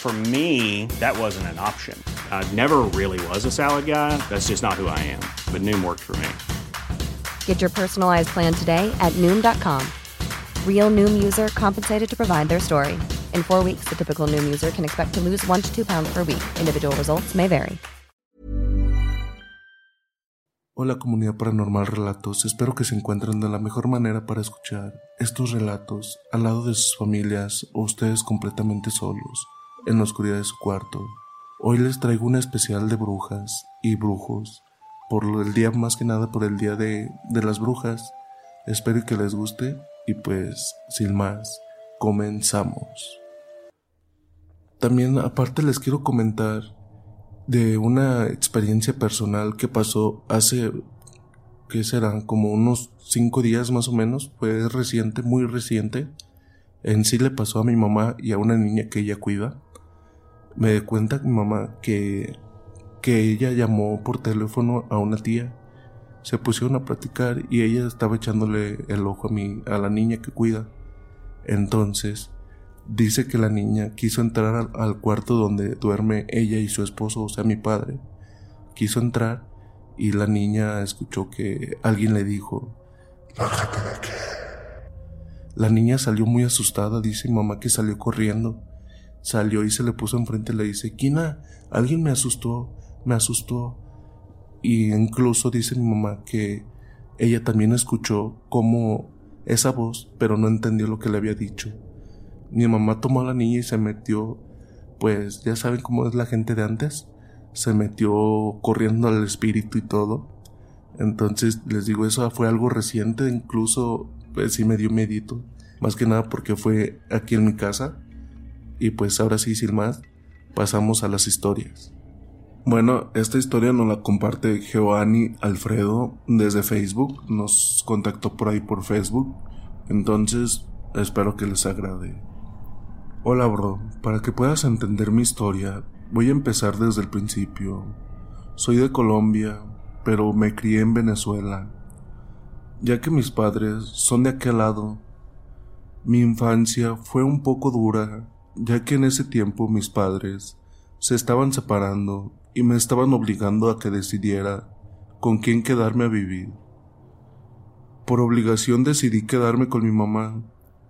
For me, that wasn't an option. I never really was a salad guy. That's just not who I am. But Noom worked for me. Get your personalized plan today at Noom.com. Real Noom user compensated to provide their story. In four weeks, the typical Noom user can expect to lose one to two pounds per week. Individual results may vary. Hola comunidad paranormal relatos, espero que se encuentren de la mejor manera para escuchar estos relatos al lado de sus familias o ustedes completamente solos, en la oscuridad de su cuarto. Hoy les traigo una especial de brujas y brujos por el día más que nada por el día de, de las brujas. Espero que les guste y pues sin más, comenzamos. También aparte les quiero comentar de una experiencia personal que pasó hace, que serán como unos cinco días más o menos, fue reciente, muy reciente. En sí le pasó a mi mamá y a una niña que ella cuida. Me di cuenta mi mamá que que ella llamó por teléfono a una tía. Se pusieron a platicar y ella estaba echándole el ojo a mí, a la niña que cuida. Entonces, dice que la niña quiso entrar al, al cuarto donde duerme ella y su esposo, o sea, mi padre. Quiso entrar y la niña escuchó que alguien le dijo, Bájate de aquí. La niña salió muy asustada, dice mi mamá que salió corriendo. Salió y se le puso enfrente y le dice, Kina, alguien me asustó me asustó. Y incluso dice mi mamá que ella también escuchó como esa voz, pero no entendió lo que le había dicho. Mi mamá tomó a la niña y se metió, pues ya saben cómo es la gente de antes, se metió corriendo al espíritu y todo. Entonces les digo, eso fue algo reciente, incluso pues sí me dio medito, más que nada porque fue aquí en mi casa. Y pues ahora sí, sin más, pasamos a las historias. Bueno, esta historia nos la comparte Giovanni Alfredo desde Facebook. Nos contactó por ahí por Facebook. Entonces, espero que les agrade. Hola, bro. Para que puedas entender mi historia, voy a empezar desde el principio. Soy de Colombia, pero me crié en Venezuela. Ya que mis padres son de aquel lado, mi infancia fue un poco dura, ya que en ese tiempo mis padres se estaban separando y me estaban obligando a que decidiera con quién quedarme a vivir. Por obligación decidí quedarme con mi mamá,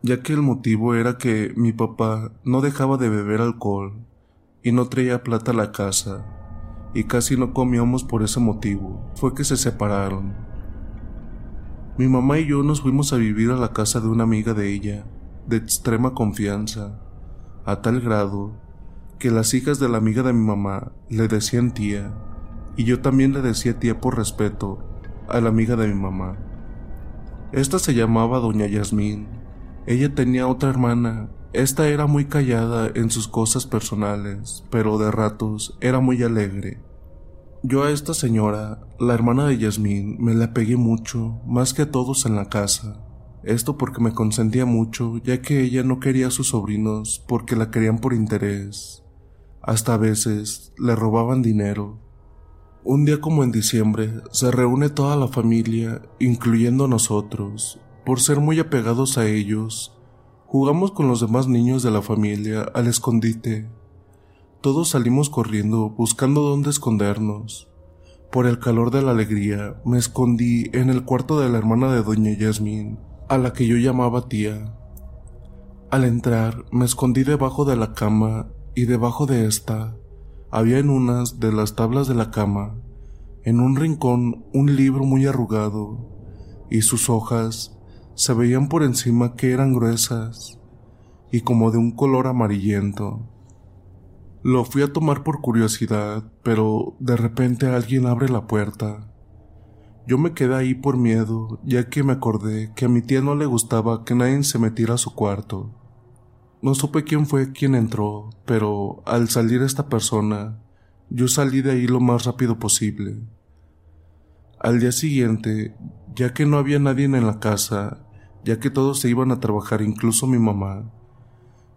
ya que el motivo era que mi papá no dejaba de beber alcohol y no traía plata a la casa, y casi no comíamos por ese motivo. Fue que se separaron. Mi mamá y yo nos fuimos a vivir a la casa de una amiga de ella, de extrema confianza, a tal grado que las hijas de la amiga de mi mamá le decían tía, y yo también le decía tía por respeto a la amiga de mi mamá. Esta se llamaba doña Yasmín. Ella tenía otra hermana. Esta era muy callada en sus cosas personales, pero de ratos era muy alegre. Yo a esta señora, la hermana de Yasmín, me la pegué mucho, más que a todos en la casa. Esto porque me consentía mucho, ya que ella no quería a sus sobrinos porque la querían por interés. Hasta a veces le robaban dinero. Un día como en diciembre se reúne toda la familia, incluyendo nosotros. Por ser muy apegados a ellos, jugamos con los demás niños de la familia al escondite. Todos salimos corriendo buscando dónde escondernos. Por el calor de la alegría, me escondí en el cuarto de la hermana de doña Yasmín, a la que yo llamaba tía. Al entrar, me escondí debajo de la cama y debajo de esta había en unas de las tablas de la cama En un rincón un libro muy arrugado y sus hojas se veían por encima que eran gruesas y como de un color amarillento. Lo fui a tomar por curiosidad, pero de repente alguien abre la puerta. Yo me quedé ahí por miedo, ya que me acordé que a mi tía no le gustaba que nadie se metiera a su cuarto. No supe quién fue quien entró, pero al salir esta persona, yo salí de ahí lo más rápido posible. Al día siguiente, ya que no había nadie en la casa, ya que todos se iban a trabajar, incluso mi mamá,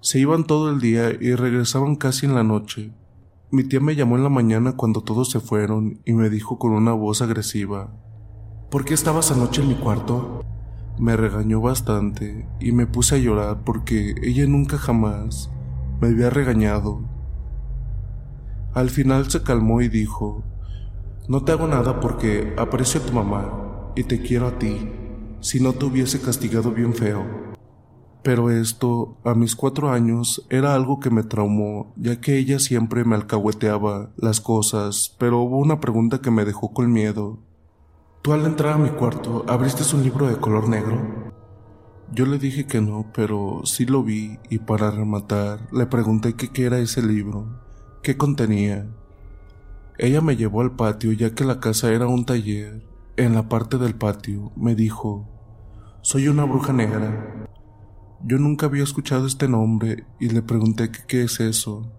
se iban todo el día y regresaban casi en la noche. Mi tía me llamó en la mañana cuando todos se fueron y me dijo con una voz agresiva, ¿Por qué estabas anoche en mi cuarto? Me regañó bastante y me puse a llorar porque ella nunca jamás me había regañado. Al final se calmó y dijo, no te hago nada porque aprecio a tu mamá y te quiero a ti, si no te hubiese castigado bien feo. Pero esto, a mis cuatro años, era algo que me traumó, ya que ella siempre me alcahueteaba las cosas, pero hubo una pregunta que me dejó con miedo. ¿Tú al entrar a mi cuarto abriste un libro de color negro? Yo le dije que no, pero sí lo vi y para rematar le pregunté qué era ese libro, qué contenía. Ella me llevó al patio ya que la casa era un taller. En la parte del patio me dijo, soy una bruja negra. Yo nunca había escuchado este nombre y le pregunté qué es eso.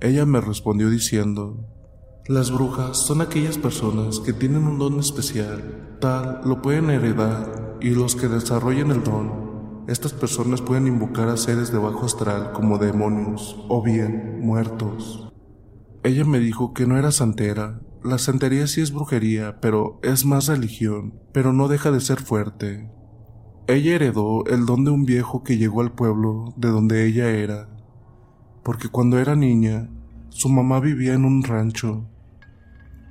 Ella me respondió diciendo, las brujas son aquellas personas que tienen un don especial, tal lo pueden heredar y los que desarrollen el don, estas personas pueden invocar a seres de bajo astral como demonios o bien muertos. Ella me dijo que no era santera, la santería sí es brujería, pero es más religión, pero no deja de ser fuerte. Ella heredó el don de un viejo que llegó al pueblo de donde ella era, porque cuando era niña, su mamá vivía en un rancho.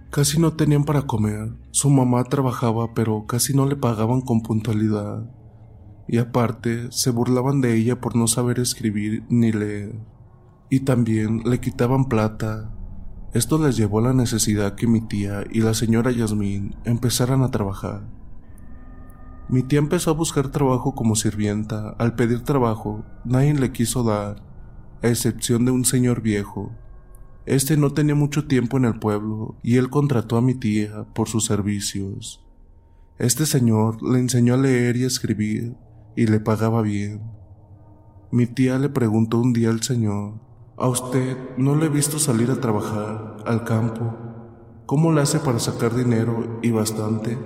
Casi no tenían para comer, su mamá trabajaba pero casi no le pagaban con puntualidad, y aparte se burlaban de ella por no saber escribir ni leer, y también le quitaban plata. Esto les llevó a la necesidad que mi tía y la señora Yasmín empezaran a trabajar. Mi tía empezó a buscar trabajo como sirvienta. Al pedir trabajo, nadie le quiso dar, a excepción de un señor viejo. Este no tenía mucho tiempo en el pueblo y él contrató a mi tía por sus servicios. Este señor le enseñó a leer y escribir y le pagaba bien. Mi tía le preguntó un día al señor, ¿a usted no le he visto salir a trabajar al campo? ¿Cómo le hace para sacar dinero y bastante?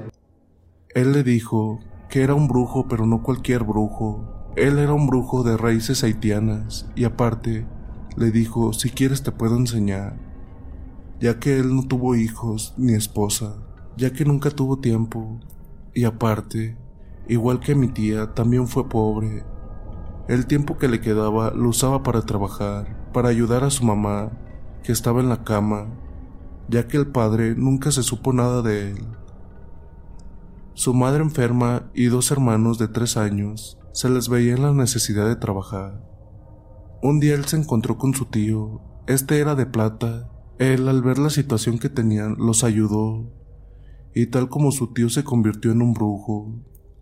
Él le dijo que era un brujo, pero no cualquier brujo. Él era un brujo de raíces haitianas y aparte le dijo, si quieres te puedo enseñar, ya que él no tuvo hijos ni esposa, ya que nunca tuvo tiempo y aparte, igual que mi tía, también fue pobre. El tiempo que le quedaba lo usaba para trabajar, para ayudar a su mamá, que estaba en la cama, ya que el padre nunca se supo nada de él. Su madre enferma y dos hermanos de tres años se les veía en la necesidad de trabajar. Un día él se encontró con su tío. Este era de plata. Él, al ver la situación que tenían, los ayudó. Y tal como su tío se convirtió en un brujo,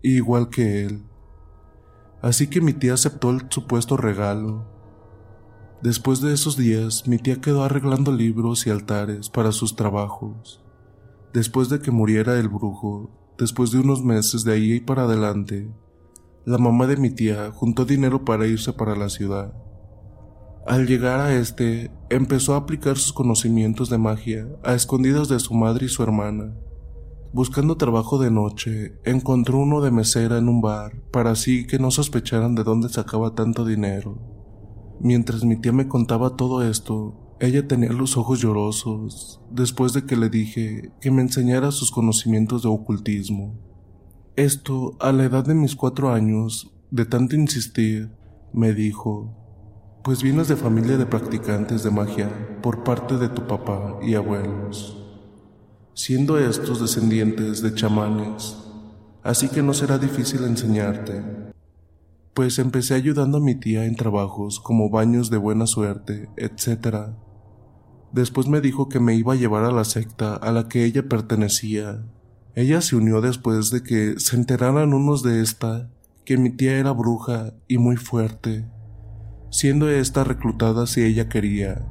igual que él. Así que mi tía aceptó el supuesto regalo. Después de esos días, mi tía quedó arreglando libros y altares para sus trabajos. Después de que muriera el brujo, Después de unos meses de ahí y para adelante, la mamá de mi tía juntó dinero para irse para la ciudad. Al llegar a este, empezó a aplicar sus conocimientos de magia a escondidas de su madre y su hermana. Buscando trabajo de noche, encontró uno de mesera en un bar para así que no sospecharan de dónde sacaba tanto dinero. Mientras mi tía me contaba todo esto, ella tenía los ojos llorosos después de que le dije que me enseñara sus conocimientos de ocultismo. Esto, a la edad de mis cuatro años, de tanto insistir, me dijo, pues vienes de familia de practicantes de magia por parte de tu papá y abuelos, siendo estos descendientes de chamanes, así que no será difícil enseñarte. Pues empecé ayudando a mi tía en trabajos como baños de buena suerte, etc Después me dijo que me iba a llevar a la secta a la que ella pertenecía. Ella se unió después de que se enteraran unos de esta que mi tía era bruja y muy fuerte, siendo esta reclutada si ella quería.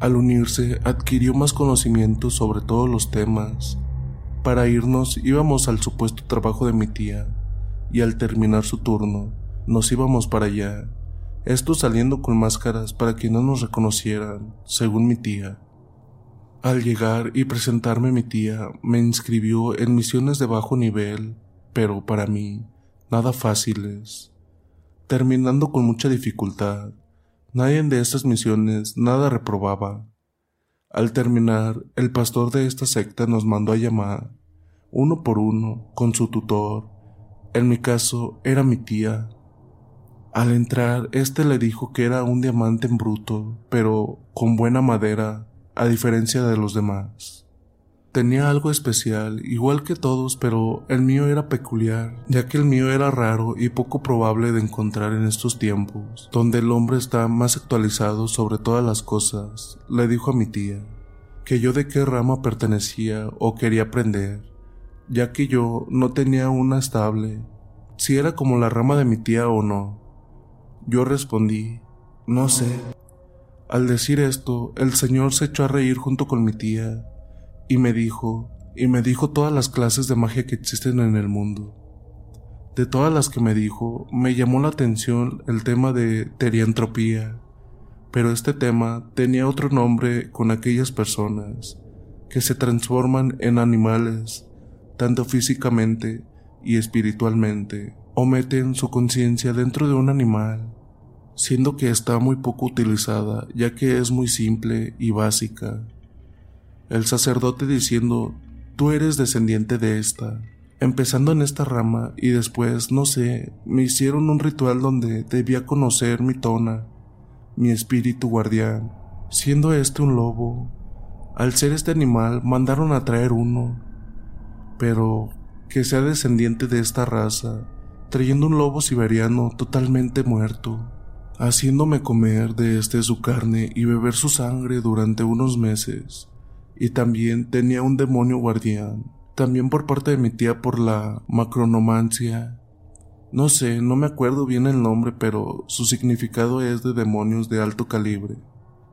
Al unirse adquirió más conocimiento sobre todos los temas. Para irnos íbamos al supuesto trabajo de mi tía y al terminar su turno nos íbamos para allá esto saliendo con máscaras para que no nos reconocieran, según mi tía. Al llegar y presentarme mi tía, me inscribió en misiones de bajo nivel, pero para mí, nada fáciles. Terminando con mucha dificultad, nadie de estas misiones nada reprobaba. Al terminar, el pastor de esta secta nos mandó a llamar, uno por uno, con su tutor. En mi caso, era mi tía. Al entrar, éste le dijo que era un diamante en bruto, pero con buena madera, a diferencia de los demás. Tenía algo especial, igual que todos, pero el mío era peculiar, ya que el mío era raro y poco probable de encontrar en estos tiempos, donde el hombre está más actualizado sobre todas las cosas, le dijo a mi tía, que yo de qué rama pertenecía o quería aprender, ya que yo no tenía una estable, si era como la rama de mi tía o no. Yo respondí, no sé. Al decir esto, el señor se echó a reír junto con mi tía y me dijo, y me dijo todas las clases de magia que existen en el mundo. De todas las que me dijo, me llamó la atención el tema de teriantropía, pero este tema tenía otro nombre con aquellas personas que se transforman en animales, tanto físicamente y espiritualmente, o meten su conciencia dentro de un animal, siendo que está muy poco utilizada ya que es muy simple y básica. El sacerdote diciendo, tú eres descendiente de esta, empezando en esta rama y después, no sé, me hicieron un ritual donde debía conocer mi tona, mi espíritu guardián, siendo este un lobo. Al ser este animal mandaron a traer uno, pero que sea descendiente de esta raza, trayendo un lobo siberiano totalmente muerto, haciéndome comer de este su carne y beber su sangre durante unos meses. Y también tenía un demonio guardián, también por parte de mi tía por la macronomancia. No sé, no me acuerdo bien el nombre, pero su significado es de demonios de alto calibre.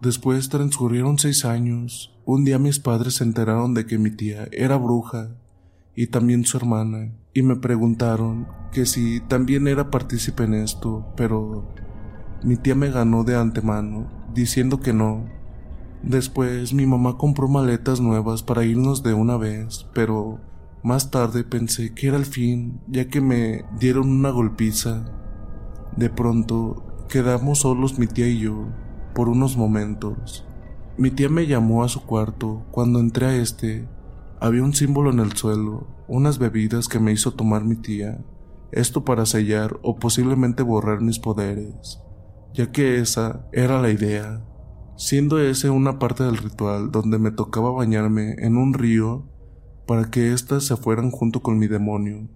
Después transcurrieron seis años. Un día mis padres se enteraron de que mi tía era bruja y también su hermana, y me preguntaron que si también era partícipe en esto, pero mi tía me ganó de antemano, diciendo que no. Después mi mamá compró maletas nuevas para irnos de una vez, pero más tarde pensé que era el fin, ya que me dieron una golpiza. De pronto quedamos solos mi tía y yo, por unos momentos. Mi tía me llamó a su cuarto. Cuando entré a este, había un símbolo en el suelo, unas bebidas que me hizo tomar mi tía, esto para sellar o posiblemente borrar mis poderes, ya que esa era la idea, siendo ese una parte del ritual donde me tocaba bañarme en un río para que éstas se fueran junto con mi demonio.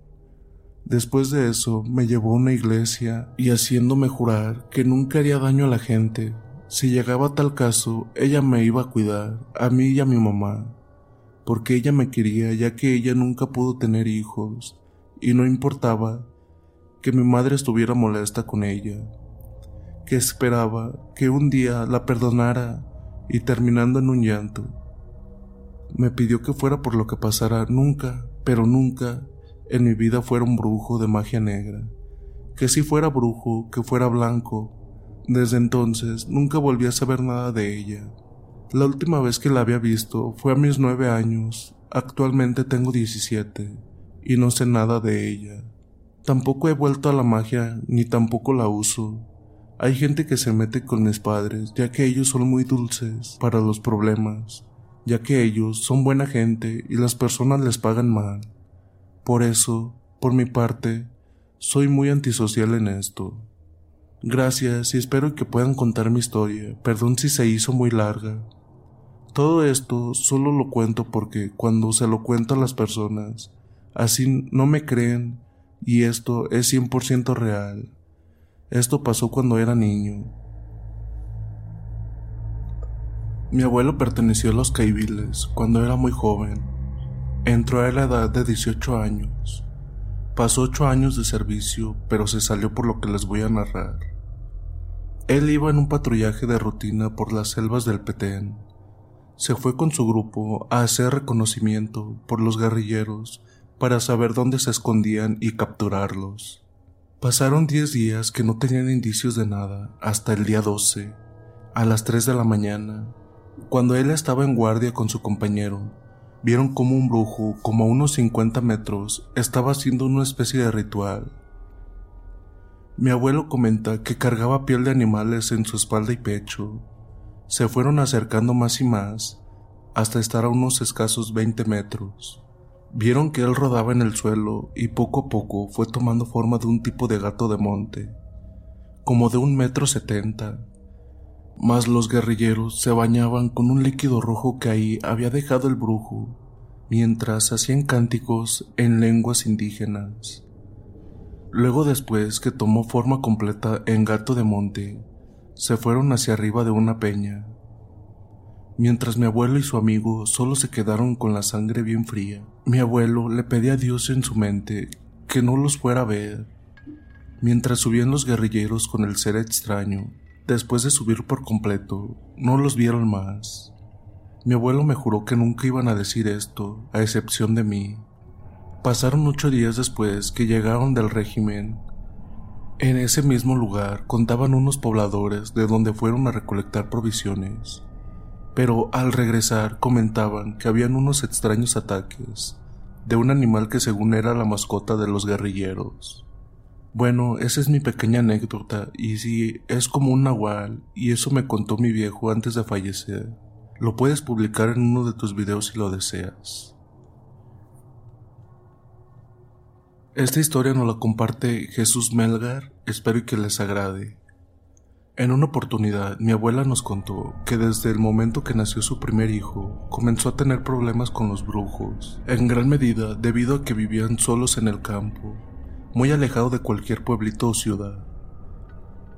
Después de eso me llevó a una iglesia y haciéndome jurar que nunca haría daño a la gente. Si llegaba tal caso, ella me iba a cuidar, a mí y a mi mamá porque ella me quería ya que ella nunca pudo tener hijos y no importaba que mi madre estuviera molesta con ella, que esperaba que un día la perdonara y terminando en un llanto. Me pidió que fuera por lo que pasara nunca, pero nunca en mi vida fuera un brujo de magia negra, que si fuera brujo, que fuera blanco. Desde entonces nunca volví a saber nada de ella. La última vez que la había visto fue a mis nueve años. Actualmente tengo diecisiete y no sé nada de ella. Tampoco he vuelto a la magia ni tampoco la uso. Hay gente que se mete con mis padres ya que ellos son muy dulces para los problemas, ya que ellos son buena gente y las personas les pagan mal. Por eso, por mi parte, soy muy antisocial en esto. Gracias y espero que puedan contar mi historia. Perdón si se hizo muy larga. Todo esto solo lo cuento porque cuando se lo cuento a las personas, así no me creen y esto es 100% real. Esto pasó cuando era niño. Mi abuelo perteneció a los caibiles cuando era muy joven. Entró a la edad de 18 años. Pasó 8 años de servicio, pero se salió por lo que les voy a narrar. Él iba en un patrullaje de rutina por las selvas del Petén. Se fue con su grupo a hacer reconocimiento por los guerrilleros para saber dónde se escondían y capturarlos. Pasaron 10 días que no tenían indicios de nada hasta el día 12, a las 3 de la mañana, cuando él estaba en guardia con su compañero, vieron como un brujo, como a unos 50 metros, estaba haciendo una especie de ritual. Mi abuelo comenta que cargaba piel de animales en su espalda y pecho. Se fueron acercando más y más, hasta estar a unos escasos 20 metros. Vieron que él rodaba en el suelo y poco a poco fue tomando forma de un tipo de gato de monte, como de un metro setenta mas los guerrilleros se bañaban con un líquido rojo que ahí había dejado el brujo, mientras hacían cánticos en lenguas indígenas. Luego después que tomó forma completa en gato de monte, se fueron hacia arriba de una peña, mientras mi abuelo y su amigo solo se quedaron con la sangre bien fría. Mi abuelo le pedía a Dios en su mente que no los fuera a ver, mientras subían los guerrilleros con el ser extraño Después de subir por completo, no los vieron más. Mi abuelo me juró que nunca iban a decir esto, a excepción de mí. Pasaron ocho días después que llegaron del régimen. En ese mismo lugar contaban unos pobladores de donde fueron a recolectar provisiones, pero al regresar comentaban que habían unos extraños ataques de un animal que según era la mascota de los guerrilleros. Bueno, esa es mi pequeña anécdota, y si es como un nahual, y eso me contó mi viejo antes de fallecer. Lo puedes publicar en uno de tus videos si lo deseas. Esta historia nos la comparte Jesús Melgar, espero que les agrade. En una oportunidad, mi abuela nos contó que desde el momento que nació su primer hijo, comenzó a tener problemas con los brujos, en gran medida debido a que vivían solos en el campo muy alejado de cualquier pueblito o ciudad.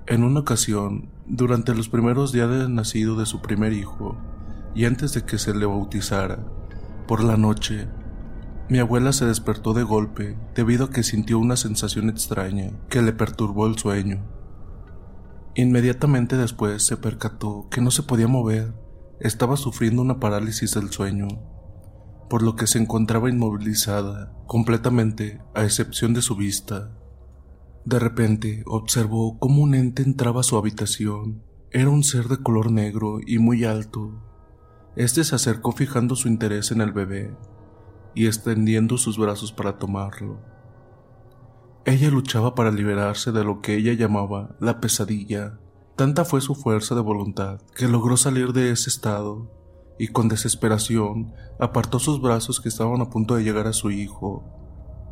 En una ocasión, durante los primeros días de nacido de su primer hijo, y antes de que se le bautizara, por la noche, mi abuela se despertó de golpe debido a que sintió una sensación extraña que le perturbó el sueño. Inmediatamente después se percató que no se podía mover, estaba sufriendo una parálisis del sueño por lo que se encontraba inmovilizada completamente a excepción de su vista. De repente observó cómo un ente entraba a su habitación. Era un ser de color negro y muy alto. Este se acercó fijando su interés en el bebé y extendiendo sus brazos para tomarlo. Ella luchaba para liberarse de lo que ella llamaba la pesadilla. Tanta fue su fuerza de voluntad que logró salir de ese estado y con desesperación apartó sus brazos que estaban a punto de llegar a su hijo,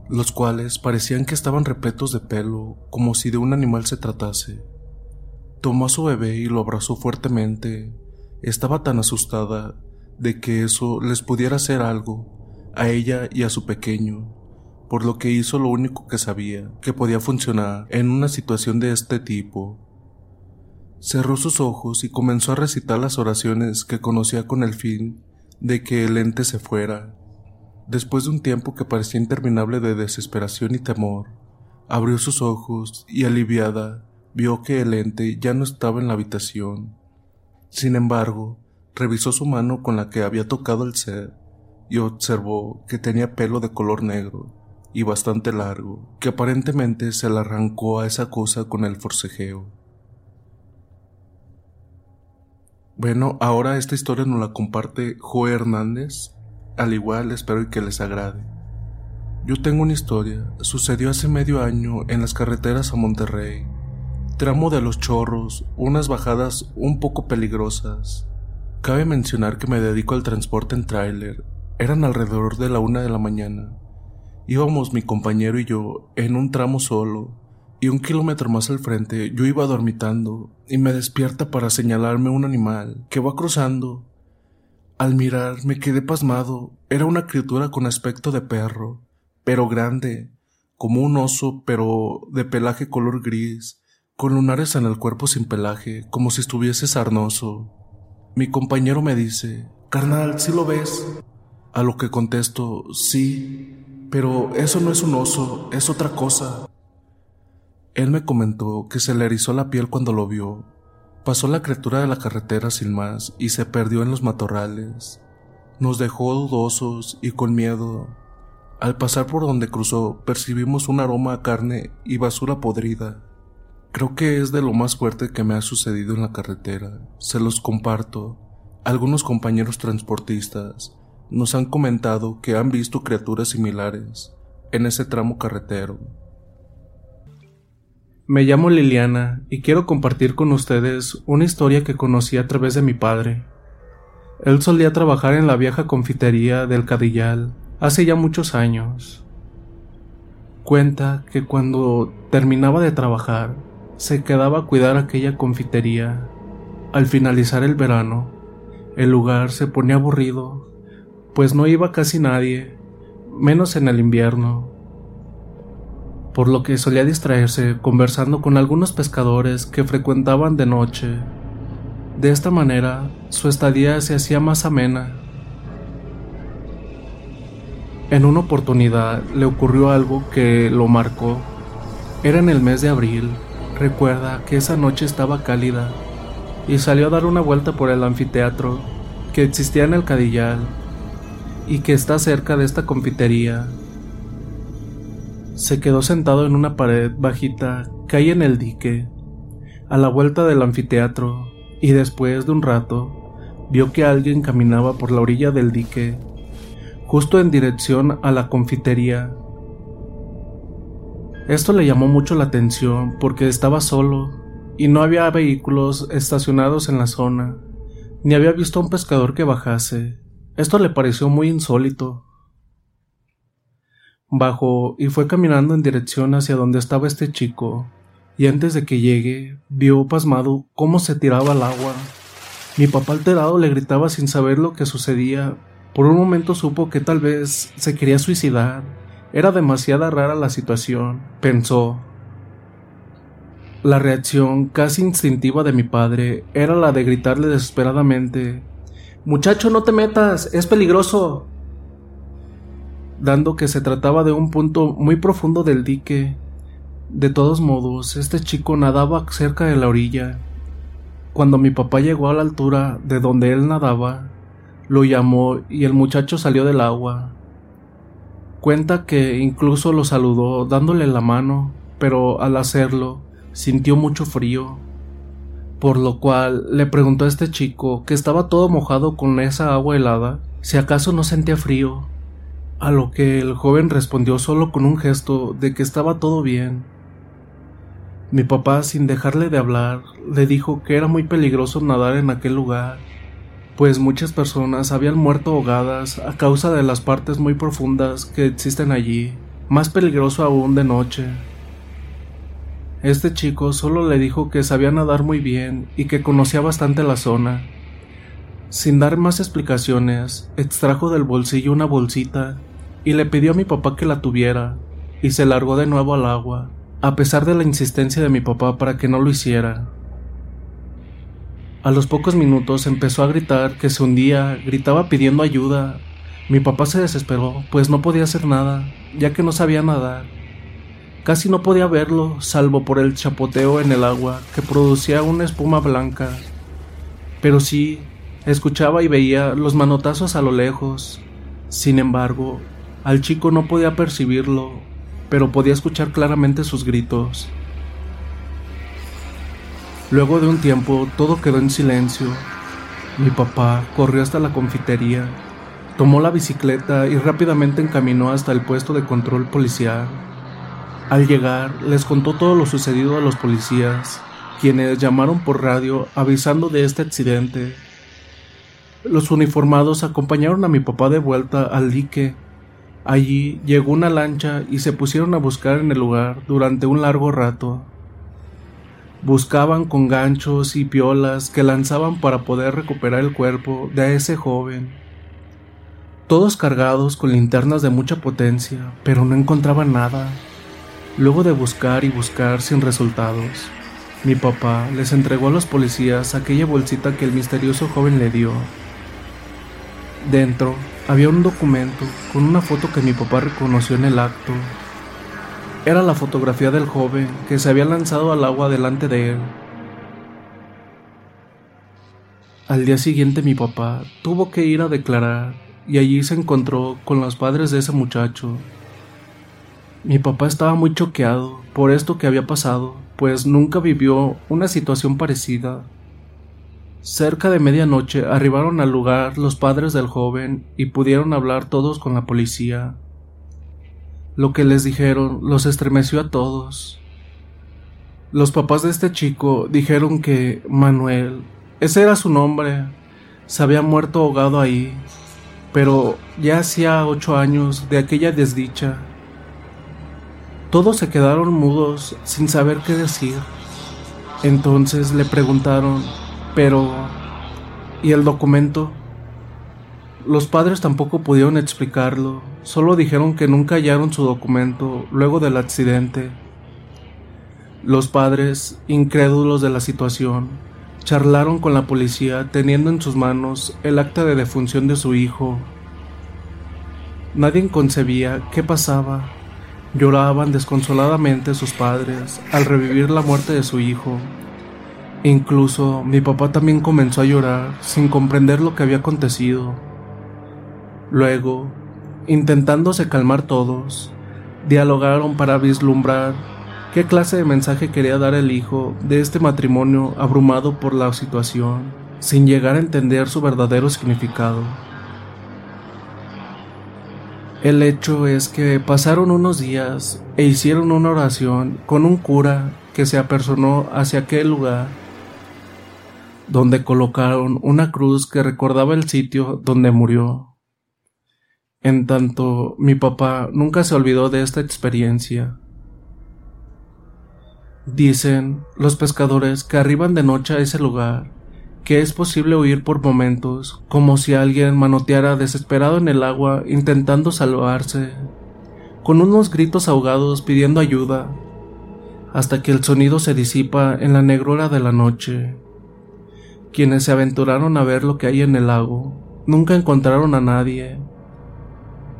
los cuales parecían que estaban repletos de pelo, como si de un animal se tratase. Tomó a su bebé y lo abrazó fuertemente. Estaba tan asustada de que eso les pudiera hacer algo a ella y a su pequeño, por lo que hizo lo único que sabía que podía funcionar en una situación de este tipo, Cerró sus ojos y comenzó a recitar las oraciones que conocía con el fin de que el ente se fuera. Después de un tiempo que parecía interminable de desesperación y temor, abrió sus ojos y aliviada vio que el ente ya no estaba en la habitación. Sin embargo, revisó su mano con la que había tocado el ser y observó que tenía pelo de color negro y bastante largo, que aparentemente se le arrancó a esa cosa con el forcejeo. Bueno, ahora esta historia nos la comparte Joe Hernández. Al igual, espero que les agrade. Yo tengo una historia. Sucedió hace medio año en las carreteras a Monterrey. Tramo de los chorros, unas bajadas un poco peligrosas. Cabe mencionar que me dedico al transporte en tráiler. Eran alrededor de la una de la mañana. Íbamos mi compañero y yo en un tramo solo, y un kilómetro más al frente yo iba dormitando y me despierta para señalarme un animal que va cruzando. Al mirar me quedé pasmado. Era una criatura con aspecto de perro, pero grande, como un oso, pero de pelaje color gris, con lunares en el cuerpo sin pelaje, como si estuviese sarnoso. Mi compañero me dice, carnal, ¿sí lo ves? A lo que contesto, sí, pero eso no es un oso, es otra cosa. Él me comentó que se le erizó la piel cuando lo vio. Pasó la criatura de la carretera sin más y se perdió en los matorrales. Nos dejó dudosos y con miedo. Al pasar por donde cruzó, percibimos un aroma a carne y basura podrida. Creo que es de lo más fuerte que me ha sucedido en la carretera. Se los comparto. Algunos compañeros transportistas nos han comentado que han visto criaturas similares en ese tramo carretero. Me llamo Liliana y quiero compartir con ustedes una historia que conocí a través de mi padre. Él solía trabajar en la vieja confitería del Cadillal hace ya muchos años. Cuenta que cuando terminaba de trabajar, se quedaba a cuidar aquella confitería. Al finalizar el verano, el lugar se ponía aburrido, pues no iba casi nadie, menos en el invierno. Por lo que solía distraerse conversando con algunos pescadores que frecuentaban de noche. De esta manera, su estadía se hacía más amena. En una oportunidad le ocurrió algo que lo marcó. Era en el mes de abril, Recuerda que esa noche estaba cálida y salió a dar una vuelta por el anfiteatro que existía en el Cadillal y que está cerca de esta confitería. Se quedó sentado en una pared bajita que hay en el dique, a la vuelta del anfiteatro, y después de un rato vio que alguien caminaba por la orilla del dique, justo en dirección a la confitería. Esto le llamó mucho la atención porque estaba solo y no había vehículos estacionados en la zona, ni había visto a un pescador que bajase. Esto le pareció muy insólito. Bajó y fue caminando en dirección hacia donde estaba este chico, y antes de que llegue, vio pasmado cómo se tiraba al agua. Mi papá alterado le gritaba sin saber lo que sucedía. Por un momento supo que tal vez se quería suicidar era demasiada rara la situación, pensó. La reacción casi instintiva de mi padre era la de gritarle desesperadamente Muchacho, no te metas, es peligroso. Dando que se trataba de un punto muy profundo del dique. De todos modos, este chico nadaba cerca de la orilla. Cuando mi papá llegó a la altura de donde él nadaba, lo llamó y el muchacho salió del agua. Cuenta que incluso lo saludó dándole la mano, pero al hacerlo sintió mucho frío, por lo cual le preguntó a este chico que estaba todo mojado con esa agua helada si acaso no sentía frío, a lo que el joven respondió solo con un gesto de que estaba todo bien. Mi papá, sin dejarle de hablar, le dijo que era muy peligroso nadar en aquel lugar pues muchas personas habían muerto ahogadas a causa de las partes muy profundas que existen allí, más peligroso aún de noche. Este chico solo le dijo que sabía nadar muy bien y que conocía bastante la zona. Sin dar más explicaciones, extrajo del bolsillo una bolsita y le pidió a mi papá que la tuviera, y se largó de nuevo al agua, a pesar de la insistencia de mi papá para que no lo hiciera. A los pocos minutos empezó a gritar que se hundía, gritaba pidiendo ayuda. Mi papá se desesperó, pues no podía hacer nada, ya que no sabía nadar. Casi no podía verlo, salvo por el chapoteo en el agua que producía una espuma blanca. Pero sí, escuchaba y veía los manotazos a lo lejos. Sin embargo, al chico no podía percibirlo, pero podía escuchar claramente sus gritos. Luego de un tiempo todo quedó en silencio. Mi papá corrió hasta la confitería, tomó la bicicleta y rápidamente encaminó hasta el puesto de control policial. Al llegar, les contó todo lo sucedido a los policías, quienes llamaron por radio avisando de este accidente. Los uniformados acompañaron a mi papá de vuelta al dique. Allí llegó una lancha y se pusieron a buscar en el lugar durante un largo rato. Buscaban con ganchos y piolas que lanzaban para poder recuperar el cuerpo de ese joven. Todos cargados con linternas de mucha potencia, pero no encontraban nada. Luego de buscar y buscar sin resultados, Mi papá les entregó a los policías aquella bolsita que el misterioso joven le dio. Dentro había un documento con una foto que mi papá reconoció en el acto. Era la fotografía del joven que se había lanzado al agua delante de él. Al día siguiente mi papá tuvo que ir a declarar y allí se encontró con los padres de ese muchacho. Mi papá estaba muy choqueado por esto que había pasado, pues nunca vivió una situación parecida. Cerca de medianoche arribaron al lugar los padres del joven y pudieron hablar todos con la policía. Lo que les dijeron los estremeció a todos. Los papás de este chico dijeron que Manuel, ese era su nombre, se había muerto ahogado ahí, pero ya hacía ocho años de aquella desdicha. Todos se quedaron mudos sin saber qué decir. Entonces le preguntaron, pero ¿y el documento? Los padres tampoco pudieron explicarlo, solo dijeron que nunca hallaron su documento luego del accidente. Los padres, incrédulos de la situación, charlaron con la policía teniendo en sus manos el acta de defunción de su hijo. Nadie concebía qué pasaba. Lloraban desconsoladamente sus padres al revivir la muerte de su hijo. Incluso mi papá también comenzó a llorar sin comprender lo que había acontecido. Luego, intentándose calmar todos, dialogaron para vislumbrar qué clase de mensaje quería dar el hijo de este matrimonio abrumado por la situación, sin llegar a entender su verdadero significado. El hecho es que pasaron unos días e hicieron una oración con un cura que se apersonó hacia aquel lugar, donde colocaron una cruz que recordaba el sitio donde murió. En tanto, mi papá nunca se olvidó de esta experiencia. Dicen los pescadores que arriban de noche a ese lugar, que es posible huir por momentos, como si alguien manoteara desesperado en el agua intentando salvarse, con unos gritos ahogados pidiendo ayuda, hasta que el sonido se disipa en la negrura de la noche. Quienes se aventuraron a ver lo que hay en el lago nunca encontraron a nadie,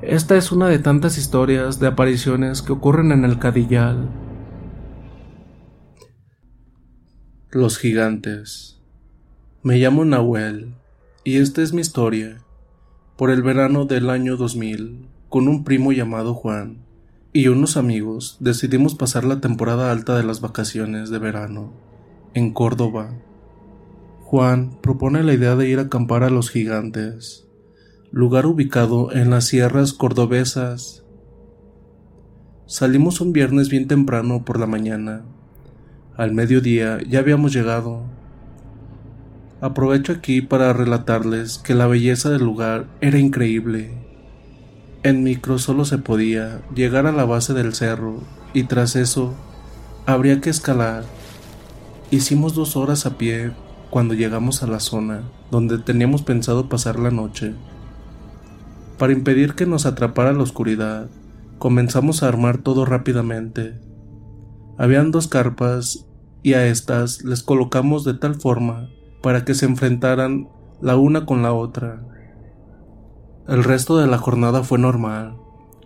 esta es una de tantas historias de apariciones que ocurren en el Cadillal. Los gigantes. Me llamo Nahuel y esta es mi historia. Por el verano del año 2000, con un primo llamado Juan y unos amigos decidimos pasar la temporada alta de las vacaciones de verano en Córdoba. Juan propone la idea de ir a acampar a los gigantes lugar ubicado en las sierras cordobesas. Salimos un viernes bien temprano por la mañana. Al mediodía ya habíamos llegado. Aprovecho aquí para relatarles que la belleza del lugar era increíble. En micro solo se podía llegar a la base del cerro y tras eso habría que escalar. Hicimos dos horas a pie cuando llegamos a la zona donde teníamos pensado pasar la noche. Para impedir que nos atrapara la oscuridad, comenzamos a armar todo rápidamente. Habían dos carpas y a estas les colocamos de tal forma para que se enfrentaran la una con la otra. El resto de la jornada fue normal.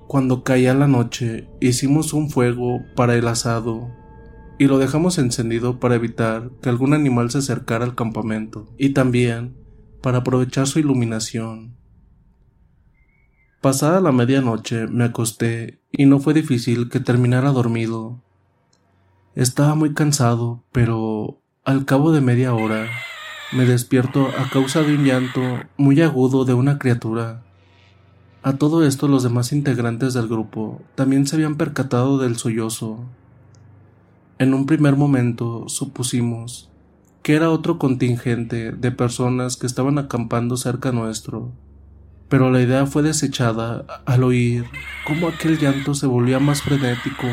Cuando caía la noche, hicimos un fuego para el asado y lo dejamos encendido para evitar que algún animal se acercara al campamento y también para aprovechar su iluminación. Pasada la medianoche me acosté y no fue difícil que terminara dormido. Estaba muy cansado, pero al cabo de media hora me despierto a causa de un llanto muy agudo de una criatura. A todo esto los demás integrantes del grupo también se habían percatado del sollozo. En un primer momento supusimos que era otro contingente de personas que estaban acampando cerca nuestro pero la idea fue desechada al oír cómo aquel llanto se volvía más frenético.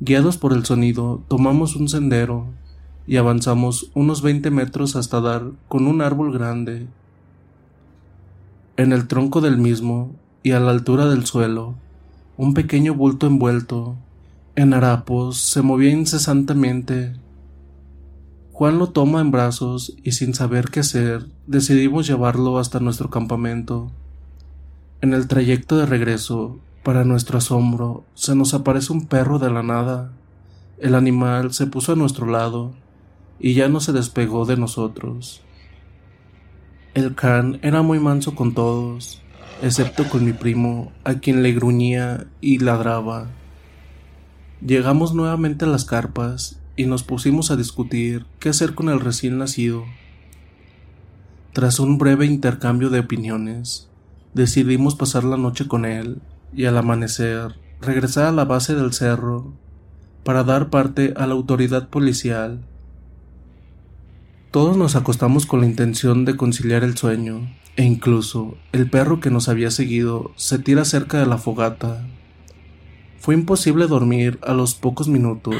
Guiados por el sonido, tomamos un sendero y avanzamos unos veinte metros hasta dar con un árbol grande. En el tronco del mismo y a la altura del suelo, un pequeño bulto envuelto, en harapos, se movía incesantemente. Juan lo toma en brazos y sin saber qué hacer, decidimos llevarlo hasta nuestro campamento. En el trayecto de regreso, para nuestro asombro, se nos aparece un perro de la nada. El animal se puso a nuestro lado y ya no se despegó de nosotros. El can era muy manso con todos, excepto con mi primo, a quien le gruñía y ladraba. Llegamos nuevamente a las carpas y nos pusimos a discutir qué hacer con el recién nacido. Tras un breve intercambio de opiniones, decidimos pasar la noche con él y al amanecer regresar a la base del cerro para dar parte a la autoridad policial todos nos acostamos con la intención de conciliar el sueño, e incluso el perro que nos había seguido se tira cerca de la fogata. Fue imposible dormir a los pocos minutos.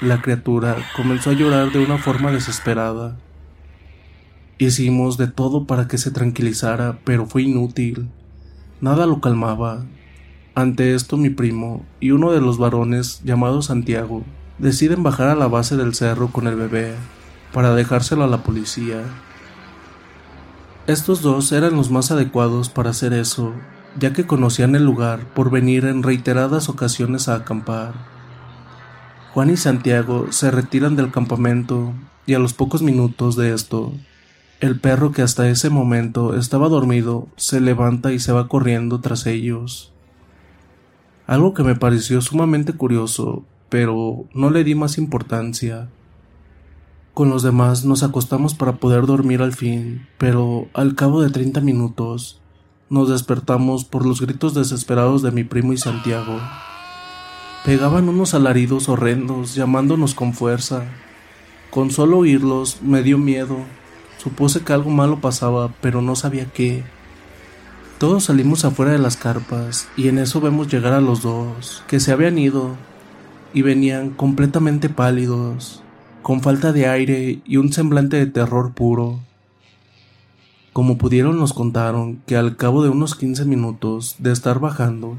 La criatura comenzó a llorar de una forma desesperada. Hicimos de todo para que se tranquilizara, pero fue inútil. Nada lo calmaba. Ante esto mi primo y uno de los varones, llamado Santiago, deciden bajar a la base del cerro con el bebé para dejárselo a la policía. Estos dos eran los más adecuados para hacer eso, ya que conocían el lugar por venir en reiteradas ocasiones a acampar. Juan y Santiago se retiran del campamento y a los pocos minutos de esto, el perro que hasta ese momento estaba dormido se levanta y se va corriendo tras ellos. Algo que me pareció sumamente curioso, pero no le di más importancia, con los demás nos acostamos para poder dormir al fin, pero al cabo de treinta minutos nos despertamos por los gritos desesperados de mi primo y Santiago. Pegaban unos alaridos horrendos llamándonos con fuerza. Con solo oírlos me dio miedo. Supuse que algo malo pasaba, pero no sabía qué. Todos salimos afuera de las carpas y en eso vemos llegar a los dos, que se habían ido y venían completamente pálidos, con falta de aire y un semblante de terror puro. Como pudieron nos contaron que al cabo de unos 15 minutos de estar bajando,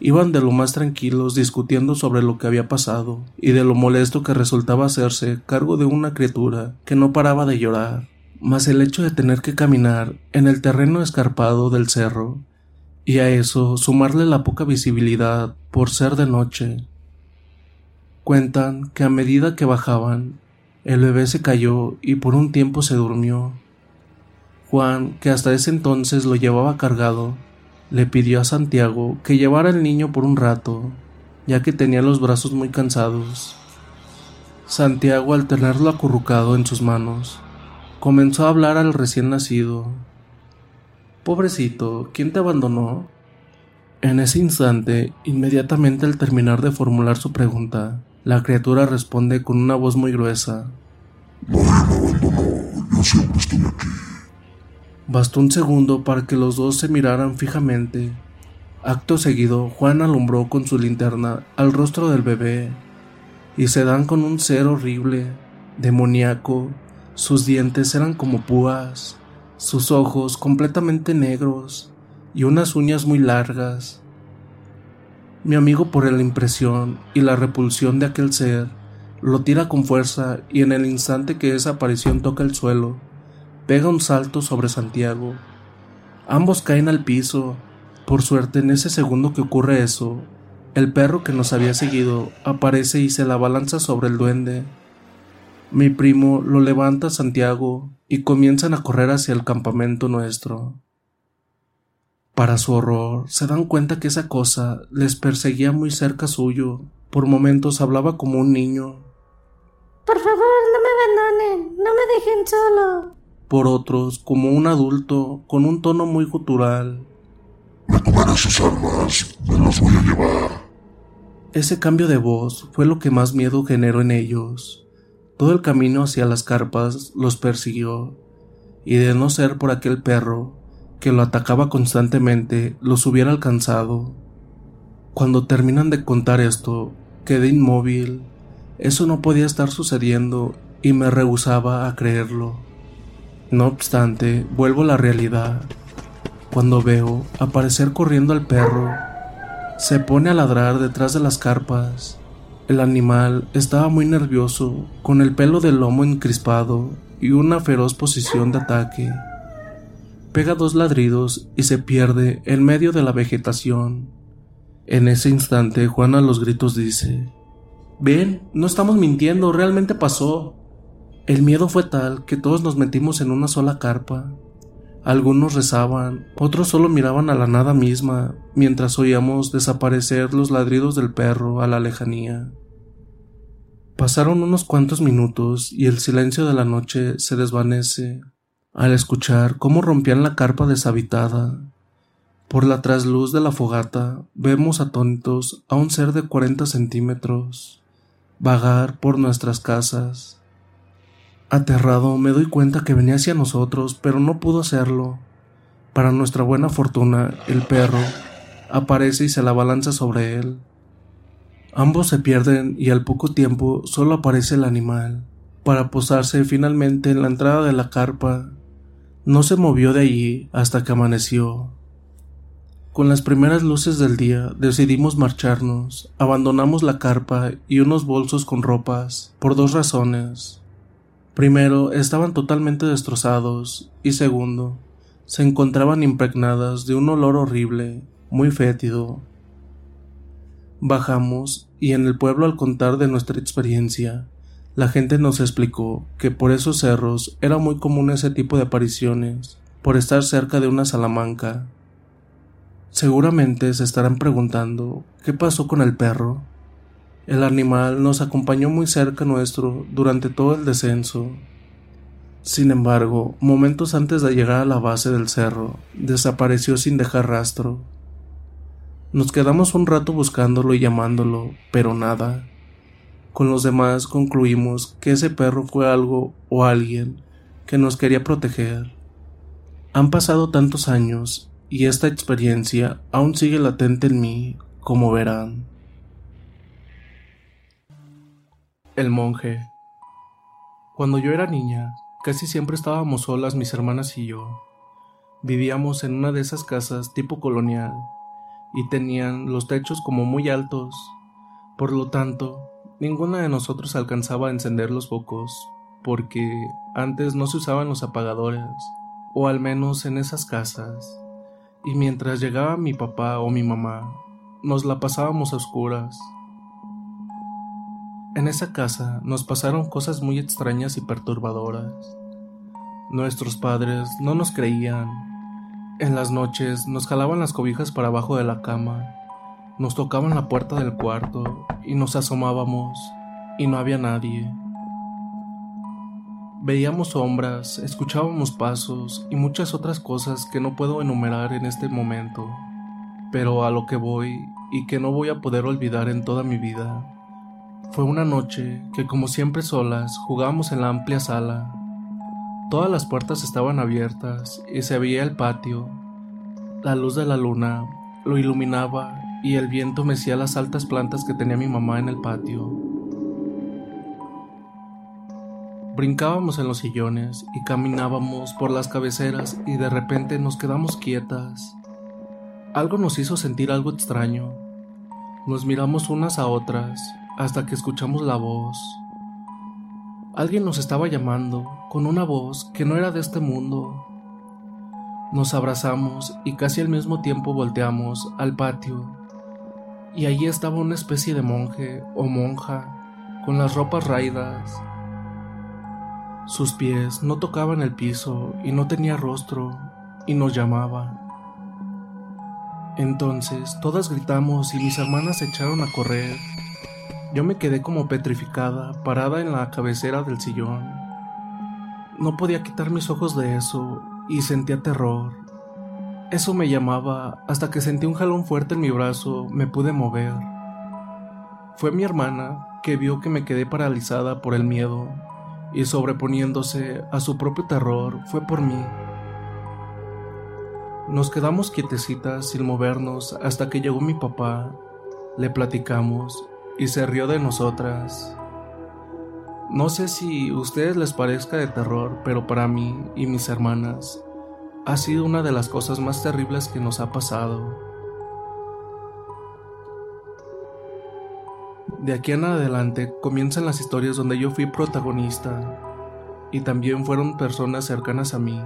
iban de lo más tranquilos discutiendo sobre lo que había pasado y de lo molesto que resultaba hacerse cargo de una criatura que no paraba de llorar, más el hecho de tener que caminar en el terreno escarpado del cerro, y a eso sumarle la poca visibilidad por ser de noche Cuentan que a medida que bajaban, el bebé se cayó y por un tiempo se durmió. Juan, que hasta ese entonces lo llevaba cargado, le pidió a Santiago que llevara al niño por un rato, ya que tenía los brazos muy cansados. Santiago, al tenerlo acurrucado en sus manos, comenzó a hablar al recién nacido. Pobrecito, ¿quién te abandonó? En ese instante, inmediatamente al terminar de formular su pregunta, la criatura responde con una voz muy gruesa. Yo siempre aquí. Bastó un segundo para que los dos se miraran fijamente. Acto seguido, Juan alumbró con su linterna al rostro del bebé y se dan con un ser horrible, demoníaco. Sus dientes eran como púas, sus ojos completamente negros y unas uñas muy largas. Mi amigo por la impresión y la repulsión de aquel ser, lo tira con fuerza y en el instante que esa aparición toca el suelo, pega un salto sobre Santiago. Ambos caen al piso. Por suerte, en ese segundo que ocurre eso, el perro que nos había seguido aparece y se la balanza sobre el duende. Mi primo lo levanta Santiago y comienzan a correr hacia el campamento nuestro. Para su horror, se dan cuenta que esa cosa les perseguía muy cerca suyo. Por momentos hablaba como un niño. Por favor, no me abandonen, no me dejen solo. Por otros, como un adulto, con un tono muy gutural. Me tomaré sus armas, me las voy a llevar. Ese cambio de voz fue lo que más miedo generó en ellos. Todo el camino hacia las carpas los persiguió, y de no ser por aquel perro, que lo atacaba constantemente los hubiera alcanzado. Cuando terminan de contar esto, quedé inmóvil. Eso no podía estar sucediendo y me rehusaba a creerlo. No obstante, vuelvo a la realidad. Cuando veo aparecer corriendo al perro, se pone a ladrar detrás de las carpas El animal estaba muy nervioso, con el pelo del lomo encrispado y una feroz posición de ataque. Pega dos ladridos y se pierde en medio de la vegetación. En ese instante Juan a los gritos dice, Ven, no estamos mintiendo, realmente pasó. El miedo fue tal que todos nos metimos en una sola carpa. Algunos rezaban, otros solo miraban a la nada misma, mientras oíamos desaparecer los ladridos del perro a la lejanía. Pasaron unos cuantos minutos y el silencio de la noche se desvanece al escuchar cómo rompían la carpa deshabitada. Por la trasluz de la fogata vemos atónitos a un ser de cuarenta centímetros vagar por nuestras casas. Aterrado me doy cuenta que venía hacia nosotros, pero no pudo hacerlo. Para nuestra buena fortuna, el perro aparece y se la balanza sobre él. Ambos se pierden y al poco tiempo solo aparece el animal, para posarse finalmente en la entrada de la carpa. No se movió de allí hasta que amaneció. Con las primeras luces del día decidimos marcharnos, abandonamos la carpa y unos bolsos con ropas, por dos razones. Primero, estaban totalmente destrozados y segundo, se encontraban impregnadas de un olor horrible, muy fétido. Bajamos y en el pueblo al contar de nuestra experiencia, la gente nos explicó que por esos cerros era muy común ese tipo de apariciones, por estar cerca de una salamanca Seguramente se estarán preguntando qué pasó con el perro. El animal nos acompañó muy cerca nuestro durante todo el descenso. Sin embargo, momentos antes de llegar a la base del cerro, desapareció sin dejar rastro. Nos quedamos un rato buscándolo y llamándolo, pero nada. Con los demás concluimos que ese perro fue algo o alguien que nos quería proteger. Han pasado tantos años y esta experiencia aún sigue latente en mí, como verán. El monje. Cuando yo era niña, casi siempre estábamos solas mis hermanas y yo. Vivíamos en una de esas casas tipo colonial y tenían los techos como muy altos. Por lo tanto, ninguna de nosotros alcanzaba a encender los focos, porque antes no se usaban los apagadores, o al menos en esas casas y mientras llegaba mi papá o mi mamá, nos la pasábamos a oscuras. En esa casa nos pasaron cosas muy extrañas y perturbadoras. Nuestros padres no nos creían. En las noches nos jalaban las cobijas para abajo de la cama, nos tocaban la puerta del cuarto y nos asomábamos y no había nadie. Veíamos sombras, escuchábamos pasos y muchas otras cosas que no puedo enumerar en este momento, pero a lo que voy y que no voy a poder olvidar en toda mi vida. Fue una noche que como siempre solas jugamos en la amplia sala. Todas las puertas estaban abiertas y se veía el patio. La luz de la luna lo iluminaba y el viento mecía las altas plantas que tenía mi mamá en el patio. Brincábamos en los sillones y caminábamos por las cabeceras y de repente nos quedamos quietas. Algo nos hizo sentir algo extraño. Nos miramos unas a otras hasta que escuchamos la voz. Alguien nos estaba llamando con una voz que no era de este mundo. Nos abrazamos y casi al mismo tiempo volteamos al patio. Y allí estaba una especie de monje o monja con las ropas raídas sus pies no tocaban el piso y no tenía rostro y nos llamaba. Entonces todas gritamos y mis hermanas se echaron a correr. Yo me quedé como petrificada, parada en la cabecera del sillón. No podía quitar mis ojos de eso y sentía terror. Eso me llamaba hasta que sentí un jalón fuerte en mi brazo, me pude mover. Fue mi hermana que vio que me quedé paralizada por el miedo y sobreponiéndose a su propio terror fue por mí. Nos quedamos quietecitas sin movernos hasta que llegó mi papá, le platicamos y se rió de nosotras. No sé si a ustedes les parezca de terror, pero para mí y mis hermanas ha sido una de las cosas más terribles que nos ha pasado. de aquí en adelante comienzan las historias donde yo fui protagonista y también fueron personas cercanas a mí.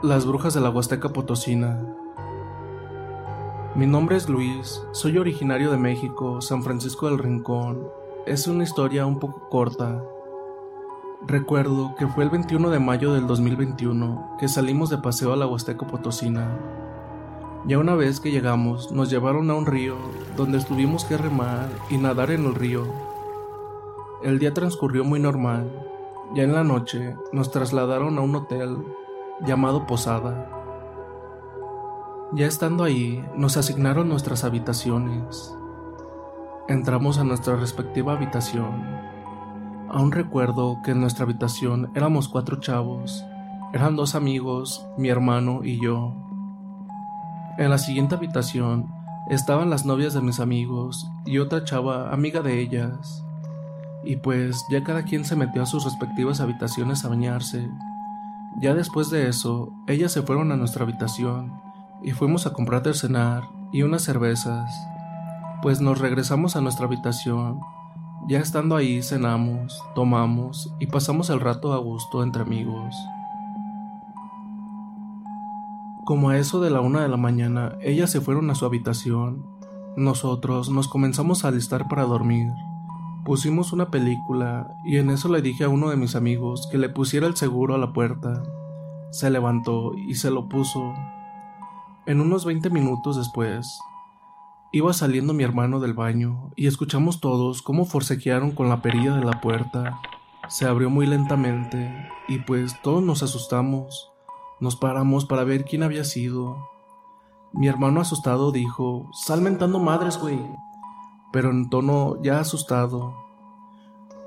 Las brujas de la Huasteca Potosina. Mi nombre es Luis, soy originario de México, San Francisco del Rincón. Es una historia un poco corta. Recuerdo que fue el 21 de mayo del 2021 que salimos de paseo a la Huasteca Potosina. Ya una vez que llegamos, nos llevaron a un río donde tuvimos que remar y nadar en el río. El día transcurrió muy normal. Ya en la noche nos trasladaron a un hotel llamado Posada. Ya estando ahí, nos asignaron nuestras habitaciones. Entramos a nuestra respectiva habitación. Aún recuerdo que en nuestra habitación éramos cuatro chavos. Eran dos amigos, mi hermano y yo. En la siguiente habitación estaban las novias de mis amigos y otra chava amiga de ellas. Y pues ya cada quien se metió a sus respectivas habitaciones a bañarse. Ya después de eso, ellas se fueron a nuestra habitación y fuimos a comprar de cenar y unas cervezas. Pues nos regresamos a nuestra habitación. Ya estando ahí cenamos, tomamos y pasamos el rato a gusto entre amigos. Como a eso de la una de la mañana, ellas se fueron a su habitación. Nosotros nos comenzamos a alistar para dormir. Pusimos una película y en eso le dije a uno de mis amigos que le pusiera el seguro a la puerta. Se levantó y se lo puso. En unos 20 minutos después, iba saliendo mi hermano del baño y escuchamos todos cómo forcejearon con la perilla de la puerta. Se abrió muy lentamente y pues todos nos asustamos. Nos paramos para ver quién había sido. Mi hermano asustado dijo, sal mentando madres, güey pero en tono ya asustado.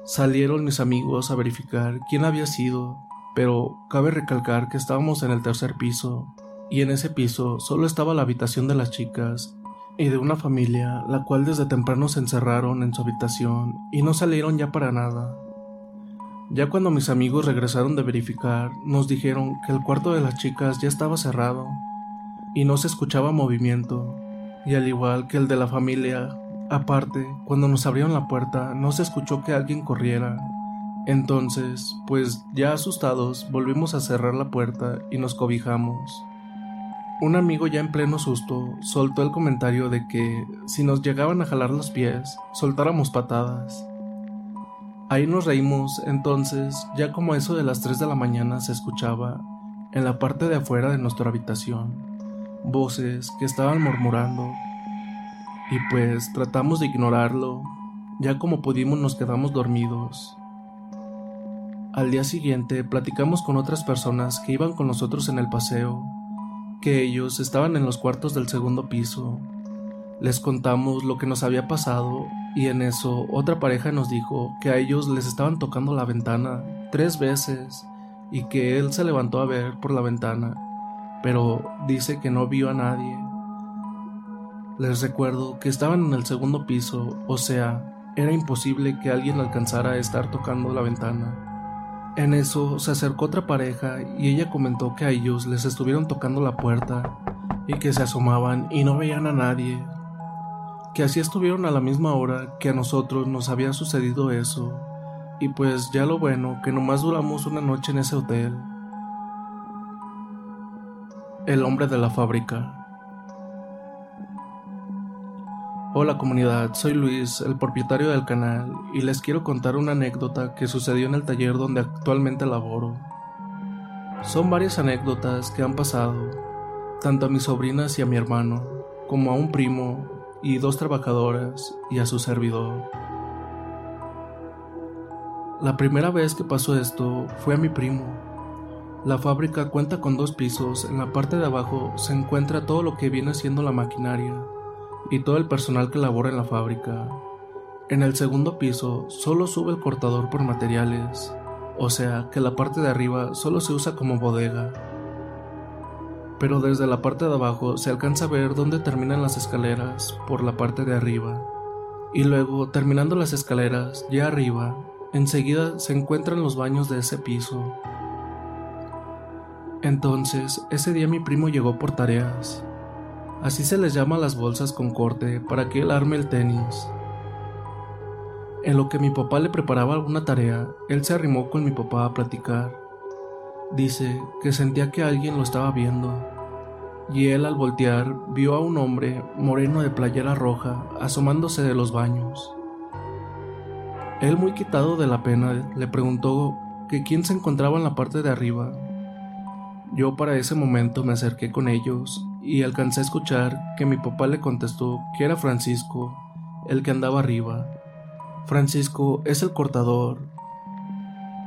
Salieron mis amigos a verificar quién había sido, pero cabe recalcar que estábamos en el tercer piso, y en ese piso solo estaba la habitación de las chicas y de una familia, la cual desde temprano se encerraron en su habitación y no salieron ya para nada. Ya cuando mis amigos regresaron de verificar, nos dijeron que el cuarto de las chicas ya estaba cerrado y no se escuchaba movimiento, y al igual que el de la familia, Aparte, cuando nos abrieron la puerta no se escuchó que alguien corriera. Entonces, pues ya asustados, volvimos a cerrar la puerta y nos cobijamos. Un amigo ya en pleno susto soltó el comentario de que si nos llegaban a jalar los pies, soltáramos patadas. Ahí nos reímos, entonces, ya como eso de las 3 de la mañana se escuchaba, en la parte de afuera de nuestra habitación, voces que estaban murmurando y pues tratamos de ignorarlo. Ya como pudimos nos quedamos dormidos. Al día siguiente platicamos con otras personas que iban con nosotros en el paseo, que ellos estaban en los cuartos del segundo piso. Les contamos lo que nos había pasado y en eso otra pareja nos dijo que a ellos les estaban tocando la ventana tres veces y que él se levantó a ver por la ventana, pero dice que no vio a nadie. Les recuerdo que estaban en el segundo piso, o sea, era imposible que alguien alcanzara a estar tocando la ventana. En eso se acercó otra pareja y ella comentó que a ellos les estuvieron tocando la puerta y que se asomaban y no veían a nadie. Que así estuvieron a la misma hora que a nosotros nos había sucedido eso. Y pues ya lo bueno que nomás duramos una noche en ese hotel. El hombre de la fábrica. Hola comunidad, soy Luis, el propietario del canal, y les quiero contar una anécdota que sucedió en el taller donde actualmente laboro. Son varias anécdotas que han pasado, tanto a mis sobrinas y a mi hermano, como a un primo y dos trabajadoras y a su servidor. La primera vez que pasó esto fue a mi primo. La fábrica cuenta con dos pisos, en la parte de abajo se encuentra todo lo que viene siendo la maquinaria y todo el personal que labora en la fábrica. En el segundo piso solo sube el cortador por materiales, o sea que la parte de arriba solo se usa como bodega. Pero desde la parte de abajo se alcanza a ver dónde terminan las escaleras por la parte de arriba. Y luego, terminando las escaleras, ya arriba, enseguida se encuentran los baños de ese piso. Entonces, ese día mi primo llegó por tareas, Así se les llama las bolsas con corte para que él arme el tenis. En lo que mi papá le preparaba alguna tarea, él se arrimó con mi papá a platicar. Dice que sentía que alguien lo estaba viendo, y él al voltear vio a un hombre moreno de playera roja asomándose de los baños. Él muy quitado de la pena le preguntó que quién se encontraba en la parte de arriba. Yo para ese momento me acerqué con ellos y alcancé a escuchar que mi papá le contestó que era Francisco, el que andaba arriba. Francisco es el cortador.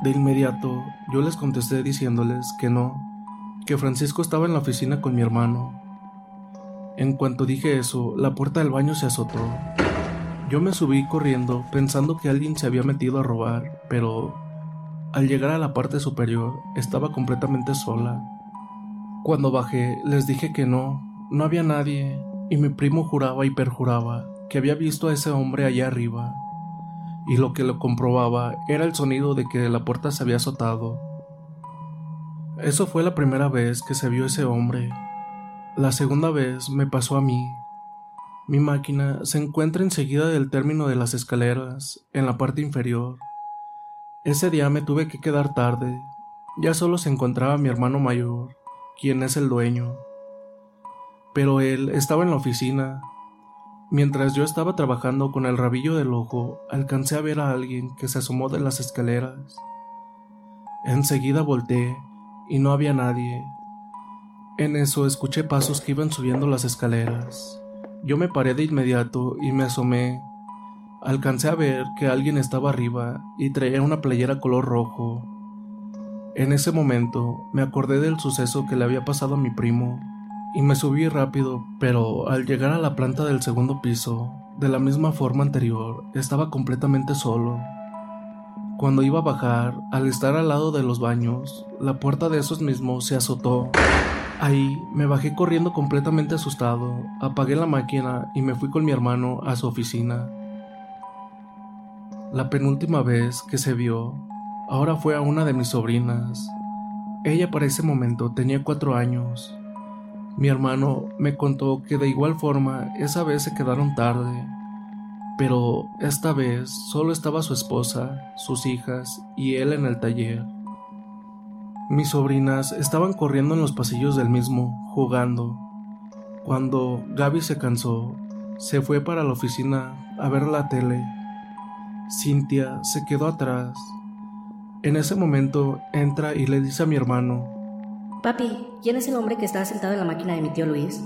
De inmediato yo les contesté diciéndoles que no, que Francisco estaba en la oficina con mi hermano. En cuanto dije eso, la puerta del baño se azotó. Yo me subí corriendo pensando que alguien se había metido a robar, pero al llegar a la parte superior estaba completamente sola. Cuando bajé les dije que no, no había nadie, y mi primo juraba y perjuraba que había visto a ese hombre allá arriba y lo que lo comprobaba era el sonido de que la puerta se había azotado. Eso fue la primera vez que se vio ese hombre. La segunda vez me pasó a mí. Mi máquina se encuentra enseguida del término de las escaleras, en la parte inferior. Ese día me tuve que quedar tarde. Ya solo se encontraba mi hermano mayor, quien es el dueño. Pero él estaba en la oficina, Mientras yo estaba trabajando con el rabillo del ojo, alcancé a ver a alguien que se asomó de las escaleras. Enseguida volteé y no había nadie. En eso escuché pasos que iban subiendo las escaleras. Yo me paré de inmediato y me asomé. Alcancé a ver que alguien estaba arriba y traía una playera color rojo. En ese momento me acordé del suceso que le había pasado a mi primo y me subí rápido, pero al llegar a la planta del segundo piso, de la misma forma anterior, estaba completamente solo. Cuando iba a bajar, al estar al lado de los baños, la puerta de esos mismos se azotó. Ahí me bajé corriendo completamente asustado, apagué la máquina y me fui con mi hermano a su oficina. La penúltima vez que se vio, ahora fue a una de mis sobrinas. Ella para ese momento tenía cuatro años mi hermano me contó que de igual forma esa vez se quedaron tarde, pero esta vez solo estaba su esposa, sus hijas y él en el taller. Mis sobrinas estaban corriendo en los pasillos del mismo, jugando. Cuando Gaby se cansó, se fue para la oficina a ver la tele. Cintia se quedó atrás. En ese momento entra y le dice a mi hermano Papi, ¿quién es el hombre que está sentado en la máquina de mi tío Luis?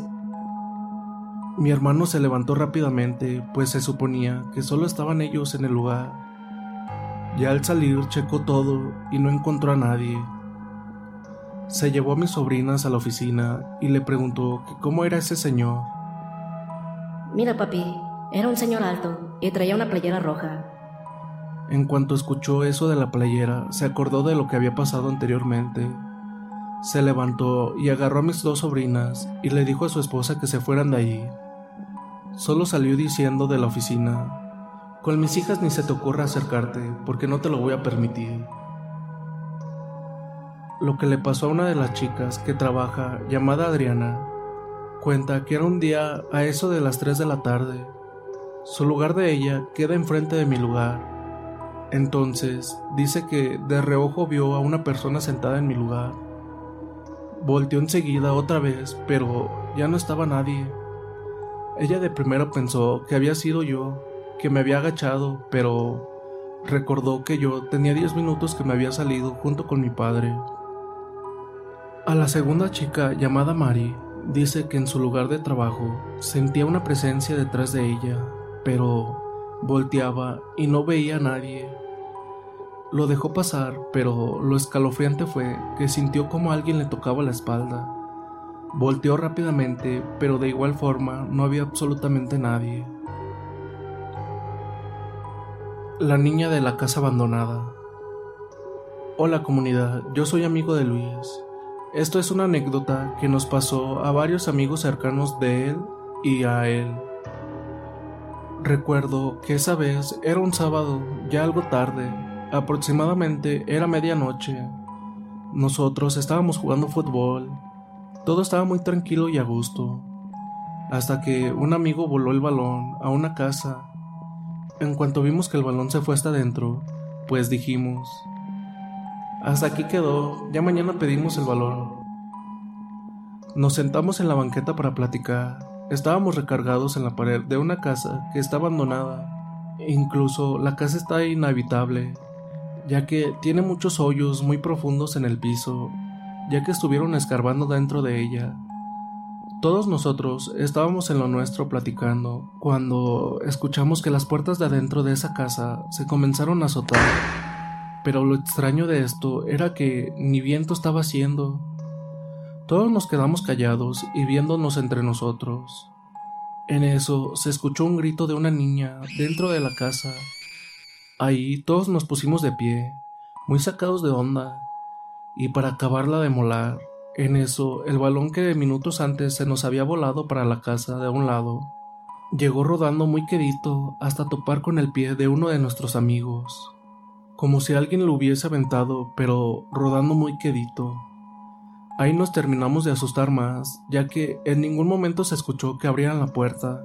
Mi hermano se levantó rápidamente, pues se suponía que solo estaban ellos en el lugar. Ya al salir checó todo y no encontró a nadie. Se llevó a mis sobrinas a la oficina y le preguntó que cómo era ese señor. Mira, papi, era un señor alto y traía una playera roja. En cuanto escuchó eso de la playera, se acordó de lo que había pasado anteriormente se levantó y agarró a mis dos sobrinas y le dijo a su esposa que se fueran de allí. Solo salió diciendo de la oficina, con mis hijas ni se te ocurra acercarte porque no te lo voy a permitir. Lo que le pasó a una de las chicas que trabaja, llamada Adriana, cuenta que era un día a eso de las 3 de la tarde. Su lugar de ella queda enfrente de mi lugar. Entonces dice que de reojo vio a una persona sentada en mi lugar Volteó enseguida otra vez, pero ya no estaba nadie. Ella de primero pensó que había sido yo, que me había agachado, pero recordó que yo tenía 10 minutos que me había salido junto con mi padre. A la segunda chica, llamada Mari, dice que en su lugar de trabajo sentía una presencia detrás de ella, pero volteaba y no veía a nadie. Lo dejó pasar, pero lo escalofriante fue que sintió como alguien le tocaba la espalda. Volteó rápidamente, pero de igual forma no había absolutamente nadie. La niña de la casa abandonada. Hola comunidad, yo soy amigo de Luis. Esto es una anécdota que nos pasó a varios amigos cercanos de él y a él. Recuerdo que esa vez era un sábado, ya algo tarde, Aproximadamente era medianoche. Nosotros estábamos jugando fútbol. Todo estaba muy tranquilo y a gusto. Hasta que un amigo voló el balón a una casa. En cuanto vimos que el balón se fue hasta adentro, pues dijimos, hasta aquí quedó, ya mañana pedimos el balón. Nos sentamos en la banqueta para platicar. Estábamos recargados en la pared de una casa que está abandonada. Incluso la casa está inhabitable, ya que tiene muchos hoyos muy profundos en el piso, ya que estuvieron escarbando dentro de ella. Todos nosotros estábamos en lo nuestro platicando cuando escuchamos que las puertas de adentro de esa casa se comenzaron a azotar. Pero lo extraño de esto era que ni viento estaba haciendo, todos nos quedamos callados y viéndonos entre nosotros. En eso se escuchó un grito de una niña dentro de la casa. Ahí todos nos pusimos de pie, muy sacados de onda, y para acabarla de molar, en eso el balón que minutos antes se nos había volado para la casa de un lado, llegó rodando muy quedito hasta topar con el pie de uno de nuestros amigos, como si alguien lo hubiese aventado, pero rodando muy quedito. Ahí nos terminamos de asustar más, ya que en ningún momento se escuchó que abrieran la puerta,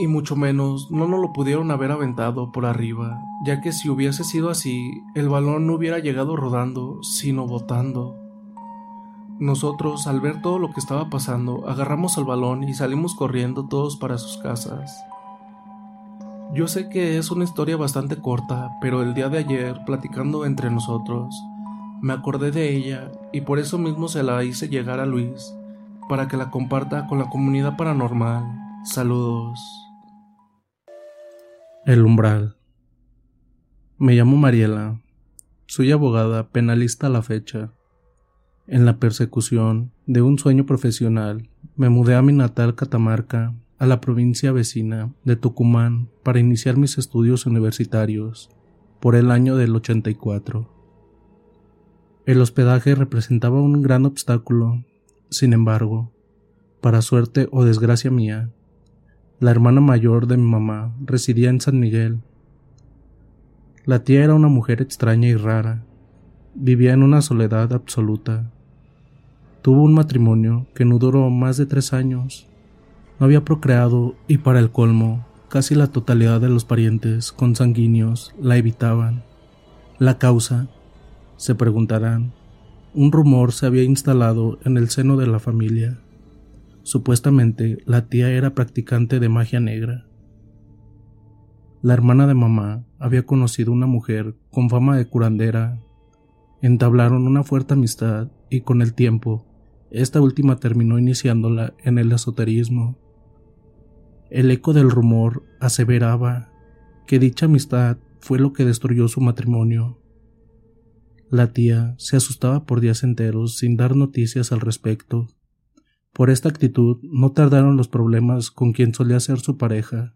y mucho menos no nos lo pudieron haber aventado por arriba, ya que si hubiese sido así, el balón no hubiera llegado rodando, sino botando. Nosotros, al ver todo lo que estaba pasando, agarramos el balón y salimos corriendo todos para sus casas. Yo sé que es una historia bastante corta, pero el día de ayer, platicando entre nosotros, me acordé de ella y por eso mismo se la hice llegar a Luis, para que la comparta con la comunidad paranormal. Saludos. El umbral. Me llamo Mariela. Soy abogada penalista a la fecha. En la persecución de un sueño profesional, me mudé a mi natal Catamarca, a la provincia vecina de Tucumán, para iniciar mis estudios universitarios, por el año del 84. El hospedaje representaba un gran obstáculo. Sin embargo, para suerte o desgracia mía, la hermana mayor de mi mamá residía en San Miguel. La tía era una mujer extraña y rara. Vivía en una soledad absoluta. Tuvo un matrimonio que no duró más de tres años. No había procreado y para el colmo, casi la totalidad de los parientes consanguíneos la evitaban. La causa se preguntarán, un rumor se había instalado en el seno de la familia. Supuestamente la tía era practicante de magia negra. La hermana de mamá había conocido una mujer con fama de curandera. Entablaron una fuerte amistad y con el tiempo, esta última terminó iniciándola en el esoterismo. El eco del rumor aseveraba que dicha amistad fue lo que destruyó su matrimonio. La tía se asustaba por días enteros sin dar noticias al respecto. Por esta actitud no tardaron los problemas con quien solía ser su pareja,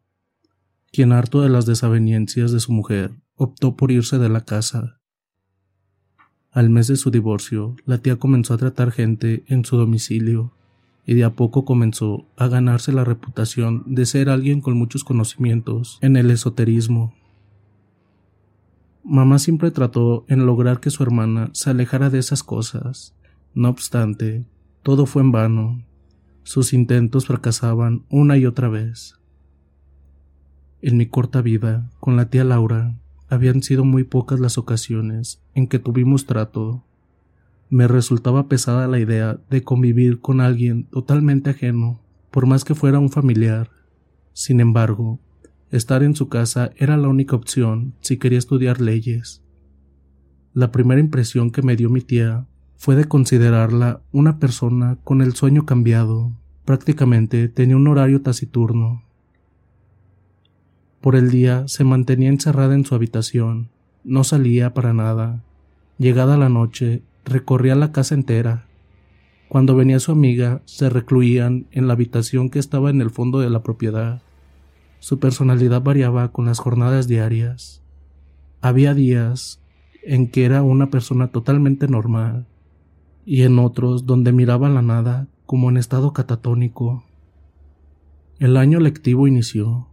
quien harto de las desavenencias de su mujer optó por irse de la casa. Al mes de su divorcio, la tía comenzó a tratar gente en su domicilio y de a poco comenzó a ganarse la reputación de ser alguien con muchos conocimientos en el esoterismo Mamá siempre trató en lograr que su hermana se alejara de esas cosas. No obstante, todo fue en vano. Sus intentos fracasaban una y otra vez. En mi corta vida, con la tía Laura, habían sido muy pocas las ocasiones en que tuvimos trato. Me resultaba pesada la idea de convivir con alguien totalmente ajeno, por más que fuera un familiar. Sin embargo, Estar en su casa era la única opción si quería estudiar leyes. La primera impresión que me dio mi tía fue de considerarla una persona con el sueño cambiado. Prácticamente tenía un horario taciturno. Por el día se mantenía encerrada en su habitación, no salía para nada. Llegada la noche, recorría la casa entera. Cuando venía su amiga, se recluían en la habitación que estaba en el fondo de la propiedad. Su personalidad variaba con las jornadas diarias. Había días en que era una persona totalmente normal y en otros donde miraba la nada como en estado catatónico. El año lectivo inició.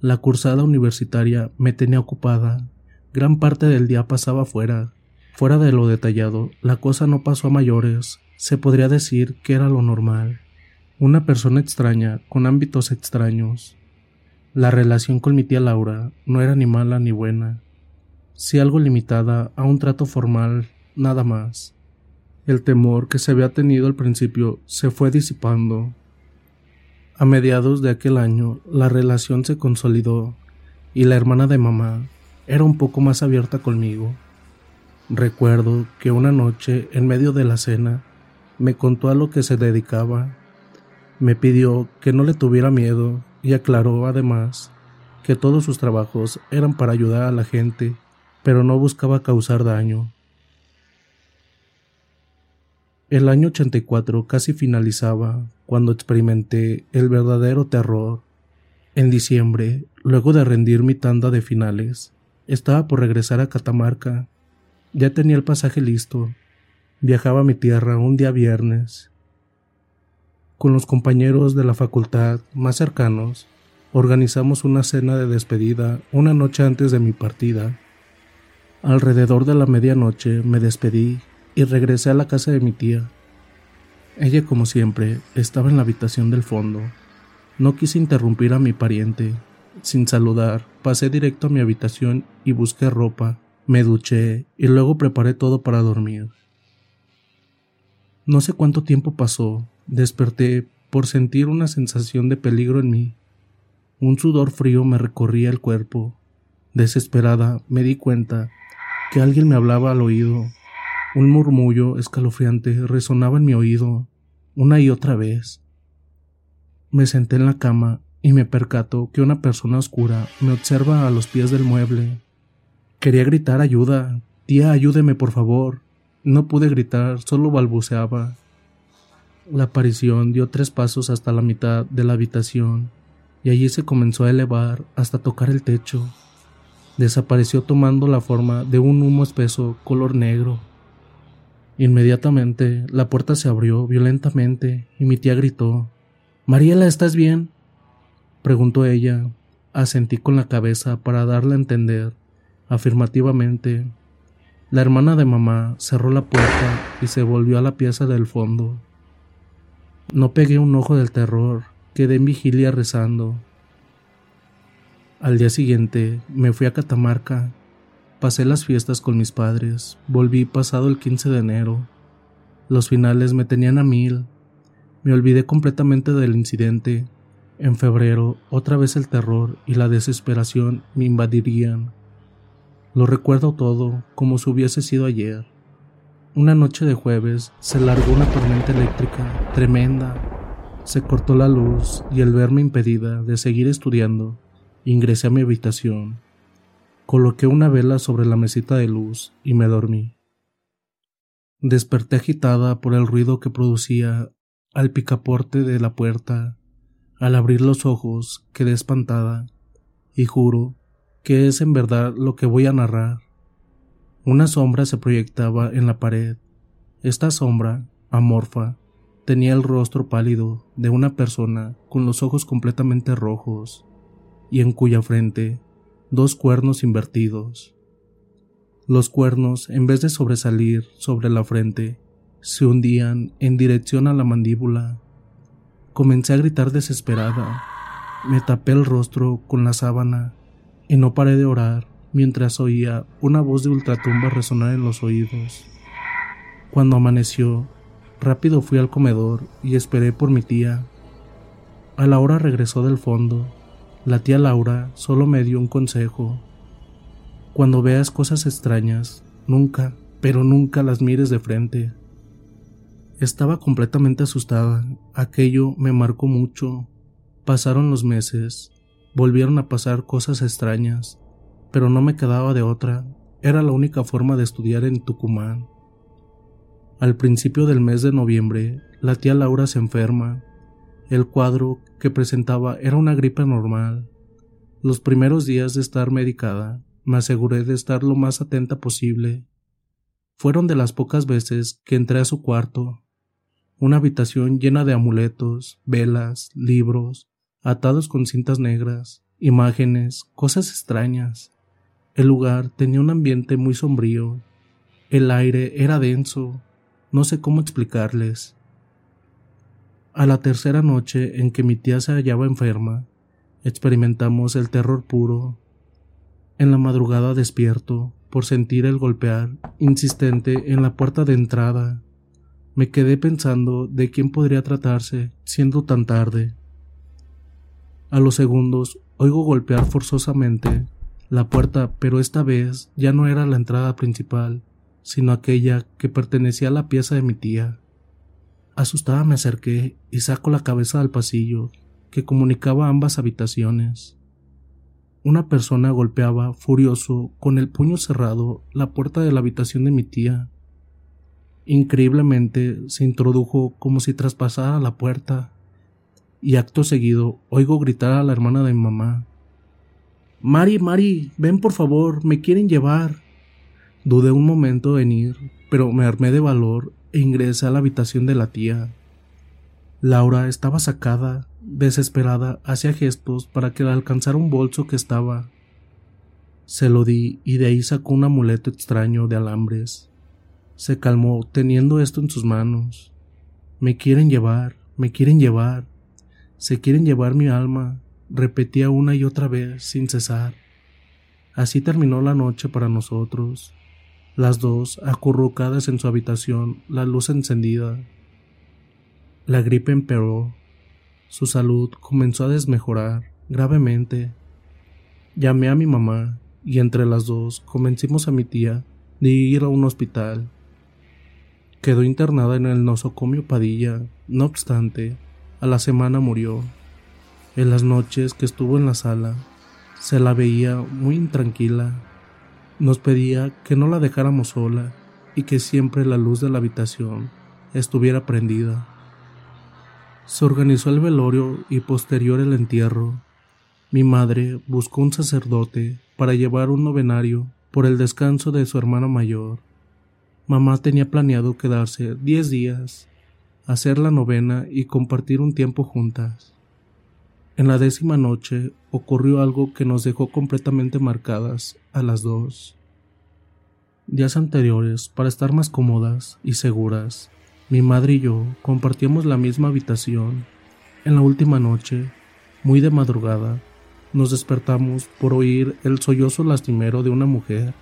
La cursada universitaria me tenía ocupada. Gran parte del día pasaba fuera. Fuera de lo detallado, la cosa no pasó a mayores. Se podría decir que era lo normal. Una persona extraña, con ámbitos extraños, La relación con mi tía Laura no era ni mala ni buena, si algo limitada a un trato formal, nada más. El temor que se había tenido al principio se fue disipando. A mediados de aquel año la relación se consolidó y la hermana de mamá era un poco más abierta conmigo. Recuerdo que una noche, en medio de la cena, me contó a lo que se dedicaba. Me pidió que no le tuviera miedo y aclaró además que todos sus trabajos eran para ayudar a la gente, pero no buscaba causar daño. El año 84 casi finalizaba cuando experimenté el verdadero terror. En diciembre, luego de rendir mi tanda de finales, estaba por regresar a Catamarca. Ya tenía el pasaje listo. Viajaba a mi tierra un día viernes con los compañeros de la facultad más cercanos, organizamos una cena de despedida una noche antes de mi partida. Alrededor de la medianoche me despedí y regresé a la casa de mi tía. Ella, como siempre, estaba en la habitación del fondo. No quise interrumpir a mi pariente. Sin saludar, pasé directo a mi habitación y busqué ropa, me duché y luego preparé todo para dormir. No sé cuánto tiempo pasó, Desperté por sentir una sensación de peligro en mí. Un sudor frío me recorría el cuerpo. Desesperada me di cuenta que alguien me hablaba al oído. Un murmullo escalofriante resonaba en mi oído una y otra vez. Me senté en la cama y me percató que una persona oscura me observa a los pies del mueble. Quería gritar ayuda. Tía, ayúdeme, por favor. No pude gritar, solo balbuceaba. La aparición dio tres pasos hasta la mitad de la habitación y allí se comenzó a elevar hasta tocar el techo. Desapareció tomando la forma de un humo espeso color negro. Inmediatamente la puerta se abrió violentamente y mi tía gritó Mariela, ¿estás bien? preguntó ella. Asentí con la cabeza para darle a entender afirmativamente. La hermana de mamá cerró la puerta y se volvió a la pieza del fondo. No pegué un ojo del terror, quedé en vigilia rezando. Al día siguiente me fui a Catamarca, pasé las fiestas con mis padres, volví pasado el 15 de enero. Los finales me tenían a mil, me olvidé completamente del incidente. En febrero, otra vez el terror y la desesperación me invadirían. Lo recuerdo todo como si hubiese sido ayer. Una noche de jueves se largó una tormenta eléctrica tremenda. Se cortó la luz y al verme impedida de seguir estudiando, ingresé a mi habitación. Coloqué una vela sobre la mesita de luz y me dormí. Desperté agitada por el ruido que producía al picaporte de la puerta. Al abrir los ojos quedé espantada y juro que es en verdad lo que voy a narrar. Una sombra se proyectaba en la pared. Esta sombra, amorfa, tenía el rostro pálido de una persona con los ojos completamente rojos y en cuya frente dos cuernos invertidos. Los cuernos, en vez de sobresalir sobre la frente, se hundían en dirección a la mandíbula. Comencé a gritar desesperada. Me tapé el rostro con la sábana y no paré de orar mientras oía una voz de ultratumba resonar en los oídos. Cuando amaneció, rápido fui al comedor y esperé por mi tía. A la hora regresó del fondo. La tía Laura solo me dio un consejo. Cuando veas cosas extrañas, nunca, pero nunca las mires de frente. Estaba completamente asustada. Aquello me marcó mucho. Pasaron los meses. Volvieron a pasar cosas extrañas pero no me quedaba de otra, era la única forma de estudiar en Tucumán. Al principio del mes de noviembre, la tía Laura se enferma. El cuadro que presentaba era una gripe normal. Los primeros días de estar medicada, me aseguré de estar lo más atenta posible. Fueron de las pocas veces que entré a su cuarto, una habitación llena de amuletos, velas, libros, atados con cintas negras, imágenes, cosas extrañas. El lugar tenía un ambiente muy sombrío. El aire era denso. No sé cómo explicarles. A la tercera noche en que mi tía se hallaba enferma, Experimentamos el terror puro. En la madrugada despierto por sentir el golpear insistente en la puerta de entrada. Me quedé pensando de quién podría tratarse siendo tan tarde. A los segundos oigo golpear forzosamente la puerta, pero esta vez ya no era la entrada principal, sino aquella que pertenecía a la pieza de mi tía. Asustada me acerqué y saco la cabeza al pasillo que comunicaba ambas habitaciones. Una persona golpeaba, furioso, con el puño cerrado, la puerta de la habitación de mi tía. Increíblemente se introdujo como si traspasara la puerta, y acto seguido oigo gritar a la hermana de mi mamá. Mari, Mari, ven por favor, me quieren llevar. Dudé un momento en ir, pero me armé de valor e ingresé a la habitación de la tía. Laura estaba sacada, desesperada, hacía gestos para que alcanzara un bolso que estaba. Se lo di y de ahí sacó un amuleto extraño de alambres. Se calmó teniendo esto en sus manos. Me quieren llevar, me quieren llevar, se quieren llevar mi alma, repetía una y otra vez sin cesar. Así terminó la noche para nosotros, las dos acurrucadas en su habitación, la luz encendida, la gripe empeoró. Su salud comenzó a desmejorar gravemente. Llamé a mi mamá y entre las dos convencimos a mi tía de ir a un hospital. Quedó internada en el nosocomio Padilla. No obstante, a la semana murió. En las noches que estuvo en la sala, se la veía muy intranquila. Nos pedía que no la dejáramos sola y que siempre la luz de la habitación estuviera prendida. Se organizó el velorio y posterior el entierro. Mi madre buscó un sacerdote para llevar un novenario por el descanso de su hermana mayor. Mamá tenía planeado quedarse diez días, hacer la novena y compartir un tiempo juntas. En la décima noche ocurrió algo que nos dejó completamente marcadas a las dos. Días anteriores, para estar más cómodas y seguras, mi madre y yo compartíamos la misma habitación. En la última noche, muy de madrugada, nos despertamos por oír el sollozo lastimero de una mujer.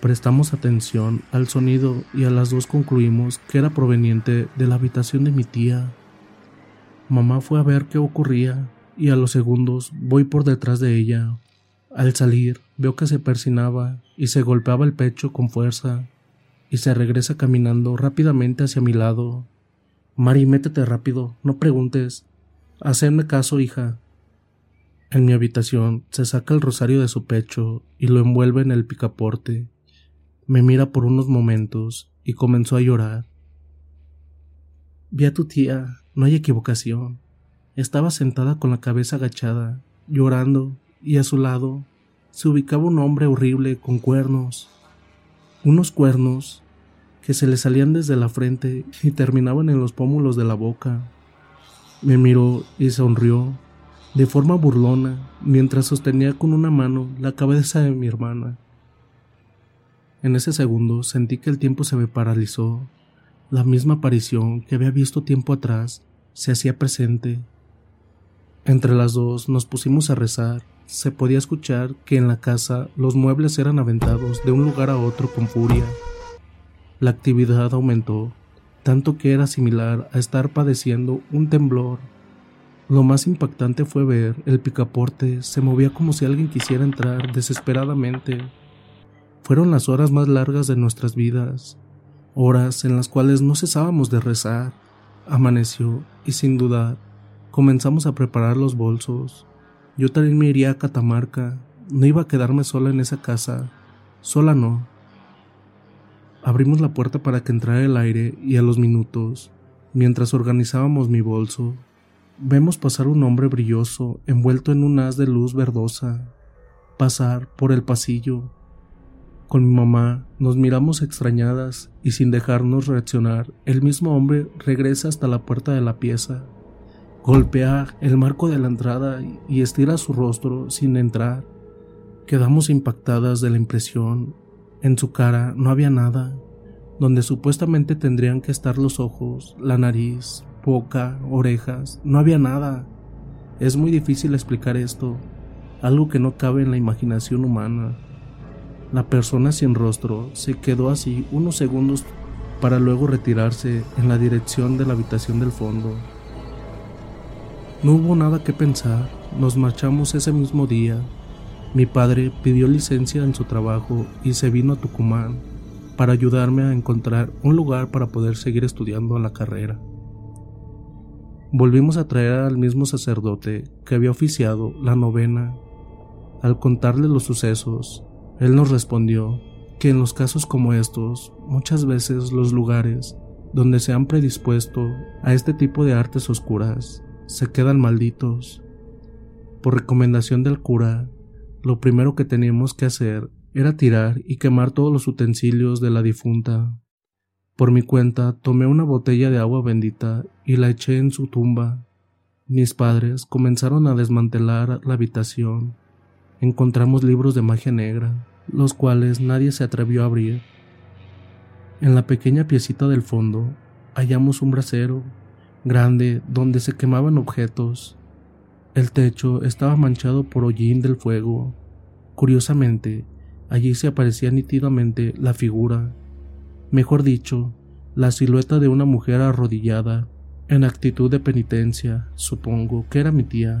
Prestamos atención al sonido y a las dos concluimos que era proveniente de la habitación de mi tía. Mamá fue a ver qué ocurría y a los segundos voy por detrás de ella. Al salir veo que se persinaba y se golpeaba el pecho con fuerza y se regresa caminando rápidamente hacia mi lado. Mari, métete rápido, no preguntes. Hacedme caso, hija. En mi habitación se saca el rosario de su pecho y lo envuelve en el picaporte. Me mira por unos momentos y comenzó a llorar. Vi a tu tía, no hay equivocación. Estaba sentada con la cabeza agachada, llorando, y a su lado se ubicaba un hombre horrible con cuernos, unos cuernos que se le salían desde la frente y terminaban en los pómulos de la boca. Me miró y sonrió de forma burlona mientras sostenía con una mano la cabeza de mi hermana. En ese segundo sentí que el tiempo se me paralizó. La misma aparición que había visto tiempo atrás se hacía presente. Entre las dos nos pusimos a rezar se podía escuchar que en la casa los muebles eran aventados de un lugar a otro con furia. La actividad aumentó, tanto que era similar a estar padeciendo un temblor. Lo más impactante fue ver el picaporte se movía como si alguien quisiera entrar desesperadamente. Fueron las horas más largas de nuestras vidas, horas en las cuales no cesábamos de rezar. Amaneció y sin dudar comenzamos a preparar los bolsos. Yo también me iría a Catamarca. No iba a quedarme sola en esa casa. Sola no. Abrimos la puerta para que entrara el aire y a los minutos, mientras organizábamos mi bolso, vemos pasar un hombre brilloso envuelto en un haz de luz verdosa, pasar por el pasillo. Con mi mamá nos miramos extrañadas y sin dejarnos reaccionar, el mismo hombre regresa hasta la puerta de la pieza. Golpea el marco de la entrada y estira su rostro sin entrar. Quedamos impactadas de la impresión. En su cara no había nada, donde supuestamente tendrían que estar los ojos, la nariz, boca, orejas, no había nada. Es muy difícil explicar esto, algo que no cabe en la imaginación humana. La persona sin rostro se quedó así unos segundos para luego retirarse en la dirección de la habitación del fondo. No hubo nada que pensar, nos marchamos ese mismo día. Mi padre pidió licencia en su trabajo y se vino a Tucumán para ayudarme a encontrar un lugar para poder seguir estudiando la carrera. Volvimos a traer al mismo sacerdote que había oficiado la novena. Al contarle los sucesos, él nos respondió que en los casos como estos, muchas veces los lugares donde se han predispuesto a este tipo de artes oscuras se quedan malditos. Por recomendación del cura, lo primero que teníamos que hacer era tirar y quemar todos los utensilios de la difunta. Por mi cuenta tomé una botella de agua bendita y la eché en su tumba. Mis padres comenzaron a desmantelar la habitación. Encontramos libros de magia negra, los cuales nadie se atrevió a abrir. En la pequeña piecita del fondo hallamos un brasero grande donde se quemaban objetos. El techo estaba manchado por hollín del fuego. Curiosamente, allí se aparecía nítidamente la figura, mejor dicho, la silueta de una mujer arrodillada, en actitud de penitencia, supongo que era mi tía.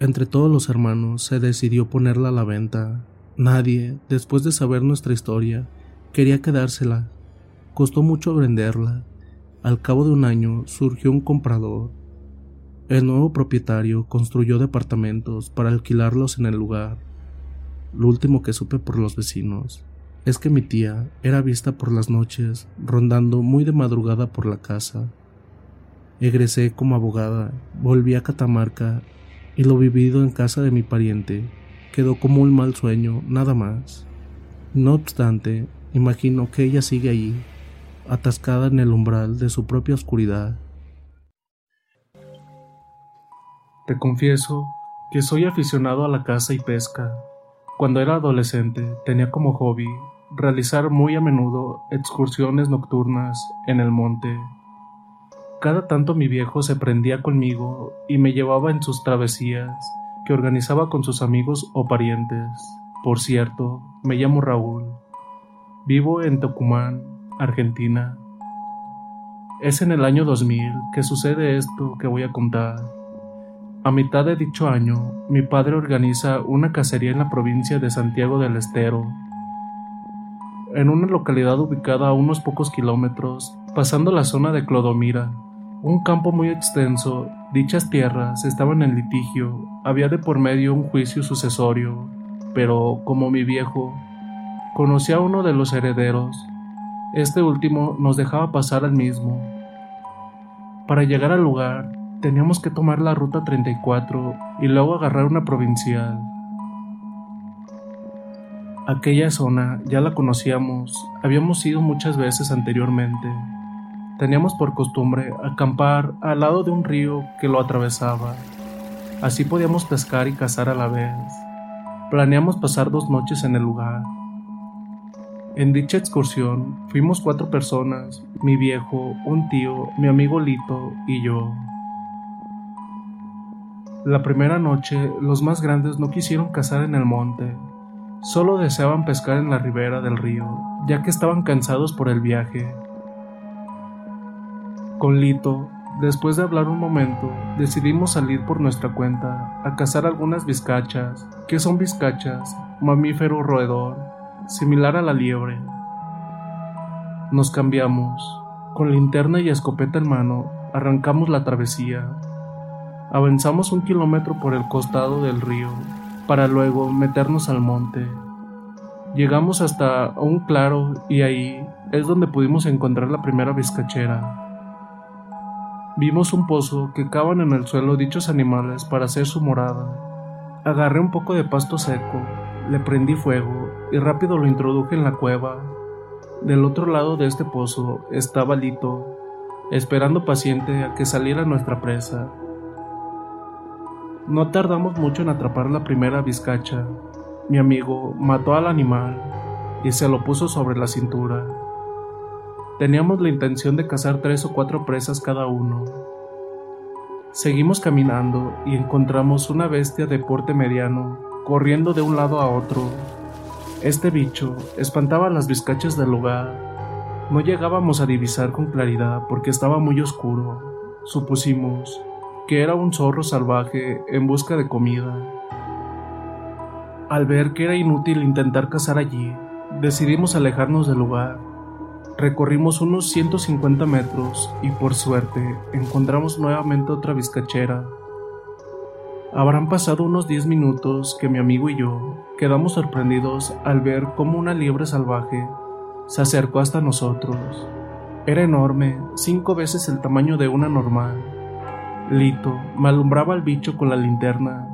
Entre todos los hermanos se decidió ponerla a la venta. Nadie, después de saber nuestra historia, quería quedársela. Costó mucho venderla. Al cabo de un año surgió un comprador. El nuevo propietario construyó departamentos para alquilarlos en el lugar. Lo último que supe por los vecinos es que mi tía era vista por las noches rondando muy de madrugada por la casa. Egresé como abogada, volví a Catamarca y lo vivido en casa de mi pariente quedó como un mal sueño, nada más. No obstante, imagino que ella sigue allí, atascada en el umbral de su propia oscuridad. Te confieso que soy aficionado a la caza y pesca. Cuando era adolescente tenía como hobby realizar muy a menudo excursiones nocturnas en el monte. Cada tanto mi viejo se prendía conmigo y me llevaba en sus travesías que organizaba con sus amigos o parientes. Por cierto, me llamo Raúl. Vivo en Tucumán, Argentina. Es en el año 2000 que sucede esto que voy a contar. A mitad de dicho año, mi padre organiza una cacería en la provincia de Santiago del Estero, en una localidad ubicada a unos pocos kilómetros, pasando la zona de Clodomira, un campo muy extenso, dichas tierras estaban en litigio, había de por medio un juicio sucesorio, pero como mi viejo conocía a uno de los herederos, este último nos dejaba pasar al mismo. Para llegar al lugar, teníamos que tomar la ruta 34 y luego agarrar una provincial. Aquella zona ya la conocíamos, habíamos ido muchas veces anteriormente. Teníamos por costumbre acampar al lado de un río que lo atravesaba. Así podíamos pescar y cazar a la vez. Planeamos pasar dos noches en el lugar. En dicha excursión fuimos cuatro personas, mi viejo, un tío, mi amigo Lito y yo. La primera noche los más grandes no quisieron cazar en el monte, solo deseaban pescar en la ribera del río, ya que estaban cansados por el viaje. Con Lito, después de hablar un momento, decidimos salir por nuestra cuenta a cazar algunas vizcachas, que son vizcachas, mamífero roedor, similar a la liebre. Nos cambiamos. Con linterna y escopeta en mano, arrancamos la travesía. Avanzamos un kilómetro por el costado del río, para luego meternos al monte. Llegamos hasta un claro y ahí es donde pudimos encontrar la primera vizcachera. Vimos un pozo que cavan en el suelo dichos animales para hacer su morada. Agarré un poco de pasto seco, le prendí fuego y rápido lo introduje en la cueva. Del otro lado de este pozo estaba Lito, esperando paciente a que saliera nuestra presa. No tardamos mucho en atrapar la primera vizcacha. Mi amigo mató al animal y se lo puso sobre la cintura. Teníamos la intención de cazar tres o cuatro presas cada uno. Seguimos caminando y encontramos una bestia de porte mediano, corriendo de un lado a otro. Este bicho espantaba las vizcachas del lugar. No llegábamos a divisar con claridad porque estaba muy oscuro. Supusimos que era un zorro salvaje en busca de comida. Al ver que era inútil intentar cazar allí, decidimos alejarnos del lugar Recorrimos unos 150 metros y por suerte encontramos nuevamente otra vizcachera. Habrán pasado unos 10 minutos que mi amigo y yo quedamos sorprendidos al ver cómo una liebre salvaje se acercó hasta nosotros. Era enorme, cinco veces el tamaño de una normal. Lito me alumbraba al bicho con la linterna,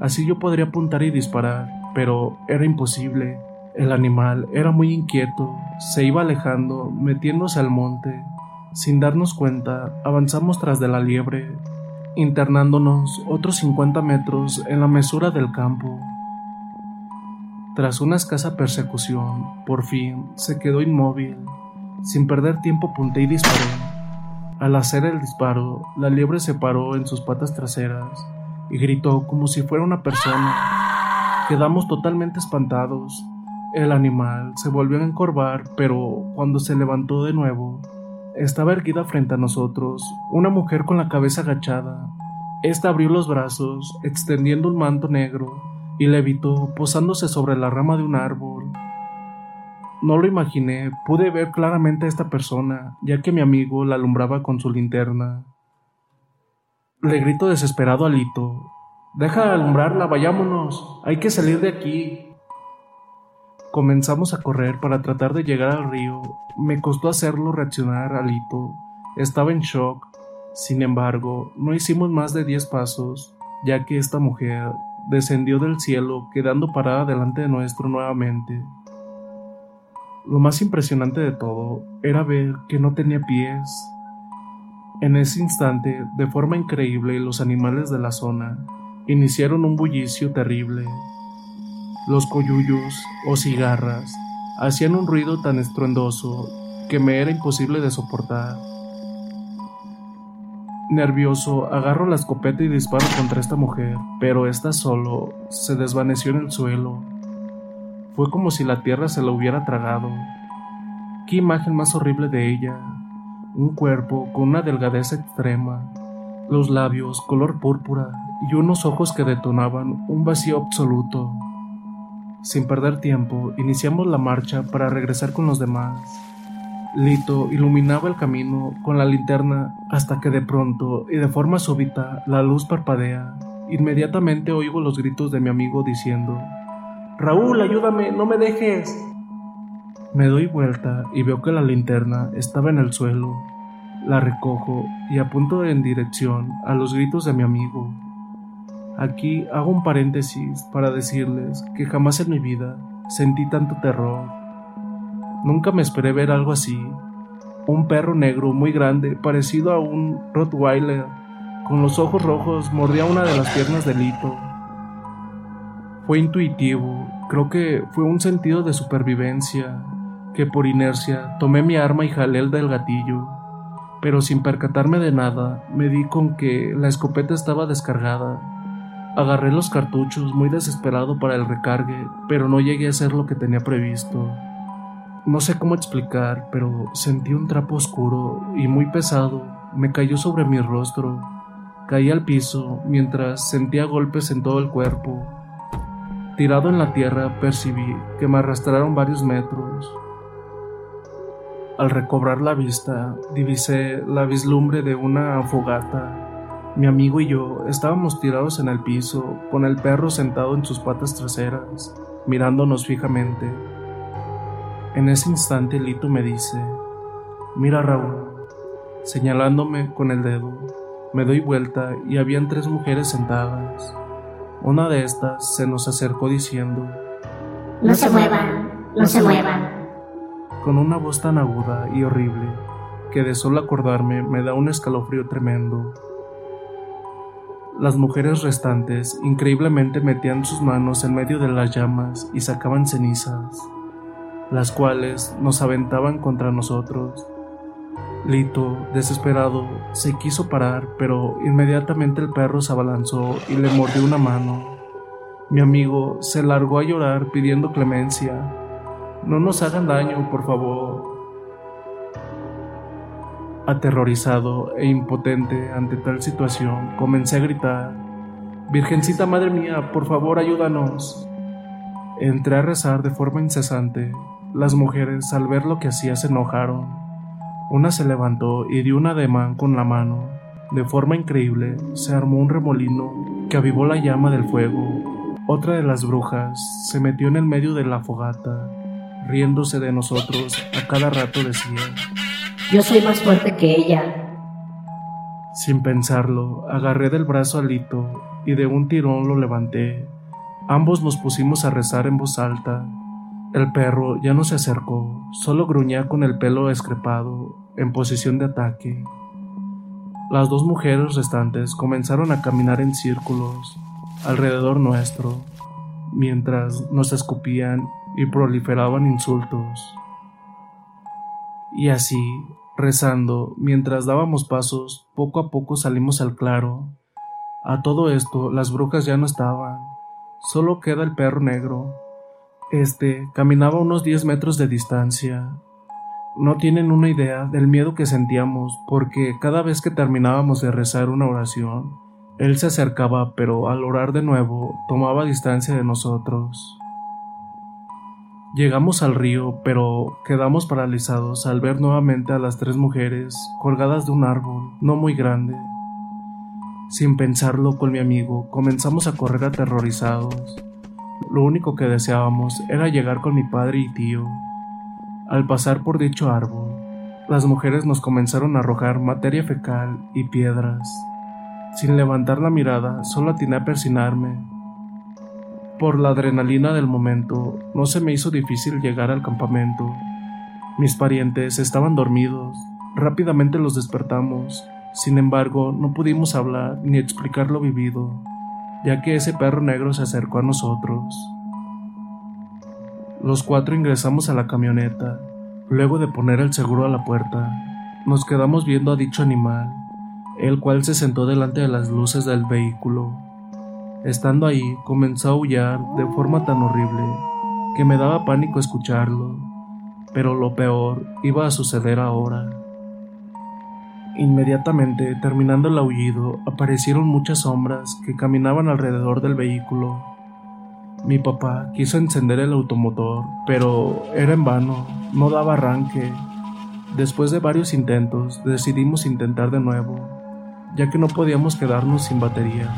así yo podría apuntar y disparar, pero era imposible. El animal era muy inquieto, se iba alejando, metiéndose al monte. Sin darnos cuenta, avanzamos tras de la liebre, internándonos otros 50 metros en la mesura del campo. Tras una escasa persecución, por fin se quedó inmóvil. Sin perder tiempo apunté y disparé. Al hacer el disparo, la liebre se paró en sus patas traseras y gritó como si fuera una persona. Quedamos totalmente espantados el animal se volvió a encorvar, pero cuando se levantó de nuevo, estaba erguida frente a nosotros, una mujer con la cabeza agachada. Esta abrió los brazos, extendiendo un manto negro, y levitó, posándose sobre la rama de un árbol. No lo imaginé, pude ver claramente a esta persona, ya que mi amigo la alumbraba con su linterna. Le grito desesperado a Lito. Deja de alumbrarla, vayámonos. Hay que salir de aquí. Comenzamos a correr para tratar de llegar al río. Me costó hacerlo reaccionar a Lito. Estaba en shock. Sin embargo, no hicimos más de diez pasos, ya que esta mujer descendió del cielo quedando parada delante de nuestro nuevamente. Lo más impresionante de todo era ver que no tenía pies. En ese instante, de forma increíble, los animales de la zona iniciaron un bullicio terrible. Los coyullos o cigarras hacían un ruido tan estruendoso que me era imposible de soportar. Nervioso, agarro la escopeta y disparo contra esta mujer, pero esta solo se desvaneció en el suelo. Fue como si la tierra se la hubiera tragado. Qué imagen más horrible de ella. Un cuerpo con una delgadez extrema, los labios color púrpura y unos ojos que detonaban un vacío absoluto. Sin perder tiempo, iniciamos la marcha para regresar con los demás. Lito iluminaba el camino con la linterna hasta que de pronto y de forma súbita la luz parpadea. Inmediatamente oigo los gritos de mi amigo diciendo, Raúl, ayúdame, no me dejes. Me doy vuelta y veo que la linterna estaba en el suelo. La recojo y apunto en dirección a los gritos de mi amigo. Aquí hago un paréntesis para decirles que jamás en mi vida sentí tanto terror Nunca me esperé ver algo así. Un perro negro muy grande, parecido a un Rottweiler, con los ojos rojos, mordía una de las piernas de Lito. Fue intuitivo, creo que fue un sentido de supervivencia, que por inercia tomé mi arma y jalé el del gatillo, pero sin percatarme de nada, me di con que la escopeta estaba descargada. Agarré los cartuchos muy desesperado para el recargue, pero no llegué a hacer lo que tenía previsto. No sé cómo explicar, pero sentí un trapo oscuro y muy pesado. Me cayó sobre mi rostro. Caí al piso mientras sentía golpes en todo el cuerpo. Tirado en la tierra percibí que me arrastraron varios metros. Al recobrar la vista, divisé la vislumbre de una fogata. Mi amigo y yo estábamos tirados en el piso, con el perro sentado en sus patas traseras, mirándonos fijamente. En ese instante Lito me dice, mira Raúl, señalándome con el dedo. Me doy vuelta y habían tres mujeres sentadas. Una de estas se nos acercó diciendo, No se muevan, no se muevan. Con una voz tan aguda y horrible que de solo acordarme me da un escalofrío tremendo. Las mujeres restantes increíblemente metían sus manos en medio de las llamas y sacaban cenizas las cuales nos aventaban contra nosotros. Lito, desesperado, se quiso parar, pero inmediatamente el perro se abalanzó y le mordió una mano. Mi amigo se largó a llorar pidiendo clemencia. No nos hagan daño, por favor. Aterrorizado e impotente ante tal situación, comencé a gritar, Virgencita Madre mía, por favor ayúdanos. Entré a rezar de forma incesante, las mujeres, al ver lo que hacía, se enojaron. Una se levantó y dio un ademán con la mano. De forma increíble, se armó un remolino que avivó la llama del fuego. Otra de las brujas se metió en el medio de la fogata, riéndose de nosotros, a cada rato decía, Yo soy más fuerte que ella. Sin pensarlo, agarré del brazo a Lito y de un tirón lo levanté. Ambos nos pusimos a rezar en voz alta el perro ya no se acercó, solo gruñía con el pelo escrepado, en posición de ataque. Las dos mujeres restantes comenzaron a caminar en círculos alrededor nuestro, mientras nos escupían y proliferaban insultos. Y así, rezando, mientras dábamos pasos, poco a poco salimos al claro. A todo esto, las brujas ya no estaban, solo queda el perro negro, este caminaba unos 10 metros de distancia. No tienen una idea del miedo que sentíamos porque cada vez que terminábamos de rezar una oración, él se acercaba pero al orar de nuevo tomaba distancia de nosotros. Llegamos al río, pero quedamos paralizados al ver nuevamente a las tres mujeres colgadas de un árbol no muy grande. Sin pensarlo con mi amigo, comenzamos a correr aterrorizados. Lo único que deseábamos era llegar con mi padre y tío. Al pasar por dicho árbol, las mujeres nos comenzaron a arrojar materia fecal y piedras. Sin levantar la mirada, solo atiné a persinarme. Por la adrenalina del momento, no se me hizo difícil llegar al campamento. Mis parientes estaban dormidos. Rápidamente los despertamos. Sin embargo, no pudimos hablar ni explicar lo vivido ya que ese perro negro se acercó a nosotros. Los cuatro ingresamos a la camioneta. Luego de poner el seguro a la puerta, nos quedamos viendo a dicho animal, el cual se sentó delante de las luces del vehículo. Estando ahí, comenzó a aullar de forma tan horrible que me daba pánico escucharlo, pero lo peor iba a suceder ahora. Inmediatamente, terminando el aullido, aparecieron muchas sombras que caminaban alrededor del vehículo. Mi papá quiso encender el automotor, pero era en vano, no daba arranque. Después de varios intentos, decidimos intentar de nuevo, ya que no podíamos quedarnos sin batería.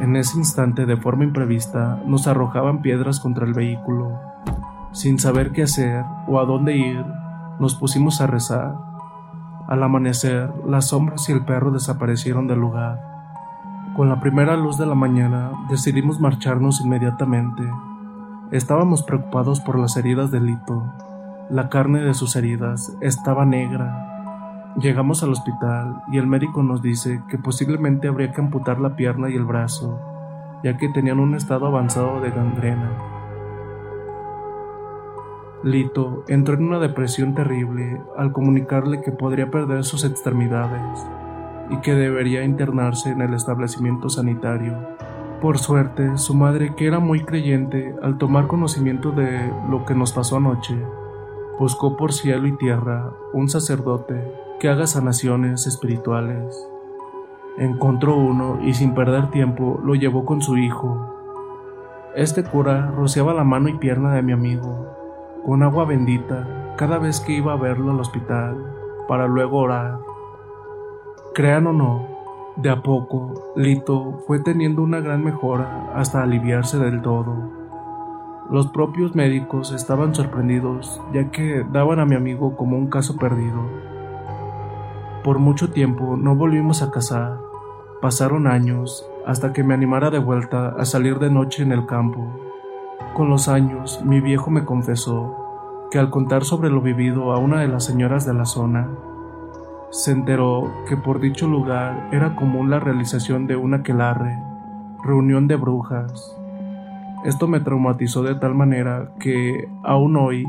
En ese instante, de forma imprevista, nos arrojaban piedras contra el vehículo. Sin saber qué hacer o a dónde ir, nos pusimos a rezar. Al amanecer, las sombras y el perro desaparecieron del lugar. Con la primera luz de la mañana, decidimos marcharnos inmediatamente. Estábamos preocupados por las heridas de Lito. La carne de sus heridas estaba negra Llegamos al hospital y el médico nos dice que posiblemente habría que amputar la pierna y el brazo, ya que tenían un estado avanzado de gangrena. Lito entró en una depresión terrible al comunicarle que podría perder sus extremidades y que debería internarse en el establecimiento sanitario. Por suerte, su madre, que era muy creyente, al tomar conocimiento de lo que nos pasó anoche, buscó por cielo y tierra un sacerdote que haga sanaciones espirituales. Encontró uno y sin perder tiempo lo llevó con su hijo. Este cura rociaba la mano y pierna de mi amigo con agua bendita cada vez que iba a verlo al hospital para luego orar. Crean o no, de a poco, Lito fue teniendo una gran mejora hasta aliviarse del todo. Los propios médicos estaban sorprendidos ya que daban a mi amigo como un caso perdido por mucho tiempo no volvimos a casar. Pasaron años hasta que me animara de vuelta a salir de noche en el campo. Con los años, mi viejo me confesó que al contar sobre lo vivido a una de las señoras de la zona, se enteró que por dicho lugar era común la realización de una aquelarre, reunión de brujas. Esto me traumatizó de tal manera que, aún hoy,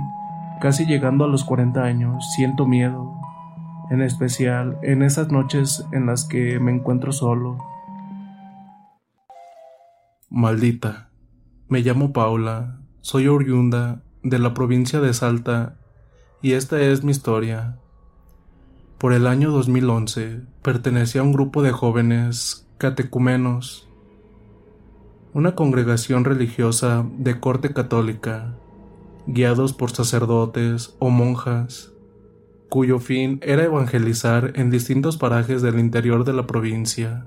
casi llegando a los 40 años, siento miedo en especial en esas noches en las que me encuentro solo. Maldita. Me llamo Paula, soy oriunda de la provincia de Salta y esta es mi historia. Por el año 2011 pertenecía a un grupo de jóvenes catecumenos, una congregación religiosa de corte católica, guiados por sacerdotes o monjas cuyo fin era evangelizar en distintos parajes del interior de la provincia.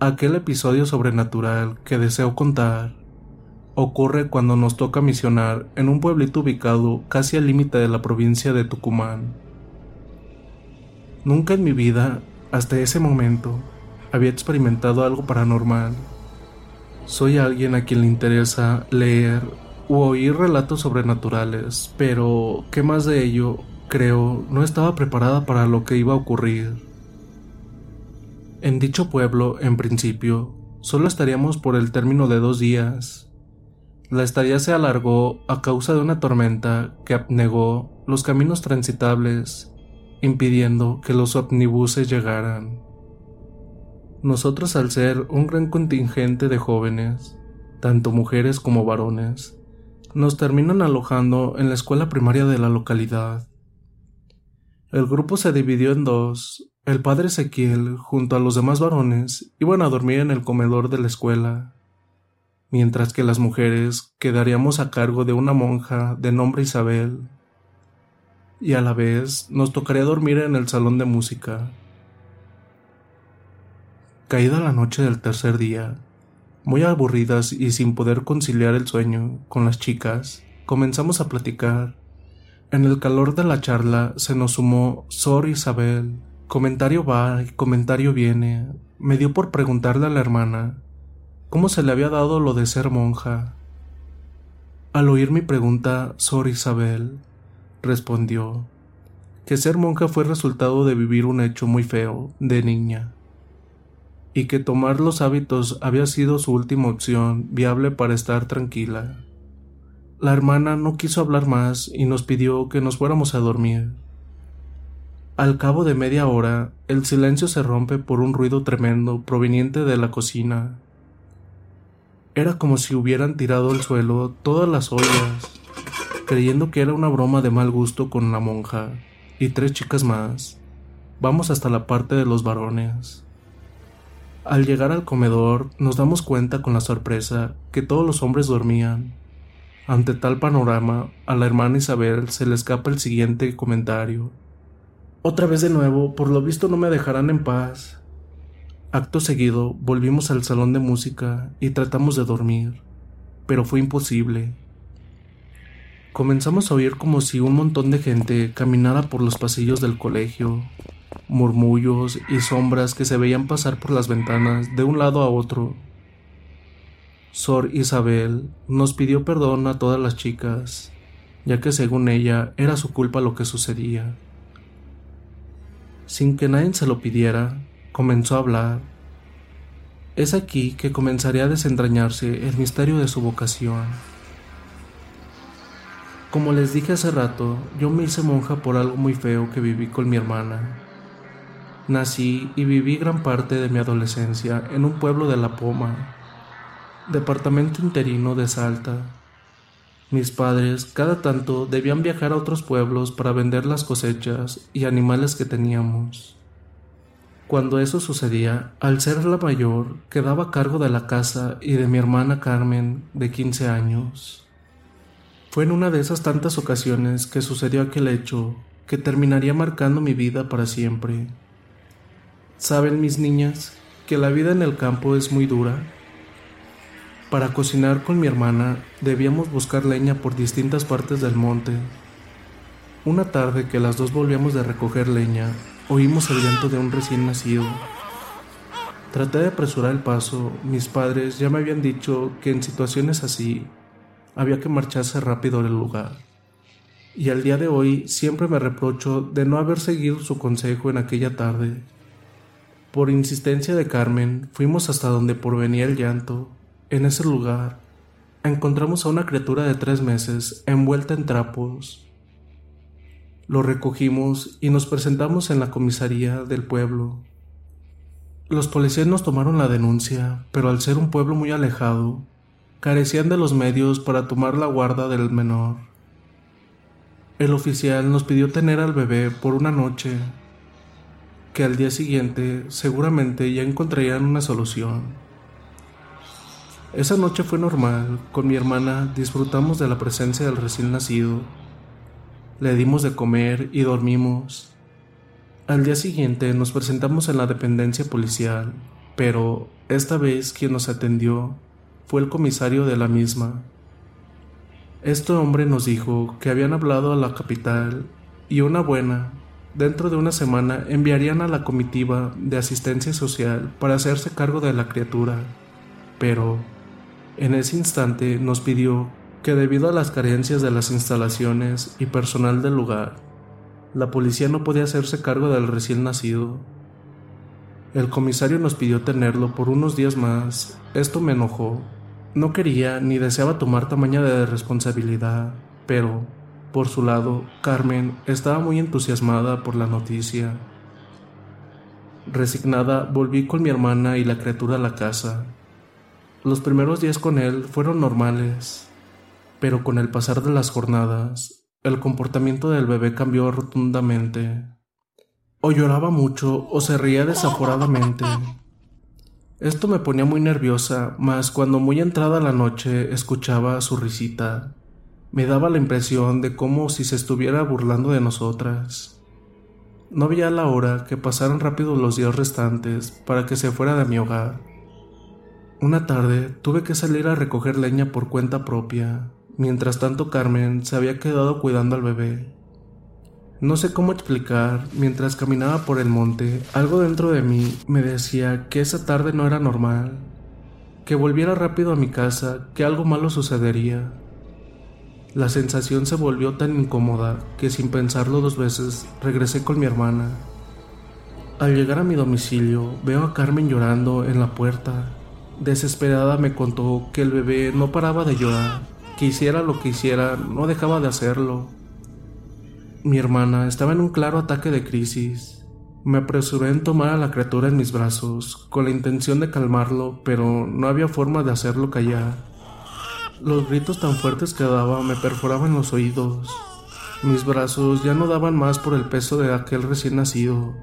Aquel episodio sobrenatural que deseo contar ocurre cuando nos toca misionar en un pueblito ubicado casi al límite de la provincia de Tucumán. Nunca en mi vida, hasta ese momento, había experimentado algo paranormal. Soy alguien a quien le interesa leer u oír relatos sobrenaturales, pero ¿qué más de ello? Creo, no estaba preparada para lo que iba a ocurrir. En dicho pueblo, en principio, solo estaríamos por el término de dos días. La estadía se alargó a causa de una tormenta que abnegó los caminos transitables, impidiendo que los omnibuses llegaran. Nosotros, al ser un gran contingente de jóvenes, tanto mujeres como varones, nos terminan alojando en la escuela primaria de la localidad. El grupo se dividió en dos. El padre Ezequiel, junto a los demás varones, iban a dormir en el comedor de la escuela, mientras que las mujeres quedaríamos a cargo de una monja de nombre Isabel, y a la vez nos tocaría dormir en el salón de música. Caída la noche del tercer día, muy aburridas y sin poder conciliar el sueño con las chicas, comenzamos a platicar. En el calor de la charla se nos sumó Sor Isabel. Comentario va y comentario viene. Me dio por preguntarle a la hermana cómo se le había dado lo de ser monja. Al oír mi pregunta, Sor Isabel respondió que ser monja fue resultado de vivir un hecho muy feo de niña y que tomar los hábitos había sido su última opción viable para estar tranquila. La hermana no quiso hablar más y nos pidió que nos fuéramos a dormir. Al cabo de media hora, el silencio se rompe por un ruido tremendo proveniente de la cocina. Era como si hubieran tirado al suelo todas las ollas, creyendo que era una broma de mal gusto con la monja y tres chicas más. Vamos hasta la parte de los varones. Al llegar al comedor nos damos cuenta con la sorpresa que todos los hombres dormían. Ante tal panorama, a la hermana Isabel se le escapa el siguiente comentario. Otra vez de nuevo, por lo visto no me dejarán en paz. Acto seguido, volvimos al salón de música y tratamos de dormir, pero fue imposible. Comenzamos a oír como si un montón de gente caminara por los pasillos del colegio, murmullos y sombras que se veían pasar por las ventanas de un lado a otro. Sor Isabel nos pidió perdón a todas las chicas, ya que según ella era su culpa lo que sucedía. Sin que nadie se lo pidiera, comenzó a hablar. Es aquí que comenzaría a desentrañarse el misterio de su vocación. Como les dije hace rato, yo me hice monja por algo muy feo que viví con mi hermana. Nací y viví gran parte de mi adolescencia en un pueblo de La Poma, departamento interino de Salta. Mis padres cada tanto debían viajar a otros pueblos para vender las cosechas y animales que teníamos. Cuando eso sucedía, al ser la mayor, quedaba a cargo de la casa y de mi hermana Carmen, de 15 años. Fue en una de esas tantas ocasiones que sucedió aquel hecho que terminaría marcando mi vida para siempre. Saben mis niñas que la vida en el campo es muy dura. Para cocinar con mi hermana debíamos buscar leña por distintas partes del monte. Una tarde que las dos volvíamos de recoger leña, oímos el llanto de un recién nacido. Traté de apresurar el paso, mis padres ya me habían dicho que en situaciones así había que marcharse rápido del lugar. Y al día de hoy siempre me reprocho de no haber seguido su consejo en aquella tarde. Por insistencia de Carmen, fuimos hasta donde provenía el llanto. En ese lugar, encontramos a una criatura de tres meses envuelta en trapos. Lo recogimos y nos presentamos en la comisaría del pueblo. Los policías nos tomaron la denuncia, pero al ser un pueblo muy alejado, carecían de los medios para tomar la guarda del menor. El oficial nos pidió tener al bebé por una noche que al día siguiente seguramente ya encontrarían una solución. Esa noche fue normal, con mi hermana disfrutamos de la presencia del recién nacido, le dimos de comer y dormimos. Al día siguiente nos presentamos en la dependencia policial, pero esta vez quien nos atendió fue el comisario de la misma. Este hombre nos dijo que habían hablado a la capital y una buena, Dentro de una semana enviarían a la comitiva de asistencia social para hacerse cargo de la criatura, pero en ese instante nos pidió que debido a las carencias de las instalaciones y personal del lugar, la policía no podía hacerse cargo del recién nacido. El comisario nos pidió tenerlo por unos días más. Esto me enojó. No quería ni deseaba tomar tamaña de responsabilidad, pero por su lado, Carmen estaba muy entusiasmada por la noticia. Resignada, volví con mi hermana y la criatura a la casa. Los primeros días con él fueron normales, pero con el pasar de las jornadas, el comportamiento del bebé cambió rotundamente. O lloraba mucho o se reía desaforadamente. Esto me ponía muy nerviosa, mas cuando muy entrada la noche escuchaba su risita me daba la impresión de como si se estuviera burlando de nosotras. No veía la hora que pasaran rápido los días restantes para que se fuera de mi hogar. Una tarde tuve que salir a recoger leña por cuenta propia, mientras tanto Carmen se había quedado cuidando al bebé. No sé cómo explicar, mientras caminaba por el monte, algo dentro de mí me decía que esa tarde no era normal, que volviera rápido a mi casa, que algo malo sucedería. La sensación se volvió tan incómoda que sin pensarlo dos veces regresé con mi hermana. Al llegar a mi domicilio, veo a Carmen llorando en la puerta. Desesperada me contó que el bebé no paraba de llorar, que hiciera lo que hiciera, no dejaba de hacerlo. Mi hermana estaba en un claro ataque de crisis. Me apresuré en tomar a la criatura en mis brazos, con la intención de calmarlo, pero no había forma de hacerlo callar. Los gritos tan fuertes que daba me perforaban los oídos. Mis brazos ya no daban más por el peso de aquel recién nacido.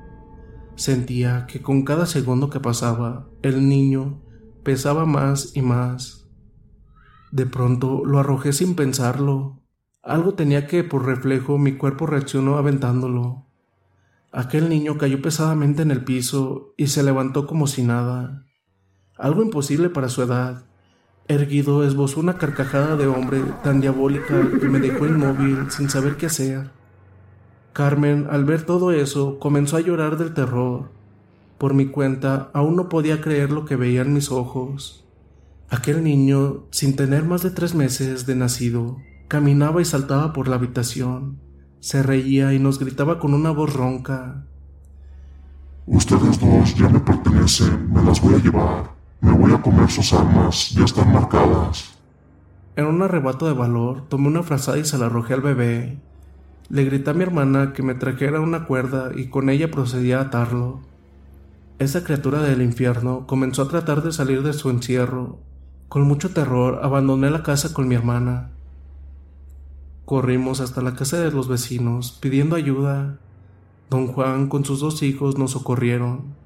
Sentía que con cada segundo que pasaba, el niño pesaba más y más. De pronto lo arrojé sin pensarlo. Algo tenía que, por reflejo, mi cuerpo reaccionó aventándolo. Aquel niño cayó pesadamente en el piso y se levantó como si nada. Algo imposible para su edad. Erguido esbozó una carcajada de hombre tan diabólica que me dejó inmóvil sin saber qué hacer. Carmen, al ver todo eso, comenzó a llorar del terror. Por mi cuenta, aún no podía creer lo que veía en mis ojos. Aquel niño, sin tener más de tres meses de nacido, caminaba y saltaba por la habitación, se reía y nos gritaba con una voz ronca. Ustedes dos ya me pertenecen, me las voy a llevar, me voy a comer sus armas, ya están marcadas. En un arrebato de valor, tomé una frazada y se la arrojé al bebé. Le grité a mi hermana que me trajera una cuerda y con ella procedí a atarlo. Esa criatura del infierno comenzó a tratar de salir de su encierro. Con mucho terror abandoné la casa con mi hermana. Corrimos hasta la casa de los vecinos pidiendo ayuda. Don Juan con sus dos hijos nos socorrieron.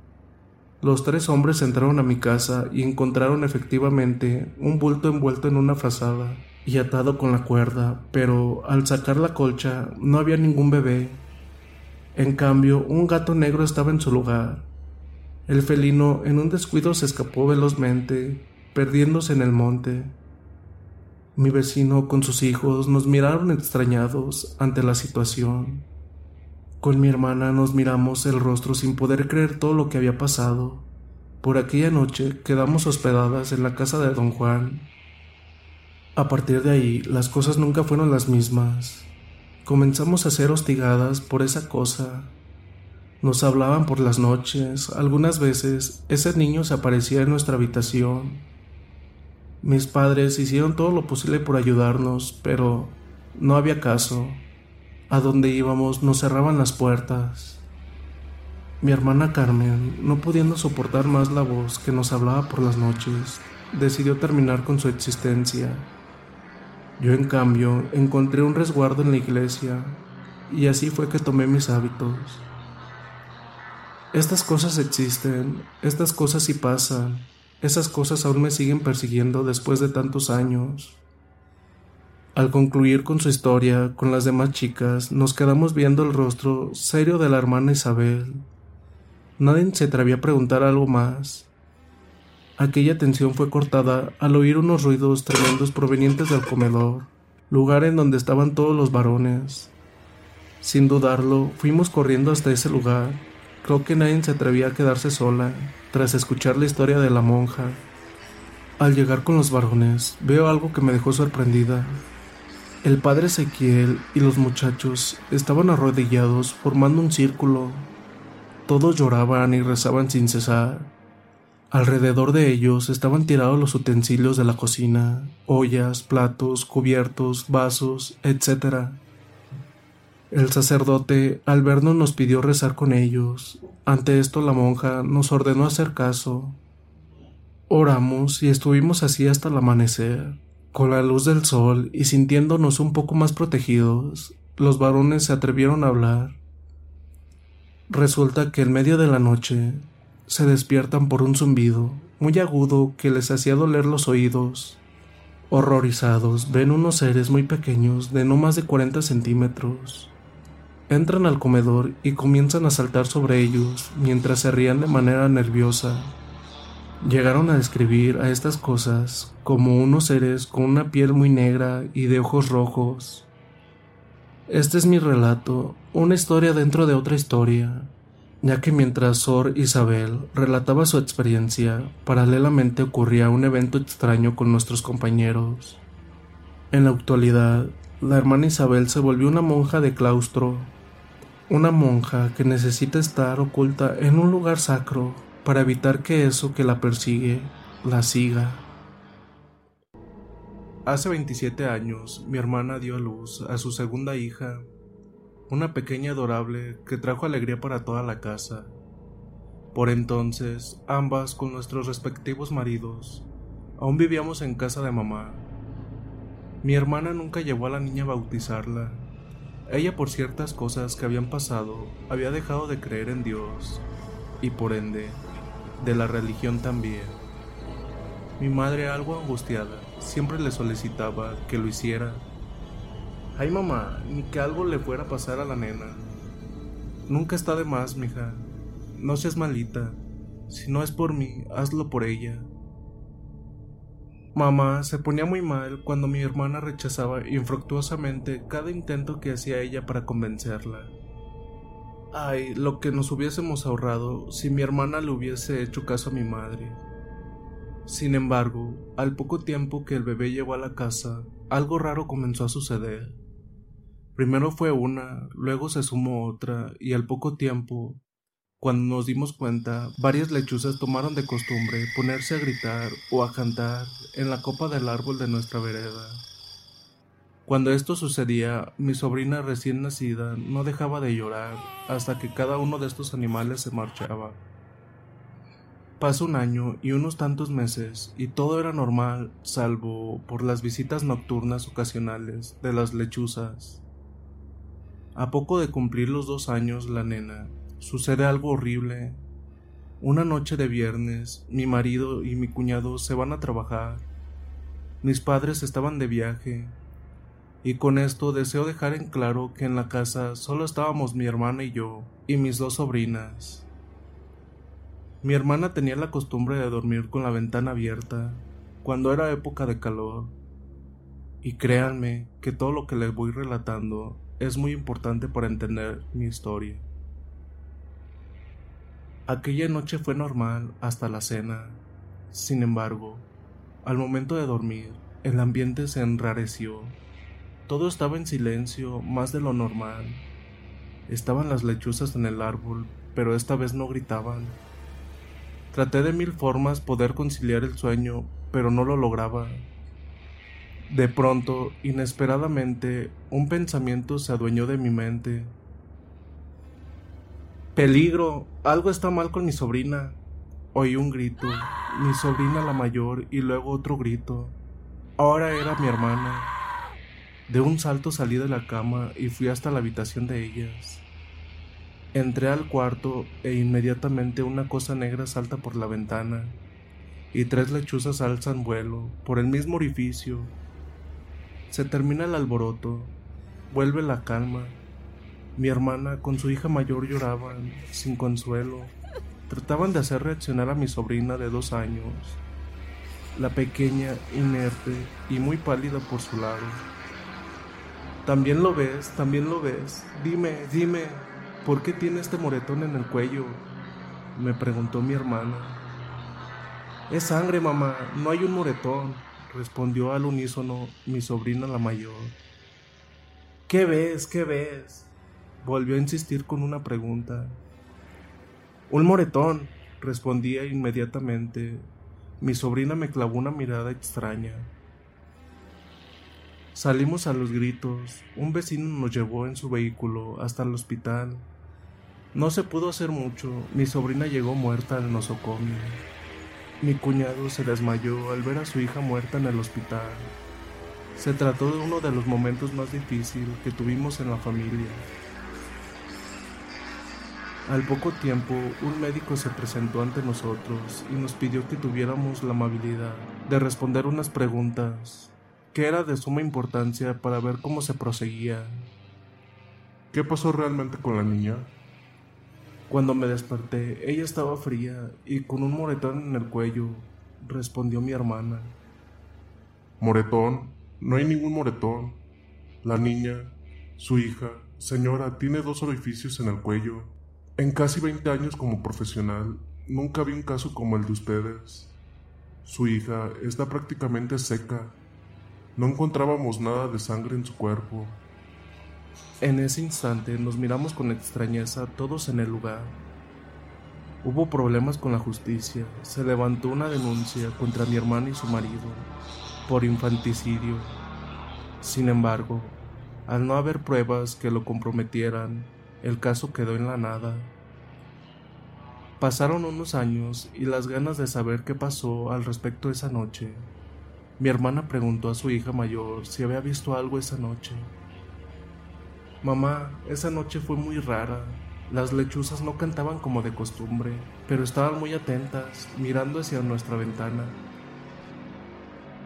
Los tres hombres entraron a mi casa y encontraron efectivamente un bulto envuelto en una frazada y atado con la cuerda, pero al sacar la colcha no había ningún bebé. En cambio, un gato negro estaba en su lugar. El felino en un descuido se escapó velozmente, perdiéndose en el monte. Mi vecino con sus hijos nos miraron extrañados ante la situación. Con mi hermana nos miramos el rostro sin poder creer todo lo que había pasado. Por aquella noche quedamos hospedadas en la casa de don Juan. A partir de ahí las cosas nunca fueron las mismas. Comenzamos a ser hostigadas por esa cosa nos hablaban por las noches, algunas veces ese niño se aparecía en nuestra habitación. Mis padres hicieron todo lo posible por ayudarnos, pero no había caso. A donde íbamos nos cerraban las puertas. Mi hermana Carmen, no pudiendo soportar más la voz que nos hablaba por las noches, decidió terminar con su existencia. Yo en cambio encontré un resguardo en la iglesia y así fue que tomé mis hábitos. Estas cosas existen, estas cosas sí pasan, esas cosas aún me siguen persiguiendo después de tantos años. Al concluir con su historia con las demás chicas, nos quedamos viendo el rostro serio de la hermana Isabel. Nadie se atrevía a preguntar algo más. Aquella tensión fue cortada al oír unos ruidos tremendos provenientes del comedor, lugar en donde estaban todos los varones. Sin dudarlo, fuimos corriendo hasta ese lugar Creo que nadie se atrevía a quedarse sola tras escuchar la historia de la monja. Al llegar con los varones, veo algo que me dejó sorprendida. El padre Ezequiel y los muchachos estaban arrodillados formando un círculo. Todos lloraban y rezaban sin cesar. Alrededor de ellos estaban tirados los utensilios de la cocina, ollas, platos, cubiertos, vasos, etc. El sacerdote, al vernos, nos pidió rezar con ellos. Ante esto la monja nos ordenó hacer caso. Oramos y estuvimos así hasta el amanecer. Con la luz del sol y sintiéndonos un poco más protegidos, los varones se atrevieron a hablar. Resulta que en medio de la noche se despiertan por un zumbido muy agudo que les hacía doler los oídos. Horrorizados, ven unos seres muy pequeños de no más de 40 centímetros Entran al comedor y comienzan a saltar sobre ellos mientras se rían de manera nerviosa. Llegaron a describir a estas cosas como unos seres con una piel muy negra y de ojos rojos. Este es mi relato, una historia dentro de otra historia, ya que mientras Sor Isabel relataba su experiencia, paralelamente ocurría un evento extraño con nuestros compañeros. En la actualidad, la hermana Isabel se volvió una monja de claustro Una monja que necesita estar oculta en un lugar sacro para evitar que eso que la persigue la siga. Hace 27 años mi hermana dio a luz a su segunda hija, una pequeña adorable que trajo alegría para toda la casa. Por entonces, ambas con nuestros respectivos maridos, aún vivíamos en casa de mamá. Mi hermana nunca llevó a la niña a bautizarla. Ella por ciertas cosas que habían pasado había dejado de creer en Dios y por ende de la religión también. Mi madre, algo angustiada, siempre le solicitaba que lo hiciera. Ay mamá, ni que algo le fuera a pasar a la nena. Nunca está de más, mija. No seas malita. Si no es por mí, hazlo por ella. Mamá se ponía muy mal cuando mi hermana rechazaba infructuosamente cada intento que hacía ella para convencerla. Ay, lo que nos hubiésemos ahorrado si mi hermana le hubiese hecho caso a mi madre. Sin embargo, al poco tiempo que el bebé llegó a la casa, algo raro comenzó a suceder. Primero fue una, luego se sumó otra, y al poco tiempo cuando nos dimos cuenta, varias lechuzas tomaron de costumbre ponerse a gritar o a cantar en la copa del árbol de nuestra vereda. Cuando esto sucedía, mi sobrina recién nacida no dejaba de llorar hasta que cada uno de estos animales se marchaba. Pasó un año y unos tantos meses y todo era normal, salvo por las visitas nocturnas ocasionales de las lechuzas. A poco de cumplir los dos años, la nena, sucede algo horrible. Una noche de viernes, mi marido y mi cuñado se van a trabajar. Mis padres estaban de viaje. Y con esto deseo dejar en claro que en la casa solo estábamos mi hermana y yo, y mis dos sobrinas. Mi hermana tenía la costumbre de dormir con la ventana abierta, cuando era época de calor. Y créanme que todo lo que les voy relatando es muy importante para entender mi historia. Aquella noche fue normal hasta la cena. Sin embargo, al momento de dormir, el ambiente se enrareció. Todo estaba en silencio, más de lo normal. Estaban las lechuzas en el árbol, pero esta vez no gritaban. Traté de mil formas poder conciliar el sueño, pero no lo lograba. De pronto, inesperadamente, un pensamiento se adueñó de mi mente. Peligro, algo está mal con mi sobrina. Oí un grito, mi sobrina la mayor y luego otro grito. Ahora era mi hermana. De un salto salí de la cama y fui hasta la habitación de ellas. Entré al cuarto e inmediatamente una cosa negra salta por la ventana y tres lechuzas alzan vuelo por el mismo orificio. Se termina el alboroto, vuelve la calma mi hermana con su hija mayor lloraban, sin consuelo. Trataban de hacer reaccionar a mi sobrina de dos años, la pequeña, inerte y muy pálida por su lado. También lo ves, también lo ves. Dime, dime, ¿por qué tiene este moretón en el cuello? Me preguntó mi hermana. Es sangre, mamá, no hay un moretón, respondió al unísono mi sobrina la mayor. ¿Qué ves? ¿Qué ves? Volvió a insistir con una pregunta. Un moretón, respondía inmediatamente. Mi sobrina me clavó una mirada extraña. Salimos a los gritos. Un vecino nos llevó en su vehículo hasta el hospital. No se pudo hacer mucho. Mi sobrina llegó muerta al nosocomio. Mi cuñado se desmayó al ver a su hija muerta en el hospital. Se trató de uno de los momentos más difíciles que tuvimos en la familia. Al poco tiempo, un médico se presentó ante nosotros y nos pidió que tuviéramos la amabilidad de responder unas preguntas que era de suma importancia para ver cómo se proseguía. ¿Qué pasó realmente con la niña? Cuando me desperté, ella estaba fría y con un moretón en el cuello, respondió mi hermana. ¿Moretón? No hay ningún moretón. La niña, su hija, señora, tiene dos orificios en el cuello en casi 20 años como profesional, nunca vi un caso como el de ustedes. Su hija está prácticamente seca. No encontrábamos nada de sangre en su cuerpo. En ese instante nos miramos con extrañeza todos en el lugar. Hubo problemas con la justicia. Se levantó una denuncia contra mi hermana y su marido por infanticidio. Sin embargo, al no haber pruebas que lo comprometieran, el caso quedó en la nada. Pasaron unos años y las ganas de saber qué pasó al respecto esa noche. Mi hermana preguntó a su hija mayor si había visto algo esa noche. Mamá, esa noche fue muy rara. Las lechuzas no cantaban como de costumbre, pero estaban muy atentas, mirando hacia nuestra ventana.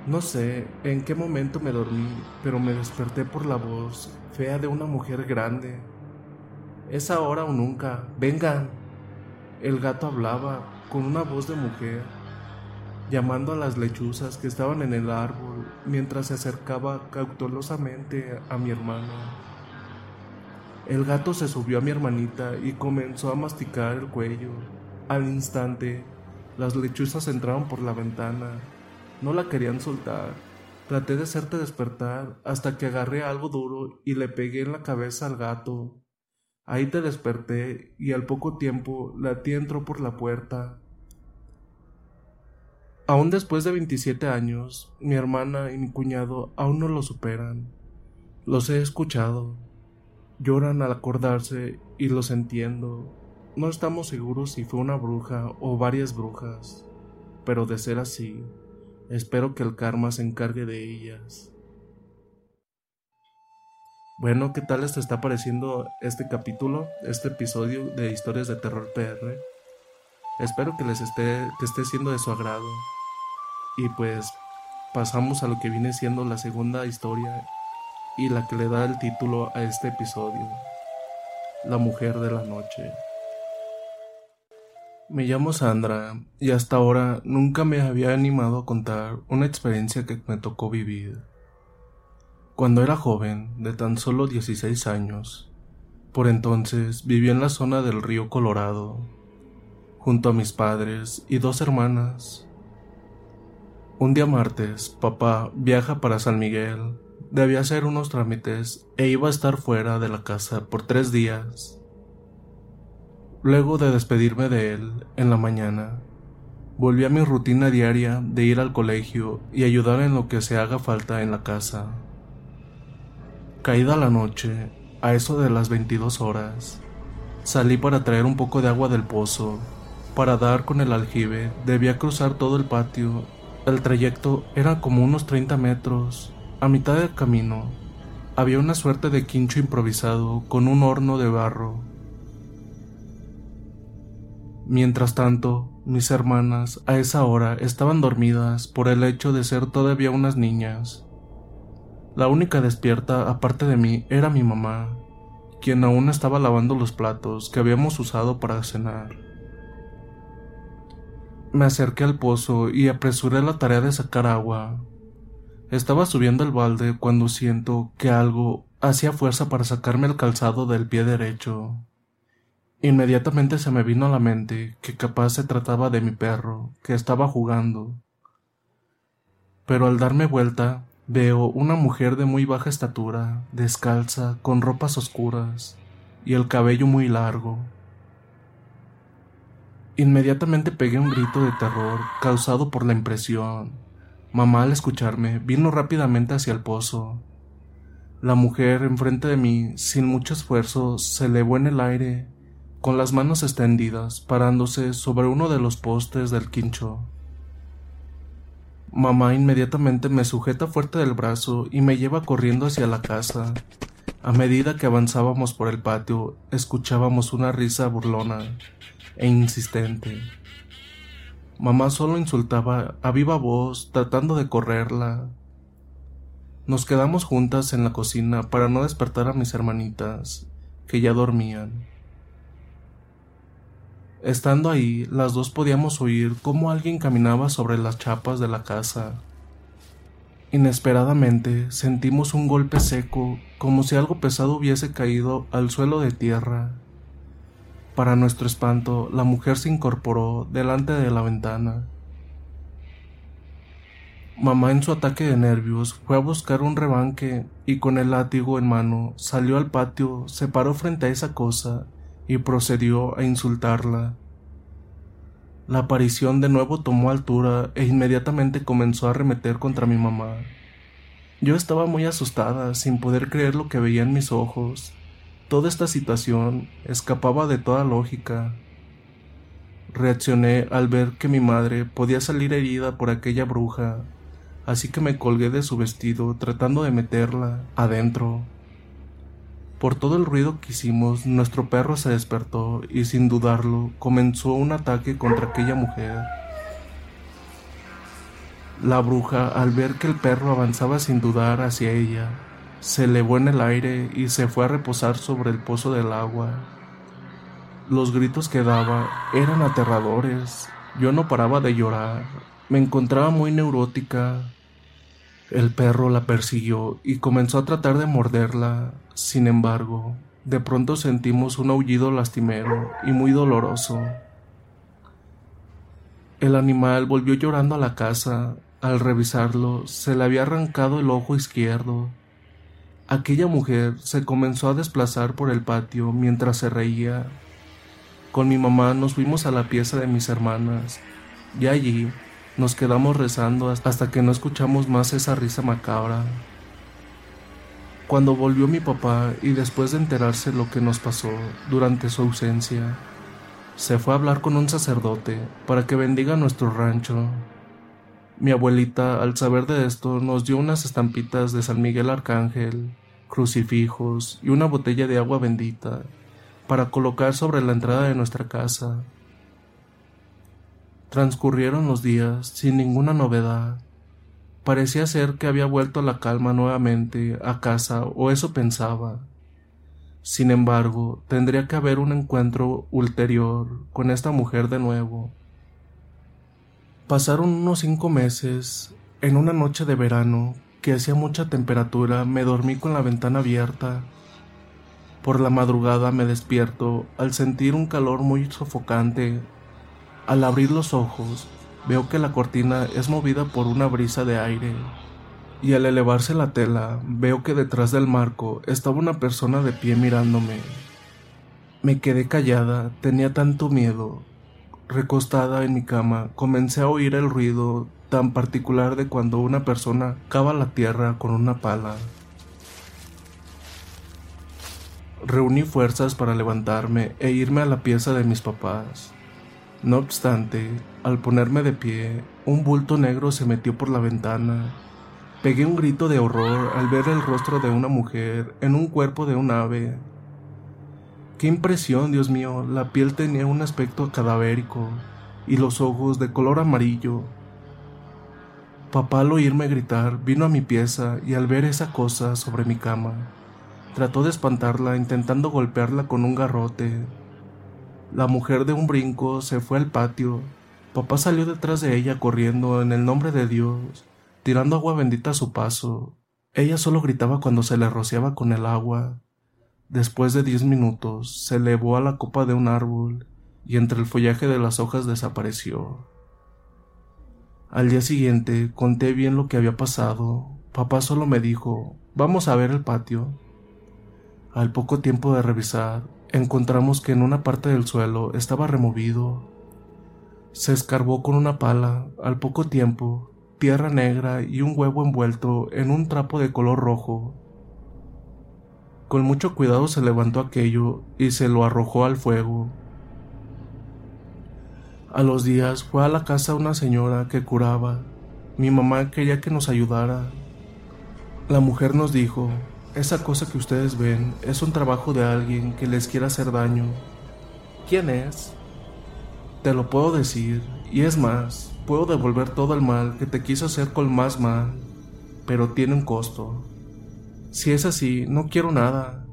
No sé en qué momento me dormí, pero me desperté por la voz fea de una mujer grande. Es ahora o nunca, vengan. El gato hablaba con una voz de mujer, llamando a las lechuzas que estaban en el árbol mientras se acercaba cautelosamente a mi hermano. El gato se subió a mi hermanita y comenzó a masticar el cuello. Al instante, las lechuzas entraron por la ventana. No la querían soltar. Traté de hacerte despertar hasta que agarré algo duro y le pegué en la cabeza al gato. Ahí te desperté y al poco tiempo la tía entró por la puerta. Aún después de 27 años, mi hermana y mi cuñado aún no lo superan. Los he escuchado, Lloran al acordarse y los entiendo. No estamos seguros si fue una bruja o varias brujas, pero de ser así, espero que el karma se encargue de ellas. Bueno, ¿qué tal les está pareciendo este capítulo, este episodio de Historias de Terror PR? Espero que les esté, que esté siendo de su agrado. Y pues pasamos a lo que viene siendo la segunda historia y la que le da el título a este episodio, La mujer de la noche. Me llamo Sandra y hasta ahora nunca me había animado a contar una experiencia que me tocó vivir. Cuando era joven, de tan solo 16 años, por entonces vivía en la zona del río Colorado, junto a mis padres y dos hermanas. Un día martes, papá viaja para San Miguel debía hacer unos trámites e iba a estar fuera de la casa por tres días. Luego de despedirme de él en la mañana, volví a mi rutina diaria de ir al colegio y ayudar en lo que se haga falta en la casa. Caída la noche, a eso de las 22 horas, salí para traer un poco de agua del pozo. Para dar con el aljibe debía cruzar todo el patio. El trayecto era como unos 30 metros a mitad del camino había una suerte de quincho improvisado con un horno de barro. Mientras tanto, mis hermanas a esa hora estaban dormidas por el hecho de ser todavía unas niñas. La única despierta, aparte de mí, era mi mamá, quien aún estaba lavando los platos que habíamos usado para cenar. Me acerqué al pozo y apresuré la tarea de sacar agua, estaba subiendo el balde cuando siento que algo hacía fuerza para sacarme el calzado del pie derecho. Inmediatamente se me vino a la mente que capaz se trataba de mi perro, que estaba jugando. Pero al darme vuelta, veo una mujer de muy baja estatura, descalza, con ropas oscuras y el cabello muy largo. Inmediatamente pegué un grito de terror causado por la impresión Mamá al escucharme vino rápidamente hacia el pozo. La mujer enfrente de mí, sin mucho esfuerzo, se elevó en el aire, con las manos extendidas, parándose sobre uno de los postes del quincho. Mamá inmediatamente me sujeta fuerte del brazo y me lleva corriendo hacia la casa. A medida que avanzábamos por el patio, escuchábamos una risa burlona e insistente. Mamá solo insultaba a viva voz, tratando de correrla. Nos quedamos juntas en la cocina para no despertar a mis hermanitas, que ya dormían. Estando ahí, las dos podíamos oír cómo alguien caminaba sobre las chapas de la casa. Inesperadamente sentimos un golpe seco, como si algo pesado hubiese caído al suelo de tierra. Para nuestro espanto, la mujer se incorporó delante de la ventana. Mamá en su ataque de nervios fue a buscar un rebanque y con el látigo en mano salió al patio, se paró frente a esa cosa y procedió a insultarla. La aparición de nuevo tomó altura e inmediatamente comenzó a arremeter contra mi mamá. Yo estaba muy asustada, sin poder creer lo que veía en mis ojos. Toda esta situación escapaba de toda lógica. Reaccioné al ver que mi madre podía salir herida por aquella bruja así que me colgué de su vestido tratando de meterla adentro. Por todo el ruido que hicimos, nuestro perro se despertó y sin dudarlo comenzó un ataque contra aquella mujer. La bruja, al ver que el perro avanzaba sin dudar hacia ella, se elevó en el aire y se fue a reposar sobre el pozo del agua. Los gritos que daba eran aterradores. Yo no paraba de llorar. Me encontraba muy neurótica. El perro la persiguió y comenzó a tratar de morderla. Sin embargo, de pronto sentimos un aullido lastimero y muy doloroso. El animal volvió llorando a la casa. Al revisarlo, se le había arrancado el ojo izquierdo. Aquella mujer se comenzó a desplazar por el patio mientras se reía. Con mi mamá nos fuimos a la pieza de mis hermanas y allí nos quedamos rezando hasta que no escuchamos más esa risa macabra. Cuando volvió mi papá y después de enterarse lo que nos pasó durante su ausencia, se fue a hablar con un sacerdote para que bendiga nuestro rancho. Mi abuelita, al saber de esto, nos dio unas estampitas de San Miguel Arcángel, crucifijos y una botella de agua bendita para colocar sobre la entrada de nuestra casa. Transcurrieron los días sin ninguna novedad. Parecía ser que había vuelto la calma nuevamente a casa, o eso pensaba. Sin embargo, tendría que haber un encuentro ulterior con esta mujer de nuevo. Pasaron unos cinco meses. En una noche de verano, que hacía mucha temperatura, me dormí con la ventana abierta. Por la madrugada me despierto al sentir un calor muy sofocante al abrir los ojos, veo que la cortina es movida por una brisa de aire, y al elevarse la tela, veo que detrás del marco estaba una persona de pie mirándome. Me quedé callada, tenía tanto miedo. Recostada en mi cama, comencé a oír el ruido tan particular de cuando una persona cava la tierra con una pala. Reuní fuerzas para levantarme e irme a la pieza de mis papás. No obstante, al ponerme de pie, un bulto negro se metió por la ventana. Pegué un grito de horror al ver el rostro de una mujer en un cuerpo de un ave. Qué impresión, Dios mío, la piel tenía un aspecto cadavérico y los ojos de color amarillo. Papá al oírme gritar vino a mi pieza y al ver esa cosa sobre mi cama, trató de espantarla intentando golpearla con un garrote, la mujer de un brinco se fue al patio. Papá salió detrás de ella corriendo en el nombre de Dios, tirando agua bendita a su paso. Ella solo gritaba cuando se le rociaba con el agua. Después de diez minutos, se elevó a la copa de un árbol y entre el follaje de las hojas desapareció. Al día siguiente conté bien lo que había pasado. Papá solo me dijo, vamos a ver el patio. Al poco tiempo de revisar, encontramos que en una parte del suelo estaba removido. Se escarbó con una pala, al poco tiempo, tierra negra y un huevo envuelto en un trapo de color rojo. Con mucho cuidado se levantó aquello y se lo arrojó al fuego. A los días fue a la casa una señora que curaba. Mi mamá quería que nos ayudara. La mujer nos dijo esa cosa que ustedes ven es un trabajo de alguien que les quiere hacer daño. ¿Quién es? Te lo puedo decir, y es más, puedo devolver todo el mal que te quiso hacer con más mal, pero tiene un costo. Si es así, no quiero nada.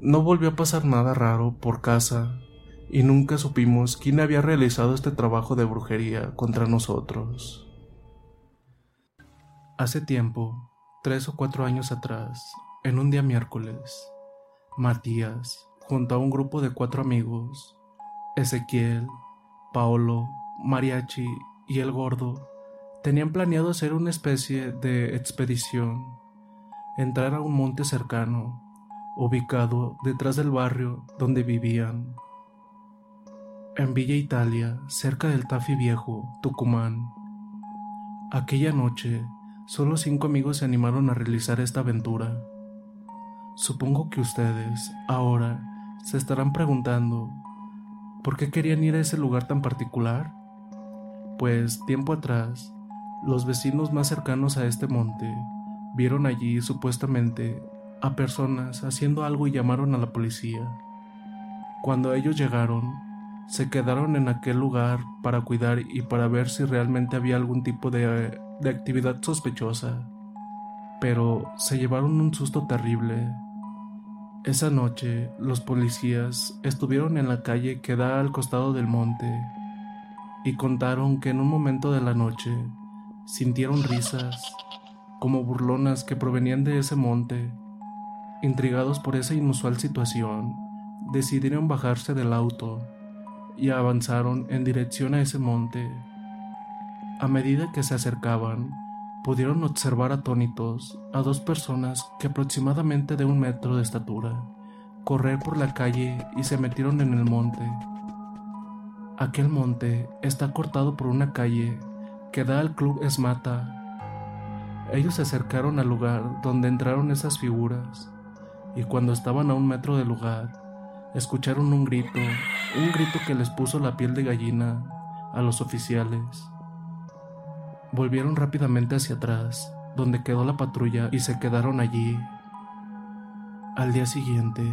No volvió a pasar nada raro por casa, y nunca supimos quién había realizado este trabajo de brujería contra nosotros. Hace tiempo, tres o cuatro años atrás, en un día miércoles, Matías, junto a un grupo de cuatro amigos, Ezequiel, Paolo, Mariachi y el gordo, Tenían planeado hacer una especie de expedición, entrar a un monte cercano, ubicado detrás del barrio donde vivían. En Villa Italia, cerca del Tafi Viejo, Tucumán. Aquella noche, solo cinco amigos se animaron a realizar esta aventura. Supongo que ustedes, ahora, se estarán preguntando, ¿por qué querían ir a ese lugar tan particular? Pues tiempo atrás, los vecinos más cercanos a este monte vieron allí supuestamente a personas haciendo algo y llamaron a la policía. Cuando ellos llegaron, se quedaron en aquel lugar para cuidar y para ver si realmente había algún tipo de, de actividad sospechosa. Pero se llevaron un susto terrible. Esa noche, los policías estuvieron en la calle que da al costado del monte y contaron que en un momento de la noche Sintieron risas, como burlonas que provenían de ese monte. Intrigados por esa inusual situación, decidieron bajarse del auto y avanzaron en dirección a ese monte. A medida que se acercaban, pudieron observar atónitos a dos personas que aproximadamente de un metro de estatura correr por la calle y se metieron en el monte. Aquel monte está cortado por una calle que da al club Esmata. Ellos se acercaron al lugar donde entraron esas figuras y cuando estaban a un metro del lugar, escucharon un grito, un grito que les puso la piel de gallina a los oficiales. Volvieron rápidamente hacia atrás, donde quedó la patrulla y se quedaron allí. Al día siguiente,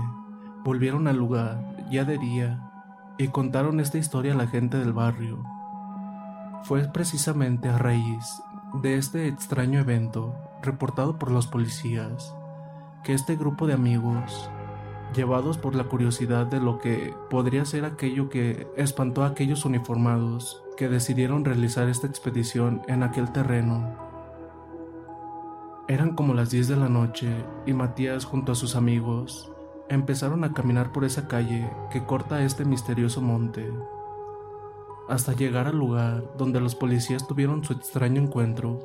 volvieron al lugar, ya de día, y contaron esta historia a la gente del barrio. Fue precisamente a raíz de este extraño evento reportado por los policías que este grupo de amigos, llevados por la curiosidad de lo que podría ser aquello que espantó a aquellos uniformados que decidieron realizar esta expedición en aquel terreno. Eran como las 10 de la noche y Matías junto a sus amigos empezaron a caminar por esa calle que corta este misterioso monte hasta llegar al lugar donde los policías tuvieron su extraño encuentro.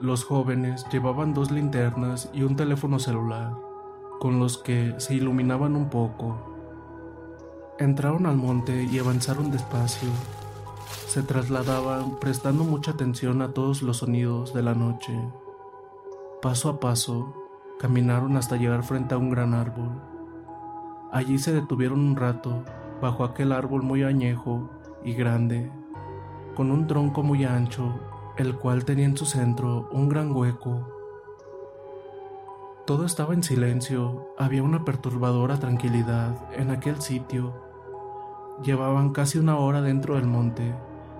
Los jóvenes llevaban dos linternas y un teléfono celular, con los que se iluminaban un poco. Entraron al monte y avanzaron despacio. Se trasladaban prestando mucha atención a todos los sonidos de la noche. Paso a paso, caminaron hasta llegar frente a un gran árbol. Allí se detuvieron un rato, bajo aquel árbol muy añejo y grande, con un tronco muy ancho, el cual tenía en su centro un gran hueco. Todo estaba en silencio, había una perturbadora tranquilidad en aquel sitio. Llevaban casi una hora dentro del monte,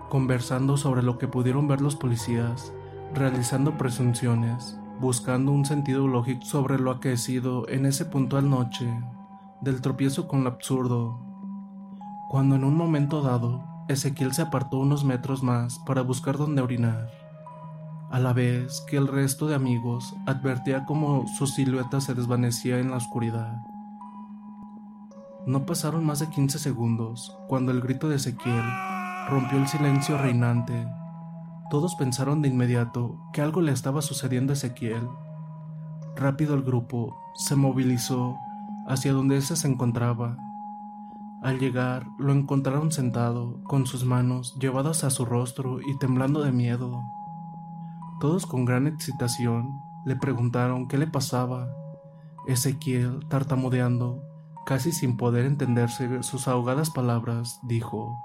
conversando sobre lo que pudieron ver los policías, realizando presunciones, buscando un sentido lógico sobre lo aquecido en ese puntual noche, del tropiezo con lo absurdo, cuando en un momento dado Ezequiel se apartó unos metros más para buscar dónde orinar, a la vez que el resto de amigos advertía cómo su silueta se desvanecía en la oscuridad. No pasaron más de 15 segundos cuando el grito de Ezequiel rompió el silencio reinante. Todos pensaron de inmediato que algo le estaba sucediendo a Ezequiel. Rápido el grupo se movilizó hacia donde éste se encontraba al llegar, lo encontraron sentado, con sus manos llevadas a su rostro y temblando de miedo. Todos con gran excitación le preguntaron qué le pasaba. Ezequiel, tartamudeando, casi sin poder entenderse sus ahogadas palabras, dijo,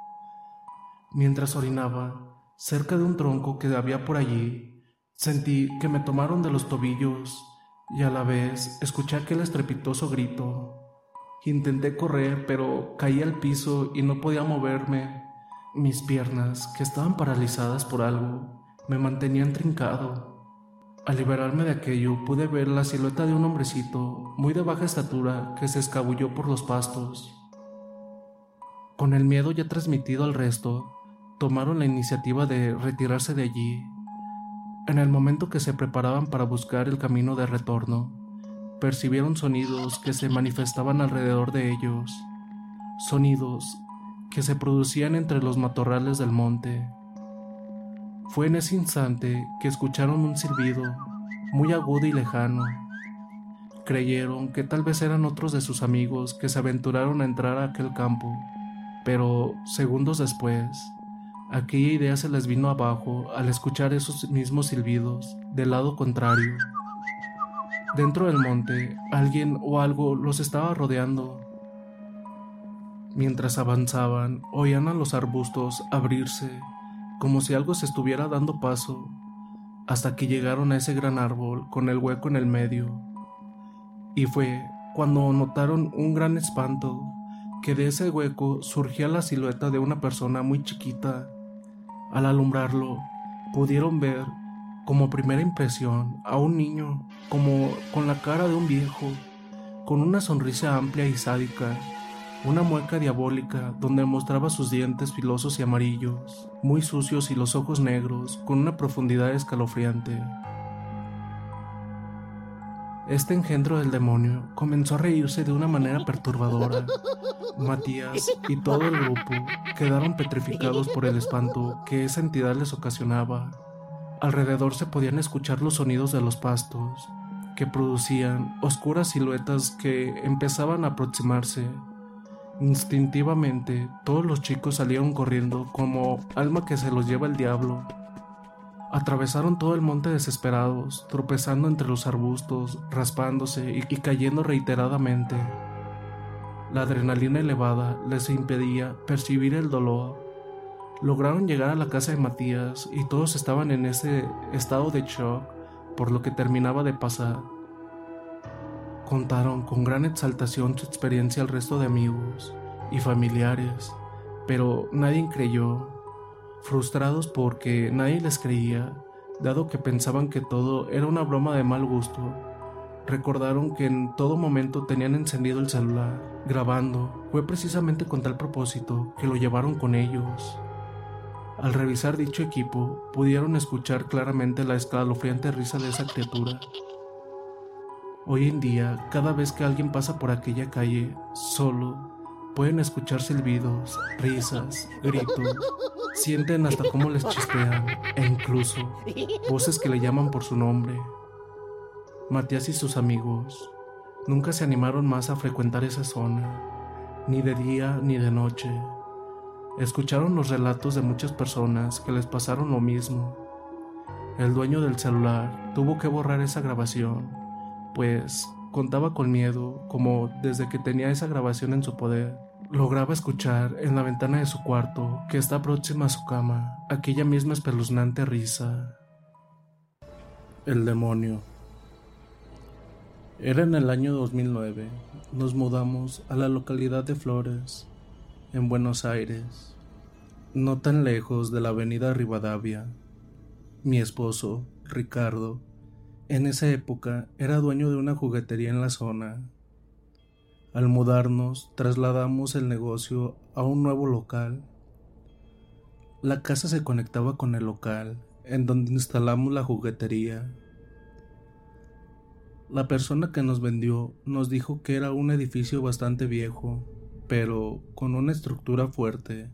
Mientras orinaba, cerca de un tronco que había por allí, sentí que me tomaron de los tobillos y a la vez escuché aquel estrepitoso grito. Intenté correr, pero caí al piso y no podía moverme. Mis piernas, que estaban paralizadas por algo, me mantenían trincado. Al liberarme de aquello, pude ver la silueta de un hombrecito muy de baja estatura que se escabulló por los pastos. Con el miedo ya transmitido al resto, tomaron la iniciativa de retirarse de allí. En el momento que se preparaban para buscar el camino de retorno, percibieron sonidos que se manifestaban alrededor de ellos, sonidos que se producían entre los matorrales del monte. Fue en ese instante que escucharon un silbido muy agudo y lejano. Creyeron que tal vez eran otros de sus amigos que se aventuraron a entrar a aquel campo, pero segundos después, aquella idea se les vino abajo al escuchar esos mismos silbidos del lado contrario. Dentro del monte, alguien o algo los estaba rodeando. Mientras avanzaban, oían a los arbustos abrirse, como si algo se estuviera dando paso, hasta que llegaron a ese gran árbol con el hueco en el medio. Y fue cuando notaron un gran espanto, que de ese hueco surgía la silueta de una persona muy chiquita. Al alumbrarlo, pudieron ver como primera impresión a un niño, como con la cara de un viejo, con una sonrisa amplia y sádica, una mueca diabólica donde mostraba sus dientes filosos y amarillos, muy sucios y los ojos negros, con una profundidad escalofriante. Este engendro del demonio comenzó a reírse de una manera perturbadora. Matías y todo el grupo quedaron petrificados por el espanto que esa entidad les ocasionaba. Alrededor se podían escuchar los sonidos de los pastos, que producían oscuras siluetas que empezaban a aproximarse. Instintivamente, todos los chicos salieron corriendo como alma que se los lleva el diablo. Atravesaron todo el monte desesperados, tropezando entre los arbustos, raspándose y, cayendo reiteradamente. La adrenalina elevada les impedía percibir el dolor Lograron llegar a la casa de Matías y todos estaban en ese estado de shock por lo que terminaba de pasar. Contaron con gran exaltación su experiencia al resto de amigos y familiares, pero nadie creyó, frustrados porque nadie les creía, dado que pensaban que todo era una broma de mal gusto. Recordaron que en todo momento tenían encendido el celular, grabando. Fue precisamente con tal propósito que lo llevaron con ellos. Al revisar dicho equipo, pudieron escuchar claramente la escalofriante risa de esa criatura. Hoy en día, cada vez que alguien pasa por aquella calle, solo, pueden escuchar silbidos, risas, gritos, sienten hasta cómo les chispean e incluso voces que le llaman por su nombre. Matías y sus amigos nunca se animaron más a frecuentar esa zona, ni de día ni de noche. Escucharon los relatos de muchas personas que les pasaron lo mismo. El dueño del celular tuvo que borrar esa grabación, pues contaba con miedo, como desde que tenía esa grabación en su poder. Lograba escuchar en la ventana de su cuarto, que está próxima a su cama, aquella misma espeluznante risa. El demonio. Era en el año 2009. Nos mudamos a la localidad de Flores, en Buenos Aires, no tan lejos de la avenida Rivadavia. Mi esposo, Ricardo, en esa época era dueño de una juguetería en la zona. Al mudarnos, trasladamos el negocio a un nuevo local. La casa se conectaba con el local, en donde instalamos la juguetería. La persona que nos vendió nos dijo que era un edificio bastante viejo, pero con una estructura fuerte.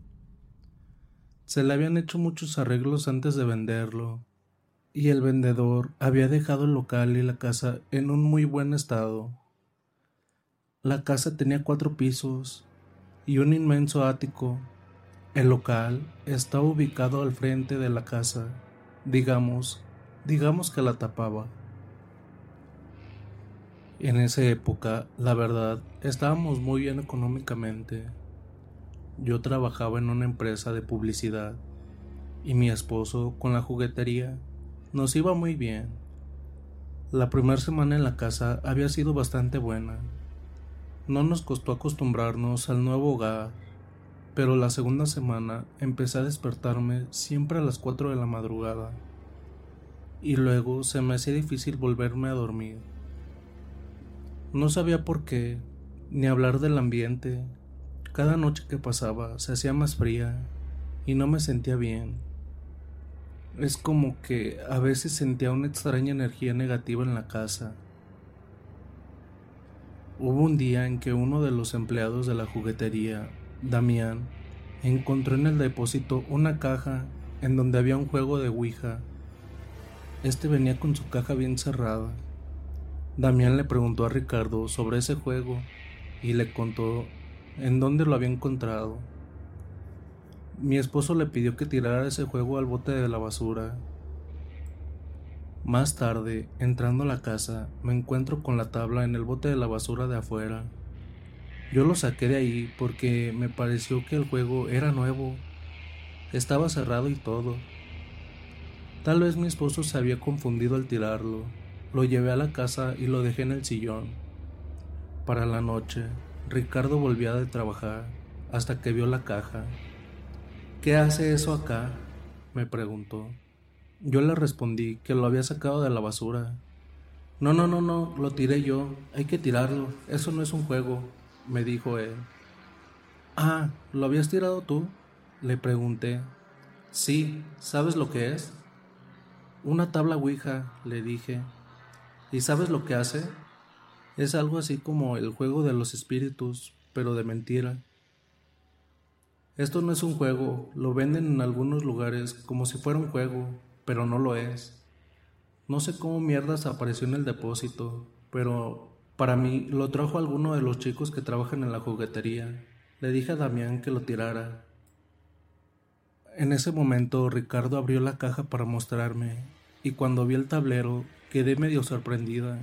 Se le habían hecho muchos arreglos antes de venderlo, y el vendedor había dejado el local y la casa en un muy buen estado. La casa tenía cuatro pisos y un inmenso ático. El local estaba ubicado al frente de la casa, digamos, digamos que la tapaba. En esa época, la verdad, estábamos muy bien económicamente. Yo trabajaba en una empresa de publicidad y mi esposo con la juguetería nos iba muy bien. La primera semana en la casa había sido bastante buena. No nos costó acostumbrarnos al nuevo hogar, pero la segunda semana empecé a despertarme siempre a las 4 de la madrugada y luego se me hacía difícil volverme a dormir. No sabía por qué, ni hablar del ambiente. Cada noche que pasaba se hacía más fría y no me sentía bien. Es como que a veces sentía una extraña energía negativa en la casa. Hubo un día en que uno de los empleados de la juguetería, Damián, encontró en el depósito una caja en donde había un juego de Ouija. Este venía con su caja bien cerrada. Damián le preguntó a Ricardo sobre ese juego y le contó en dónde lo había encontrado. Mi esposo le pidió que tirara ese juego al bote de la basura. Más tarde, entrando a la casa, me encuentro con la tabla en el bote de la basura de afuera. Yo lo saqué de ahí porque me pareció que el juego era nuevo. Estaba cerrado y todo. Tal vez mi esposo se había confundido al tirarlo. Lo llevé a la casa y lo dejé en el sillón. Para la noche, Ricardo volvía de trabajar hasta que vio la caja. ¿Qué hace eso acá? me preguntó. Yo le respondí que lo había sacado de la basura. No, no, no, no, lo tiré yo. Hay que tirarlo. Eso no es un juego me dijo él. Ah, ¿lo habías tirado tú? Le pregunté. Sí, ¿sabes lo que es? Una tabla Ouija, le dije. ¿Y sabes lo que hace? Es algo así como el juego de los espíritus, pero de mentira. Esto no es un juego, lo venden en algunos lugares como si fuera un juego, pero no lo es. No sé cómo mierdas apareció en el depósito, pero para mí lo trajo alguno de los chicos que trabajan en la juguetería. Le dije a Damián que lo tirara. En ese momento Ricardo abrió la caja para mostrarme y cuando vi el tablero quedé medio sorprendida.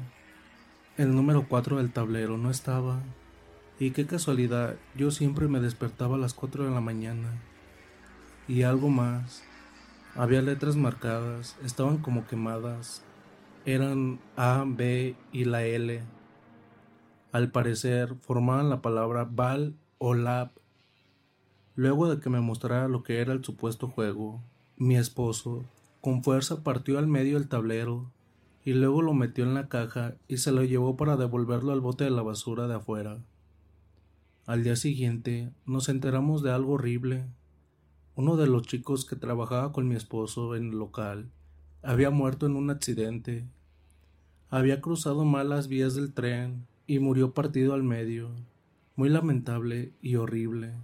El número 4 del tablero no estaba. Y qué casualidad, yo siempre me despertaba a las 4 de la mañana. Y algo más. Había letras marcadas, estaban como quemadas. Eran A, B y la L al parecer formaban la palabra Val o Lab. Luego de que me mostrara lo que era el supuesto juego, mi esposo con fuerza partió al medio el tablero y luego lo metió en la caja y se lo llevó para devolverlo al bote de la basura de afuera. Al día siguiente nos enteramos de algo horrible. Uno de los chicos que trabajaba con mi esposo en el local había muerto en un accidente. Había cruzado mal las vías del tren y murió partido al medio, muy lamentable y horrible.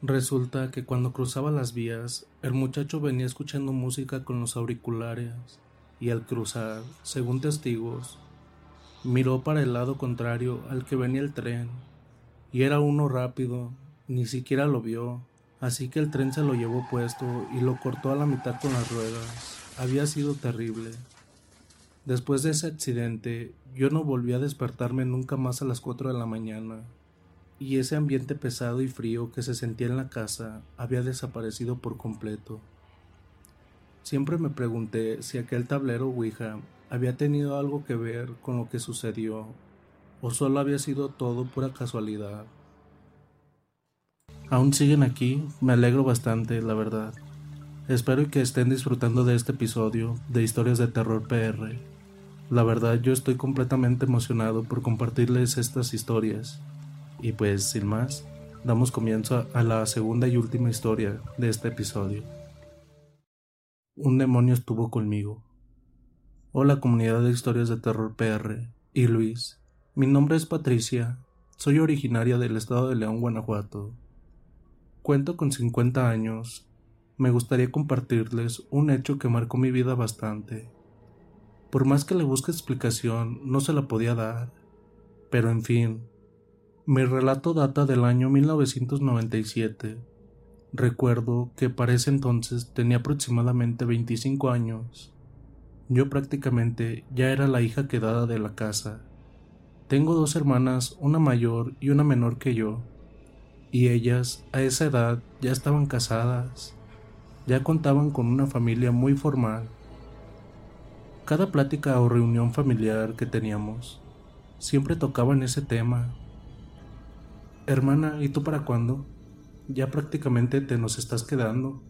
Resulta que cuando cruzaba las vías, el muchacho venía escuchando música con los auriculares y al cruzar, según testigos, miró para el lado contrario al que venía el tren y era uno rápido, ni siquiera lo vio, así que el tren se lo llevó puesto y lo cortó a la mitad con las ruedas. Había sido terrible. Después de ese accidente, yo no volví a despertarme nunca más a las 4 de la mañana, y ese ambiente pesado y frío que se sentía en la casa había desaparecido por completo. Siempre me pregunté si aquel tablero Ouija había tenido algo que ver con lo que sucedió, o solo había sido todo pura casualidad. Aún siguen aquí, me alegro bastante, la verdad. Espero que estén disfrutando de este episodio de Historias de Terror PR. La verdad yo estoy completamente emocionado por compartirles estas historias. Y pues sin más, damos comienzo a la segunda y última historia de este episodio. Un demonio estuvo conmigo. Hola comunidad de historias de terror PR y Luis. Mi nombre es Patricia. Soy originaria del estado de León, Guanajuato. Cuento con 50 años. Me gustaría compartirles un hecho que marcó mi vida bastante. Por más que le busque explicación, no se la podía dar. Pero en fin, mi relato data del año 1997. Recuerdo que para ese entonces tenía aproximadamente 25 años. Yo prácticamente ya era la hija quedada de la casa. Tengo dos hermanas, una mayor y una menor que yo, y ellas a esa edad ya estaban casadas, ya contaban con una familia muy formal cada plática o reunión familiar que teníamos, siempre tocaban ese tema. Hermana, ¿y tú para cuándo? Ya prácticamente te nos estás quedando.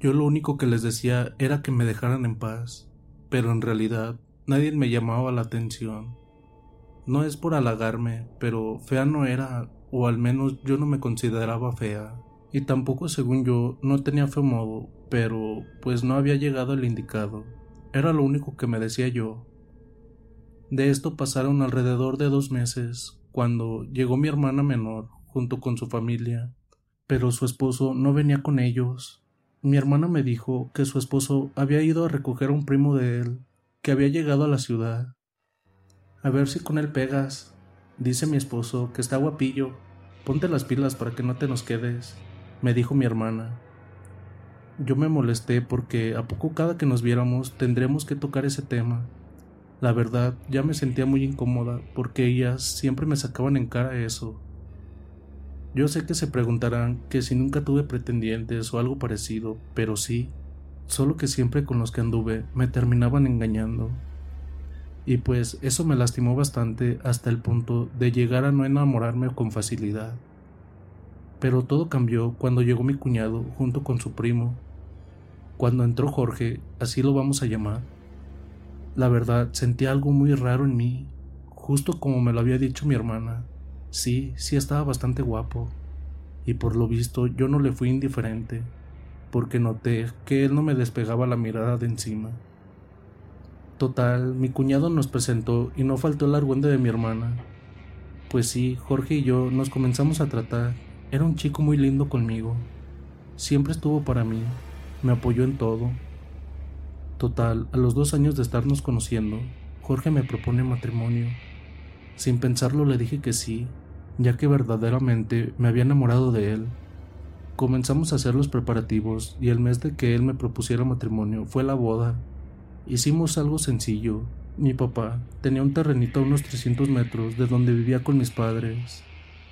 Yo lo único que les decía era que me dejaran en paz, pero en realidad nadie me llamaba la atención. No es por halagarme, pero fea no era, o al menos yo no me consideraba fea. Y tampoco según yo no tenía fe modo, pero pues no había llegado el indicado. Era lo único que me decía yo. De esto pasaron alrededor de dos meses, cuando llegó mi hermana menor junto con su familia, pero su esposo no venía con ellos. Mi hermana me dijo que su esposo había ido a recoger a un primo de él, que había llegado a la ciudad. A ver si con él pegas. Dice mi esposo que está guapillo. Ponte las pilas para que no te nos quedes, me dijo mi hermana. Yo me molesté porque a poco cada que nos viéramos tendremos que tocar ese tema. La verdad, ya me sentía muy incómoda porque ellas siempre me sacaban en cara eso. Yo sé que se preguntarán que si nunca tuve pretendientes o algo parecido, pero sí, solo que siempre con los que anduve me terminaban engañando. Y pues eso me lastimó bastante hasta el punto de llegar a no enamorarme con facilidad. Pero todo cambió cuando llegó mi cuñado junto con su primo. Cuando entró Jorge, así lo vamos a llamar. La verdad, sentí algo muy raro en mí, justo como me lo había dicho mi hermana. Sí, sí estaba bastante guapo, y por lo visto yo no le fui indiferente, porque noté que él no me despegaba la mirada de encima. Total, mi cuñado nos presentó y no faltó el argüende de mi hermana. Pues sí, Jorge y yo nos comenzamos a tratar. Era un chico muy lindo conmigo. Siempre estuvo para mí, me apoyó en todo. Total, a los dos años de estarnos conociendo, Jorge me propone matrimonio. Sin pensarlo le dije que sí, ya que verdaderamente me había enamorado de él. Comenzamos a hacer los preparativos y el mes de que él me propusiera matrimonio fue la boda. Hicimos algo sencillo. Mi papá tenía un terrenito a unos 300 metros de donde vivía con mis padres.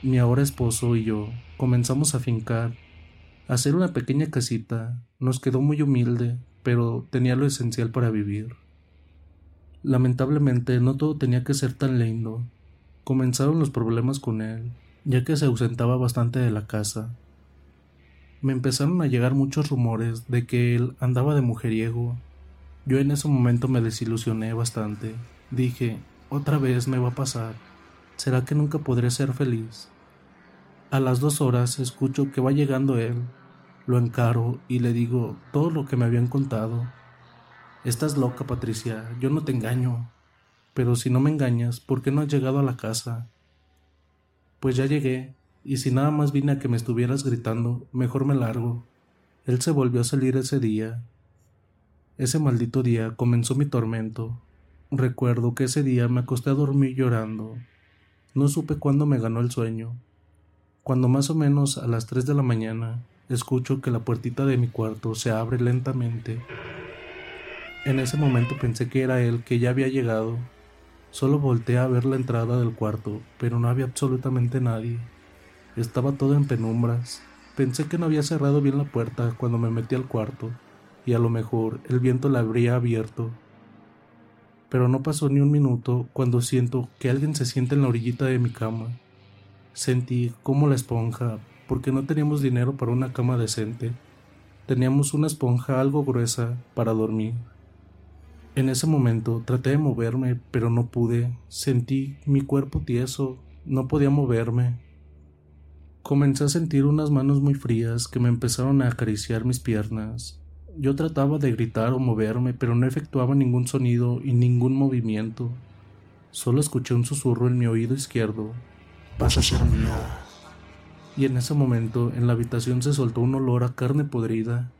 Mi ahora esposo y yo comenzamos a fincar, a hacer una pequeña casita. Nos quedó muy humilde, pero tenía lo esencial para vivir. Lamentablemente no todo tenía que ser tan lindo. Comenzaron los problemas con él, ya que se ausentaba bastante de la casa. Me empezaron a llegar muchos rumores de que él andaba de mujeriego. Yo en ese momento me desilusioné bastante. Dije, otra vez me va a pasar. ¿Será que nunca podré ser feliz? A las dos horas escucho que va llegando él. Lo encaro y le digo todo lo que me habían contado. Estás loca, Patricia, yo no te engaño. Pero si no me engañas, ¿por qué no has llegado a la casa? Pues ya llegué, y si nada más vine a que me estuvieras gritando, mejor me largo. Él se volvió a salir ese día. Ese maldito día comenzó mi tormento. Recuerdo que ese día me acosté a dormir llorando. No supe cuándo me ganó el sueño. Cuando más o menos a las tres de la mañana escucho que la puertita de mi cuarto se abre lentamente. En ese momento pensé que era él que ya había llegado Solo volteé a ver la entrada del cuarto, pero no había absolutamente nadie. Estaba todo en penumbras. Pensé que no había cerrado bien la puerta cuando me metí al cuarto, y a lo mejor el viento la habría abierto. Pero no pasó ni un minuto cuando siento que alguien se siente en la orillita de mi cama. Sentí como la esponja, porque no teníamos dinero para una cama decente. Teníamos una esponja algo gruesa para dormir. En ese momento traté de moverme, pero no pude. Sentí mi cuerpo tieso, no podía moverme. Comencé a sentir unas manos muy frías que me empezaron a acariciar mis piernas. Yo trataba de gritar o moverme, pero no efectuaba ningún sonido y ningún movimiento. Solo escuché un susurro en mi oído izquierdo. Vas a ser mía. Y en ese momento en la habitación se soltó un olor a carne podrida.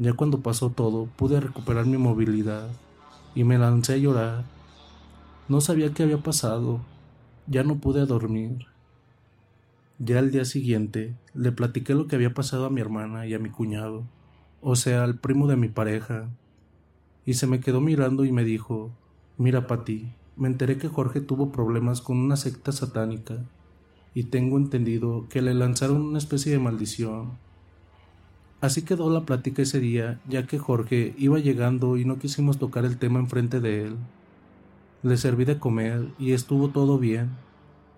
Ya cuando pasó todo, pude recuperar mi movilidad y me lancé a llorar. No sabía qué había pasado. Ya no pude dormir. Ya al día siguiente le platiqué lo que había pasado a mi hermana y a mi cuñado, o sea, al primo de mi pareja, y se me quedó mirando y me dijo, mira Pati, me enteré que Jorge tuvo problemas con una secta satánica, y tengo entendido que le lanzaron una especie de maldición Así quedó la plática ese día, ya que Jorge iba llegando y no quisimos tocar el tema enfrente de él. Le serví de comer y estuvo todo bien.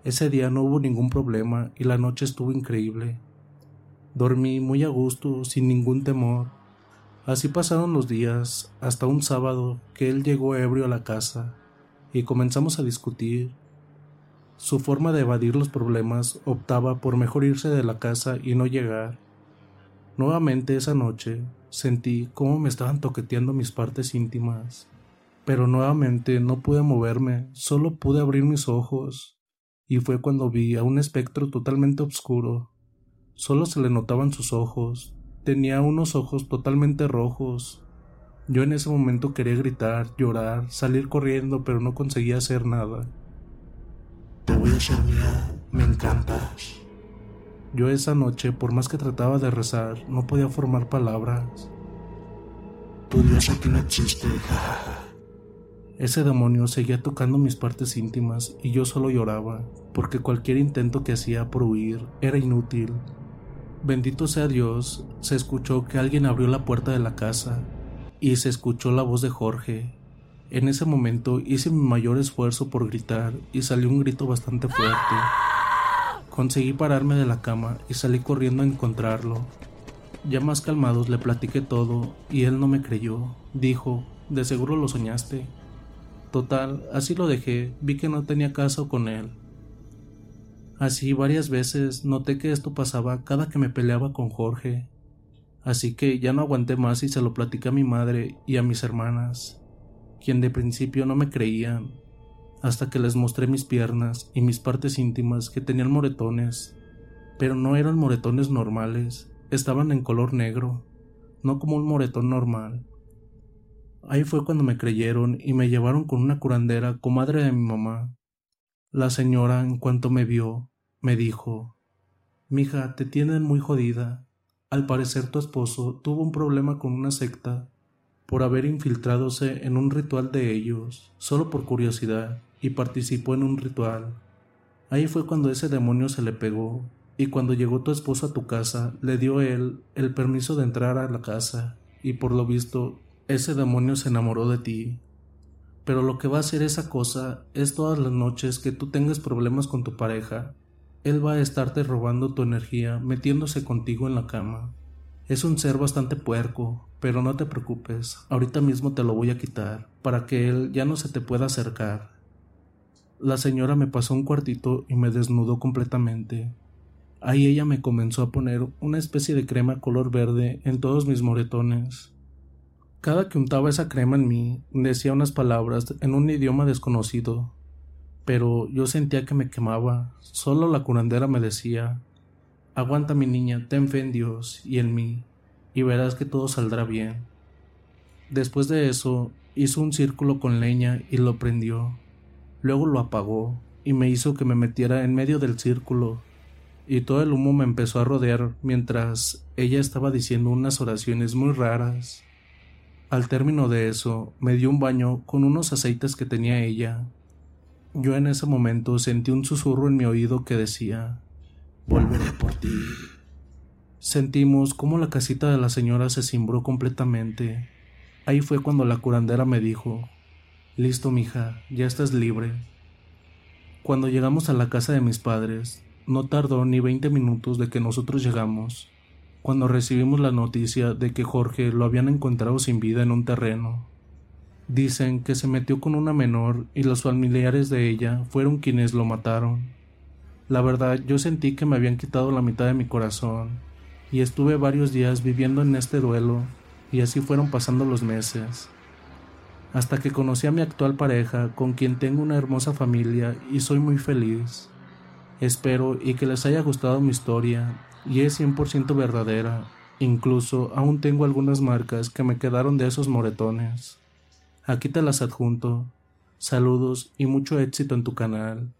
Ese día no hubo ningún problema y la noche estuvo increíble. Dormí muy a gusto, sin ningún temor. Así pasaron los días, hasta un sábado que él llegó ebrio a la casa y comenzamos a discutir. Su forma de evadir los problemas optaba por mejor irse de la casa y no llegar. Nuevamente esa noche sentí cómo me estaban toqueteando mis partes íntimas, pero nuevamente no pude moverme, solo pude abrir mis ojos, y fue cuando vi a un espectro totalmente oscuro. Solo se le notaban sus ojos, tenía unos ojos totalmente rojos. Yo en ese momento quería gritar, llorar, salir corriendo, pero no conseguía hacer nada. Te voy a mía, me encantas. Yo esa noche, por más que trataba de rezar, no podía formar palabras. Tu Dios aquí no existe. Ese demonio seguía tocando mis partes íntimas y yo solo lloraba, porque cualquier intento que hacía por huir era inútil. Bendito sea Dios, se escuchó que alguien abrió la puerta de la casa y se escuchó la voz de Jorge. En ese momento hice mi mayor esfuerzo por gritar y salió un grito bastante fuerte. Conseguí pararme de la cama y salí corriendo a encontrarlo. Ya más calmados le platiqué todo y él no me creyó. Dijo, de seguro lo soñaste. Total, así lo dejé, vi que no tenía caso con él. Así varias veces noté que esto pasaba cada que me peleaba con Jorge. Así que ya no aguanté más y se lo platicé a mi madre y a mis hermanas, quien de principio no me creían, hasta que les mostré mis piernas y mis partes íntimas que tenían moretones, pero no eran moretones normales, estaban en color negro, no como un moretón normal. Ahí fue cuando me creyeron y me llevaron con una curandera, comadre de mi mamá. La señora, en cuanto me vio, me dijo Mija, te tienen muy jodida. Al parecer tu esposo tuvo un problema con una secta por haber infiltradose en un ritual de ellos, solo por curiosidad y participó en un ritual. Ahí fue cuando ese demonio se le pegó, y cuando llegó tu esposo a tu casa, le dio él el permiso de entrar a la casa, y por lo visto, ese demonio se enamoró de ti. Pero lo que va a hacer esa cosa es todas las noches que tú tengas problemas con tu pareja, él va a estarte robando tu energía, metiéndose contigo en la cama. Es un ser bastante puerco, pero no te preocupes, ahorita mismo te lo voy a quitar, para que él ya no se te pueda acercar. La señora me pasó un cuartito y me desnudó completamente. Ahí ella me comenzó a poner una especie de crema color verde en todos mis moretones. Cada que untaba esa crema en mí, decía unas palabras en un idioma desconocido, pero yo sentía que me quemaba. Solo la curandera me decía Aguanta mi niña, ten fe en Dios y en mí, y verás que todo saldrá bien. Después de eso, hizo un círculo con leña y lo prendió. Luego lo apagó y me hizo que me metiera en medio del círculo, y todo el humo me empezó a rodear mientras ella estaba diciendo unas oraciones muy raras. Al término de eso, me dio un baño con unos aceites que tenía ella. Yo en ese momento sentí un susurro en mi oído que decía Volveré por ti. Sentimos cómo la casita de la señora se cimbró completamente. Ahí fue cuando la curandera me dijo Listo, mija, ya estás libre. Cuando llegamos a la casa de mis padres, no tardó ni veinte minutos de que nosotros llegamos, cuando recibimos la noticia de que Jorge lo habían encontrado sin vida en un terreno. Dicen que se metió con una menor y los familiares de ella fueron quienes lo mataron. La verdad, yo sentí que me habían quitado la mitad de mi corazón, y estuve varios días viviendo en este duelo, y así fueron pasando los meses hasta que conocí a mi actual pareja, con quien tengo una hermosa familia y soy muy feliz. Espero y que les haya gustado mi historia, y es 100% verdadera. Incluso aún tengo algunas marcas que me quedaron de esos moretones. Aquí te las adjunto. Saludos y mucho éxito en tu canal.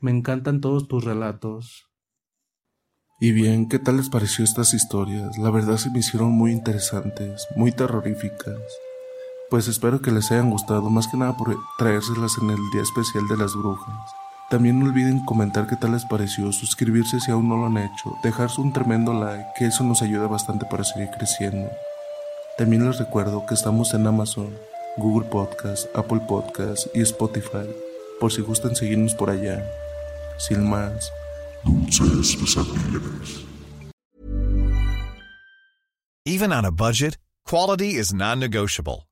Me encantan todos tus relatos. Y bien, ¿qué tal les pareció estas historias? La verdad se me hicieron muy interesantes, muy terroríficas. Pues espero que les hayan gustado, más que nada por traérselas en el Día Especial de las Brujas. También no olviden comentar qué tal les pareció, suscribirse si aún no lo han hecho, dejarse un tremendo like, que eso nos ayuda bastante para seguir creciendo. También les recuerdo que estamos en Amazon, Google Podcast, Apple Podcast y Spotify, por si gustan seguirnos por allá. Sin más, dulces pesadillas. Even on a budget, quality is non-negotiable.